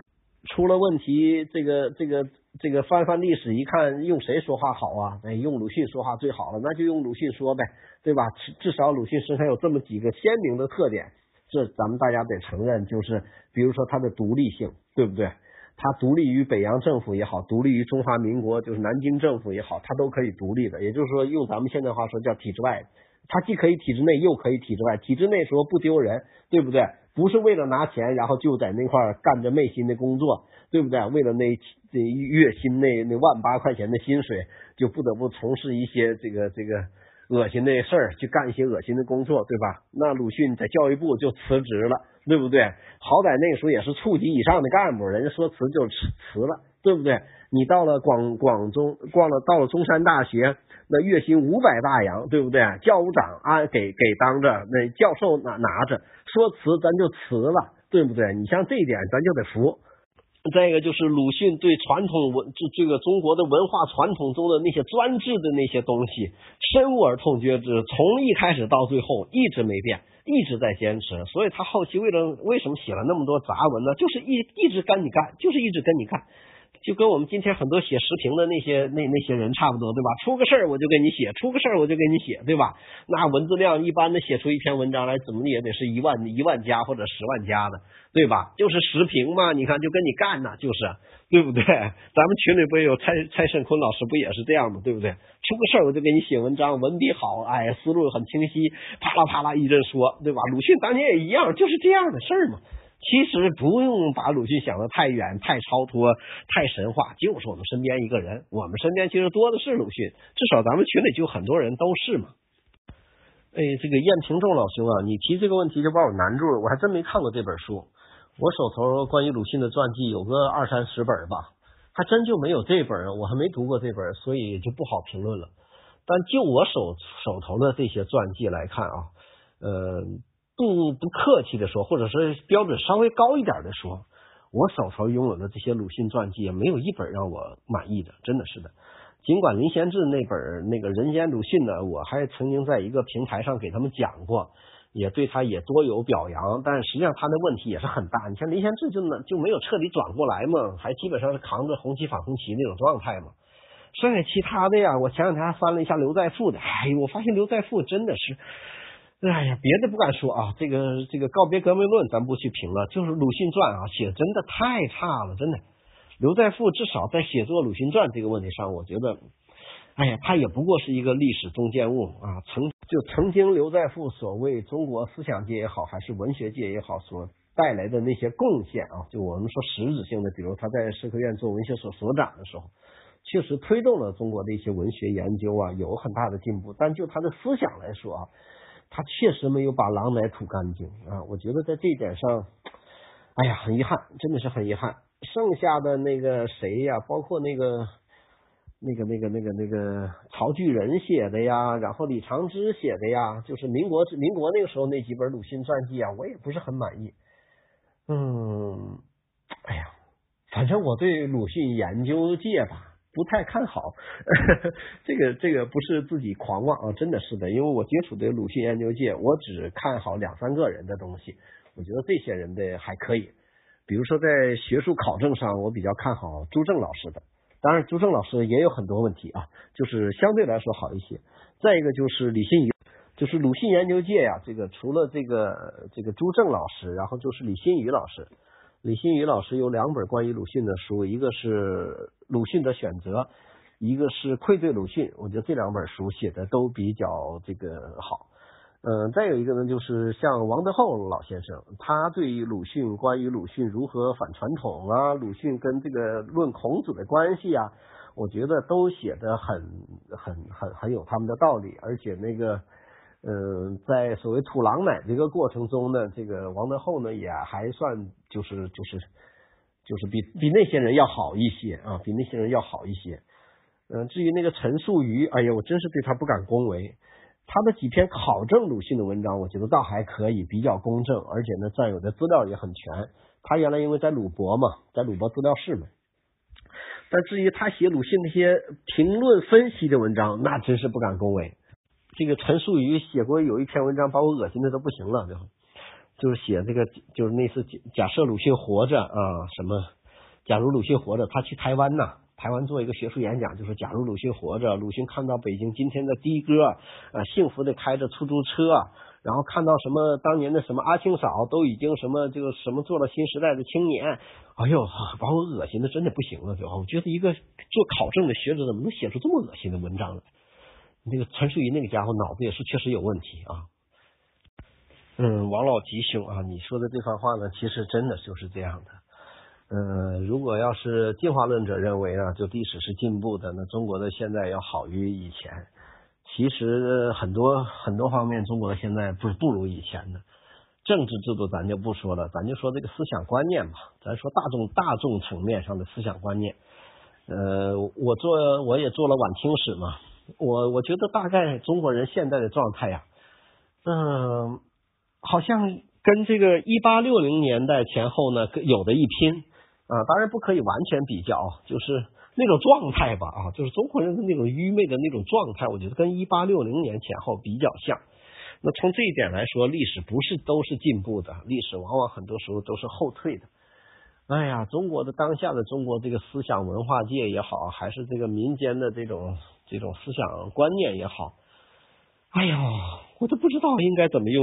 Speaker 1: 出了问题，这个这个这个翻翻历史一看，用谁说话好啊？哎，用鲁迅说话最好了，那就用鲁迅说呗，对吧？至少鲁迅身上有这么几个鲜明的特点，这咱们大家得承认，就是比如说他的独立性，对不对？他独立于北洋政府也好，独立于中华民国就是南京政府也好，他都可以独立的。也就是说，用咱们现在话说叫体制外，他既可以体制内，又可以体制外。体制内说不丢人，对不对？不是为了拿钱，然后就在那块干着昧心的工作，对不对？为了那这月薪那那万八块钱的薪水，就不得不从事一些这个这个恶心的事儿，去干一些恶心的工作，对吧？那鲁迅在教育部就辞职了。对不对？好歹那个时候也是处级以上的干部，人家说辞就辞辞了，对不对？你到了广广中，逛了到了中山大学，那月薪五百大洋，对不对？教务长啊，给给当着，那教授拿拿着，说辞咱就辞了，对不对？你像这一点，咱就得服。再一个就是鲁迅对传统文这这个中国的文化传统中的那些专制的那些东西深恶而痛绝之，从一开始到最后一直没变。一直在坚持，所以他后期为了为什么写了那么多杂文呢？就是一一直跟你干，就是一直跟你干，就跟我们今天很多写时评的那些那那些人差不多，对吧？出个事儿我就给你写，出个事儿我就给你写，对吧？那文字量一般的写出一篇文章来，怎么也得是一万一万加或者十万加的，对吧？就是时评嘛，你看就跟你干呢，就是。对不对？咱们群里不也有蔡蔡胜坤老师不也是这样吗？对不对？出个事儿我就给你写文章，文笔好，哎，思路很清晰，啪啦啪啦一阵说，对吧？鲁迅当年也一样，就是这样的事儿嘛。其实不用把鲁迅想的太远、太超脱、太神话，就是我们身边一个人。我们身边其实多的是鲁迅，至少咱们群里就很多人都是嘛。哎，这个燕平仲老兄啊，你提这个问题就把我难住了，我还真没看过这本书。我手头关于鲁迅的传记有个二三十本吧，还真就没有这本，我还没读过这本，所以就不好评论了。但就我手手头的这些传记来看啊，呃，不不客气的说，或者是标准稍微高一点的说，我手头拥有的这些鲁迅传记，也没有一本让我满意的，真的是的。尽管林贤志那本那个《人间鲁迅》呢，我还曾经在一个平台上给他们讲过。也对他也多有表扬，但实际上他的问题也是很大。你像林贤志就就没有彻底转过来嘛，还基本上是扛着红旗反红旗那种状态嘛。剩下其他的呀，我前两天还翻了一下刘在富的，哎，我发现刘在富真的是，哎呀，别的不敢说啊，这个这个告别革命论咱不去评了，就是鲁迅传啊，写真的太差了，真的。刘在富至少在写作鲁迅传这个问题上，我觉得。哎呀，他也不过是一个历史中间物啊，曾就曾经刘在富所谓中国思想界也好，还是文学界也好，所带来的那些贡献啊，就我们说实质性的，比如他在社科院做文学所所长的时候，确实推动了中国的一些文学研究啊，有很大的进步。但就他的思想来说啊，他确实没有把狼奶吐干净啊。我觉得在这一点上，哎呀，很遗憾，真的是很遗憾。剩下的那个谁呀，包括那个。那个、那个、那个、那个曹巨人写的呀，然后李长之写的呀，就是民国、民国那个时候那几本鲁迅传记啊，我也不是很满意。嗯，哎呀，反正我对鲁迅研究界吧不太看好。这个、这个不是自己狂妄啊，真的是的，因为我接触的鲁迅研究界，我只看好两三个人的东西，我觉得这些人的还可以。比如说在学术考证上，我比较看好朱正老师的。当然，朱正老师也有很多问题啊，就是相对来说好一些。再一个就是李新宇，就是鲁迅研究界呀，这个除了这个这个朱正老师，然后就是李新宇老师。李新宇老师有两本关于鲁迅的书，一个是《鲁迅的选择》，一个是《愧对鲁迅》。我觉得这两本书写的都比较这个好。嗯，再有一个呢，就是像王德厚老先生，他对于鲁迅，关于鲁迅如何反传统啊，鲁迅跟这个论孔子的关系啊，我觉得都写的很很很很有他们的道理，而且那个，嗯，在所谓土狼奶这个过程中呢，这个王德厚呢也还算就是就是就是比比那些人要好一些啊，比那些人要好一些。嗯，至于那个陈树瑜，哎呀，我真是对他不敢恭维。他的几篇考证鲁迅的文章，我觉得倒还可以，比较公正，而且呢，占有的资料也很全。他原来因为在鲁博嘛，在鲁博资料室嘛。但至于他写鲁迅那些评论分析的文章，那真是不敢恭维。这个陈树瑜写过有一篇文章，把我恶心的都不行了，就是写这个，就是那次假设鲁迅活着啊，什么？假如鲁迅活着，他去台湾呐，台湾做一个学术演讲，就是假如鲁迅活着，鲁迅看到北京今天的的哥啊，幸福的开着出租车，然后看到什么当年的什么阿庆嫂都已经什么这个什么做了新时代的青年，哎呦，把我恶心的真的不行了，就我觉得一个做考证的学者怎么能写出这么恶心的文章来？那个陈树仪那个家伙脑子也是确实有问题啊。嗯，王老吉兄啊，你说的这番话呢，其实真的就是这样的。嗯，如果要是进化论者认为啊，就历史是进步的，那中国的现在要好于以前。其实很多很多方面，中国的现在不不如以前的。政治制度咱就不说了，咱就说这个思想观念吧。咱说大众大众层面上的思想观念。呃，我做我也做了晚清史嘛，我我觉得大概中国人现在的状态呀，嗯，好像跟这个一八六零年代前后呢有的一拼。啊，当然不可以完全比较，就是那种状态吧，啊，就是中国人的那种愚昧的那种状态，我觉得跟一八六零年前后比较像。那从这一点来说，历史不是都是进步的，历史往往很多时候都是后退的。哎呀，中国的当下的中国这个思想文化界也好，还是这个民间的这种这种思想观念也好，哎呦，我都不知道应该怎么用。